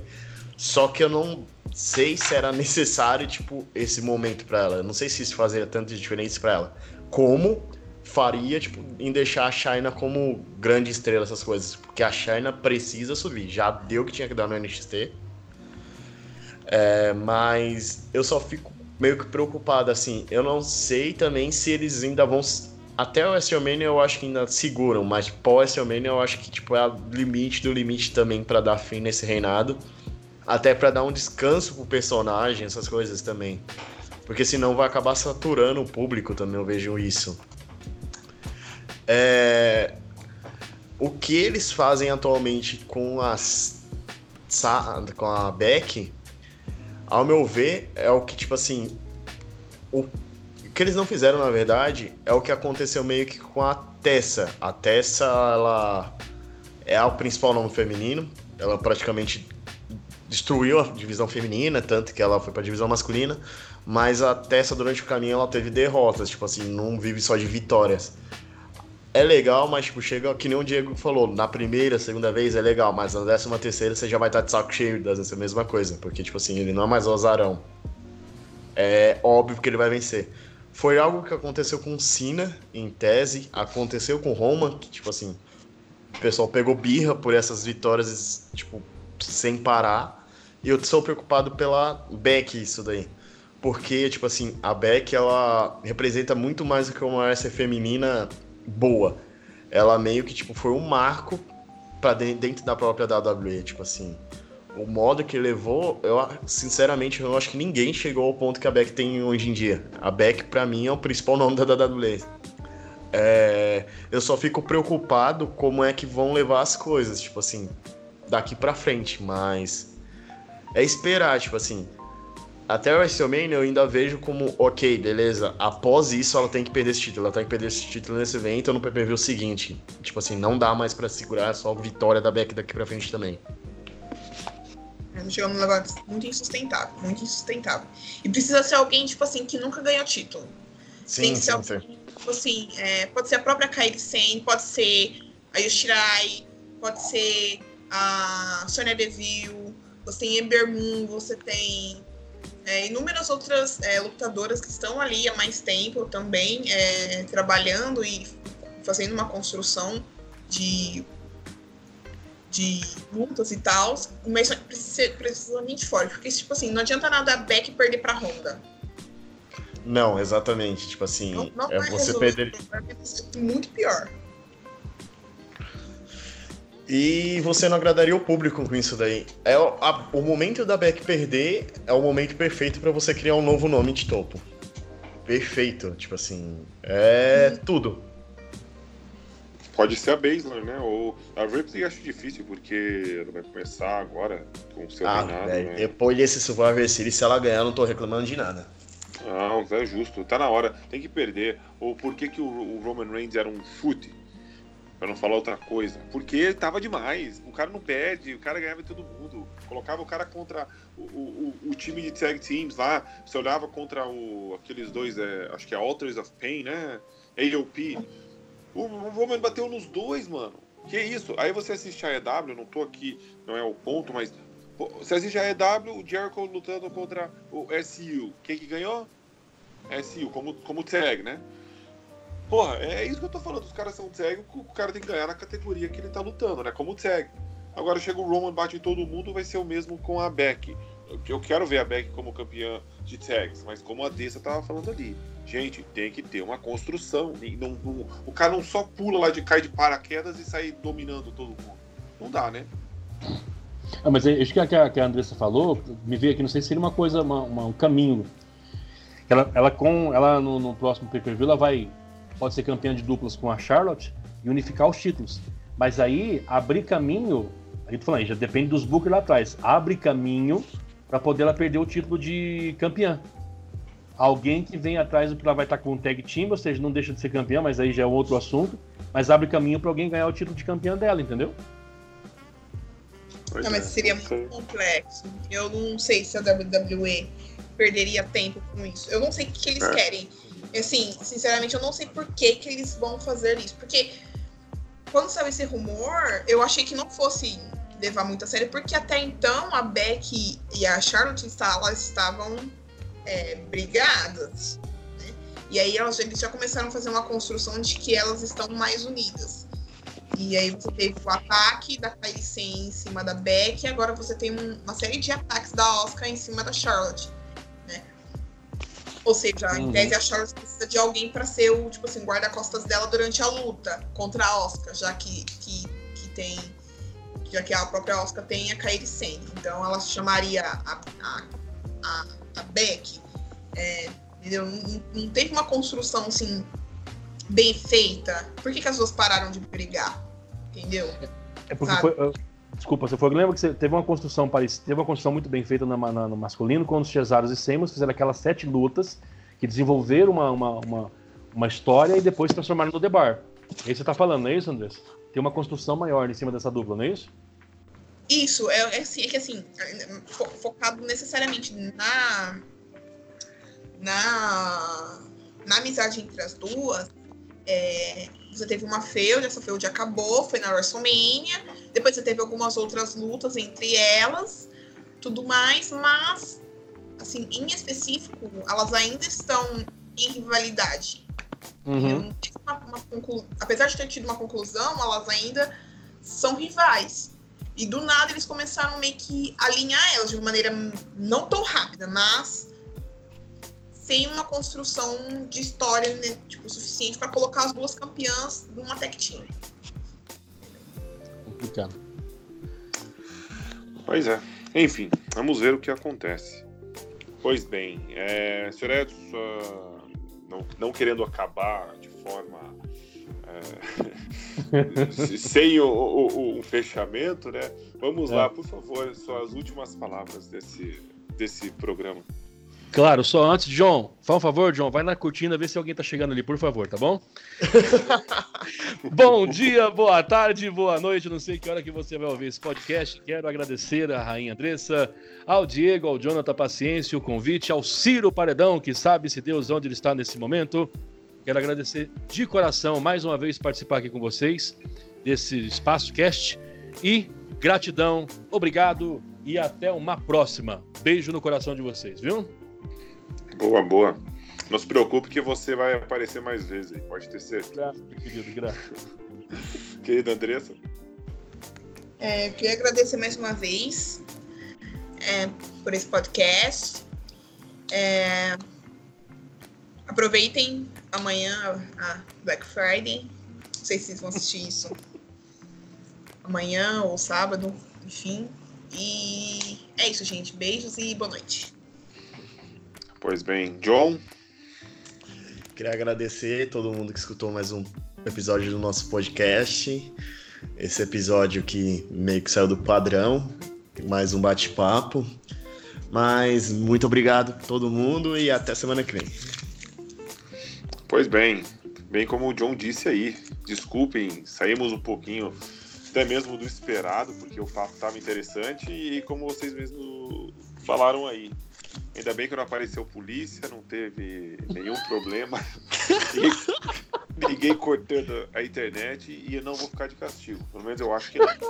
Só que eu não sei se era necessário, tipo, esse momento para ela. Eu não sei se isso fazia tanta diferença para ela. Como faria, tipo, em deixar a China como grande estrela, essas coisas. Porque a China precisa subir. Já deu o que tinha que dar no NXT. É, mas eu só fico meio que preocupado, assim. Eu não sei também se eles ainda vão. Até o WrestleMania eu acho que ainda seguram, mas pós-WrestleMania eu acho que tipo, é o limite do limite também para dar fim nesse reinado até para dar um descanso pro personagem, essas coisas também. Porque senão vai acabar saturando o público também, eu vejo isso. É... O que eles fazem atualmente com as com a Beck, ao meu ver, é o que tipo assim, o que eles não fizeram na verdade é o que aconteceu meio que com a Tessa. A Tessa, ela é o principal nome feminino, ela praticamente destruiu a divisão feminina, tanto que ela foi para a divisão masculina, mas a Tessa durante o caminho ela teve derrotas, tipo assim, não vive só de vitórias. É legal, mas tipo, chega que nem o Diego falou, na primeira, segunda vez é legal, mas na décima terceira você já vai estar de saco cheio dessa mesma coisa, porque tipo assim, ele não é mais o azarão. É óbvio que ele vai vencer. Foi algo que aconteceu com Cena, em tese, aconteceu com Roman, que tipo assim, o pessoal pegou birra por essas vitórias, tipo, sem parar. E eu estou preocupado pela Beck isso daí. Porque, tipo assim, a Beck, ela representa muito mais do que uma wrestler feminina boa. Ela meio que, tipo, foi um marco para dentro da própria WWE, tipo assim. O modo que levou, eu sinceramente, eu acho que ninguém chegou ao ponto que a Beck tem hoje em dia. A Beck, para mim, é o principal nome da WWE. É, eu só fico preocupado como é que vão levar as coisas, tipo assim, daqui para frente, mas é esperar, tipo assim. até o WrestleMania eu ainda vejo como, ok, beleza, após isso ela tem que perder esse título, ela tem que perder esse título nesse evento ou no PPV o seguinte. Tipo assim, não dá mais para segurar só a vitória da Beck daqui pra frente também. Chegando num negócio muito insustentável, muito insustentável. E precisa ser alguém, tipo assim, que nunca ganhou título. Sim, tem que ser sim, alguém, tipo assim, é, pode ser a própria Kairi Sen, pode ser a Yoshirai, pode ser a Sonya Deville, você tem Ember Moon, você tem é, inúmeras outras é, lutadoras que estão ali há mais tempo também é, trabalhando e fazendo uma construção de, de lutas e tal, mas precisa, precisamente forte, porque tipo assim, não adianta nada a Beck perder pra Honda. Não, exatamente, tipo assim, não, não é você perder... Muito pior. E você não agradaria o público com isso daí. É a, o momento da Beck perder é o momento perfeito para você criar um novo nome de topo. Perfeito, tipo assim, é hum. tudo. Pode ser a Baszler, né? Ou a Ripley acho difícil, porque ela vai começar agora com o seu ah, reinado, né? Depois desse Survivor Series, se ela ganhar, eu não tô reclamando de nada. Não, é justo. Tá na hora. Tem que perder. Ou por que, que o, o Roman Reigns era um fute? Pra não falar outra coisa. Porque tava demais. O cara não perde, o cara ganhava todo mundo. Colocava o cara contra o, o, o time de tag teams lá. Você olhava contra o, aqueles dois, é, acho que é Alters of Pain, né? AOP. O, o Roman bateu nos dois, mano. Que isso? Aí você assiste a EW, não tô aqui, não é o ponto, mas. Você assiste a EW, o Jericho lutando contra o SU. Quem que ganhou? SU, como, como tag, né? Porra, é isso que eu tô falando. Os caras são tag, o cara tem que ganhar na categoria que ele tá lutando, né? Como tag. Agora chega o Roman, bate em todo mundo, vai ser o mesmo com a Beck. Eu quero ver a Beck como campeã de tags, mas como a Dessa tava falando ali. Gente, tem que ter uma construção. Não, não, o cara não só pula lá de cai de paraquedas e sai dominando todo mundo. Não dá, né? Ah, mas acho que a, que a Andressa falou, me veio aqui, não sei se seria uma coisa, uma, uma, um caminho. Ela, ela com ela no, no próximo pay-per-view, ela vai pode ser campeã de duplas com a Charlotte e unificar os títulos. Mas aí abrir caminho, aí tô falando, já depende dos bookers lá atrás, abre caminho para poder ela perder o título de campeã. Alguém que vem atrás ela vai estar com um tag team, ou seja, não deixa de ser campeã, mas aí já é outro assunto. Mas abre caminho para alguém ganhar o título de campeã dela, entendeu? Não, mas é. seria muito complexo. Eu não sei se a WWE perderia tempo com isso. Eu não sei o que, que eles é. querem. Assim, sinceramente, eu não sei por que, que eles vão fazer isso. Porque quando saiu esse rumor, eu achei que não fosse levar muito a sério, porque até então a Beck e a Charlotte elas estavam é, brigadas. Né? E aí elas, eles já começaram a fazer uma construção de que elas estão mais unidas. E aí você teve o ataque da Kairi em cima da Beck, e agora você tem uma série de ataques da Oscar em cima da Charlotte. Ou seja, uhum. em tese a Charlotte precisa de alguém para ser o, tipo assim, guarda-costas dela durante a luta contra a Oscar, já que, que, que tem. Já que a própria Oscar tem a Kairi Sane. Então ela chamaria a, a, a, a Beck. É, entendeu? Não, não, teve uma construção assim bem feita. Por que, que as duas pararam de brigar? Entendeu? É porque Sabe? foi. Desculpa, você foi. Lembra que você teve uma construção parecida, teve uma construção muito bem feita no, no masculino, quando os Cesaros e Seymour fizeram aquelas sete lutas que desenvolveram uma, uma, uma, uma história e depois se transformaram no The Bar. É isso que você tá falando, não é isso, Andrés? Tem uma construção maior em cima dessa dupla, não é isso? Isso, é, é, assim, é que assim, focado necessariamente na, na, na amizade entre as duas, é, você teve uma feud, essa feud acabou, foi na WrestleMania. Depois você teve algumas outras lutas entre elas, tudo mais, mas, assim, em específico, elas ainda estão em rivalidade. Uhum. Uma, uma conclu... Apesar de ter tido uma conclusão, elas ainda são rivais. E do nada eles começaram meio que alinhar elas de uma maneira não tão rápida, mas sem uma construção de história né, tipo, suficiente para colocar as duas campeãs numa tech team. Complicado. Pois é. Enfim, vamos ver o que acontece. Pois bem, é, Sr. Edson, não, não querendo acabar de forma. É, sem o, o, o, fechamento, né? Vamos é. lá, por favor, suas últimas palavras desse, desse programa. Claro, só antes, John, faz um favor, John, vai na cortina ver se alguém tá chegando ali, por favor, tá bom? Bom dia, boa tarde, boa noite, não sei que hora que você vai ouvir esse podcast. Quero agradecer à Rainha Andressa, ao Diego, ao Jonathan Paciência, o convite, ao Ciro Paredão, que sabe se Deus onde ele está nesse momento. Quero agradecer de coração mais uma vez participar aqui com vocês desse Espaço Cast e gratidão, obrigado e até uma próxima. Beijo no coração de vocês, viu? Boa, boa. Não se preocupe que você vai aparecer mais vezes aí, pode ter certeza. Graças, querido, graças. Querida Andressa. É, queria agradecer mais uma vez é, por esse podcast. É, aproveitem amanhã a Black Friday. Não sei se vocês vão assistir isso amanhã ou sábado, enfim. E é isso, gente. Beijos e boa noite. Pois bem, John. Queria agradecer todo mundo que escutou mais um episódio do nosso podcast. Esse episódio que meio que saiu do padrão, mais um bate-papo. Mas muito obrigado a todo mundo e até semana que vem. Pois bem, bem como o John disse aí, desculpem, saímos um pouquinho até mesmo do esperado, porque o papo estava interessante e como vocês mesmos falaram aí, Ainda bem que não apareceu polícia, não teve nenhum problema. ninguém, cortando a internet e eu não vou ficar de castigo. Pelo menos eu acho que não. Eu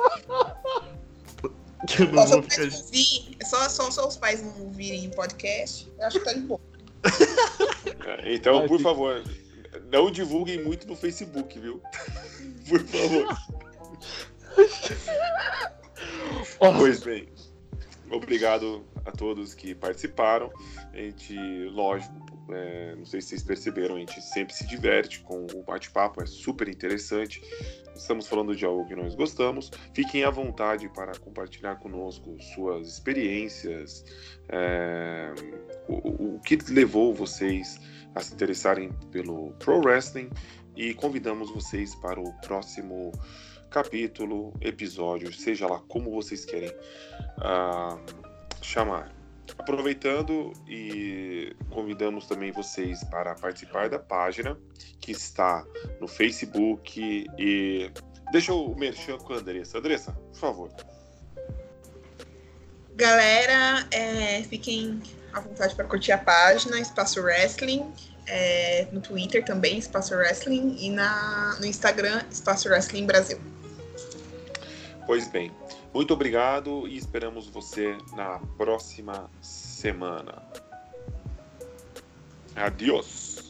não vou ficar... ouvir, é só, só, só os pais não ouvirem podcast, eu acho que tá de boa. É, então, por favor, não divulguem muito no Facebook, viu? Por favor. Pois bem, obrigado a todos que participaram. A gente, lógico, é, não sei se vocês perceberam, a gente sempre se diverte com o bate-papo, é super interessante. Estamos falando de algo que nós gostamos. Fiquem à vontade para compartilhar conosco suas experiências, é, o, o que levou vocês a se interessarem pelo pro wrestling e convidamos vocês para o próximo capítulo, episódio, seja lá como vocês querem. Uh, chamar. Aproveitando e convidamos também vocês para participar da página que está no Facebook e deixa o merchan com a Andressa. Andressa, por favor. Galera, é, fiquem à vontade para curtir a página Espaço Wrestling, é, no Twitter também Espaço Wrestling e na, no Instagram Espaço Wrestling Brasil. Pois bem, muito obrigado e esperamos você na próxima semana. Adiós.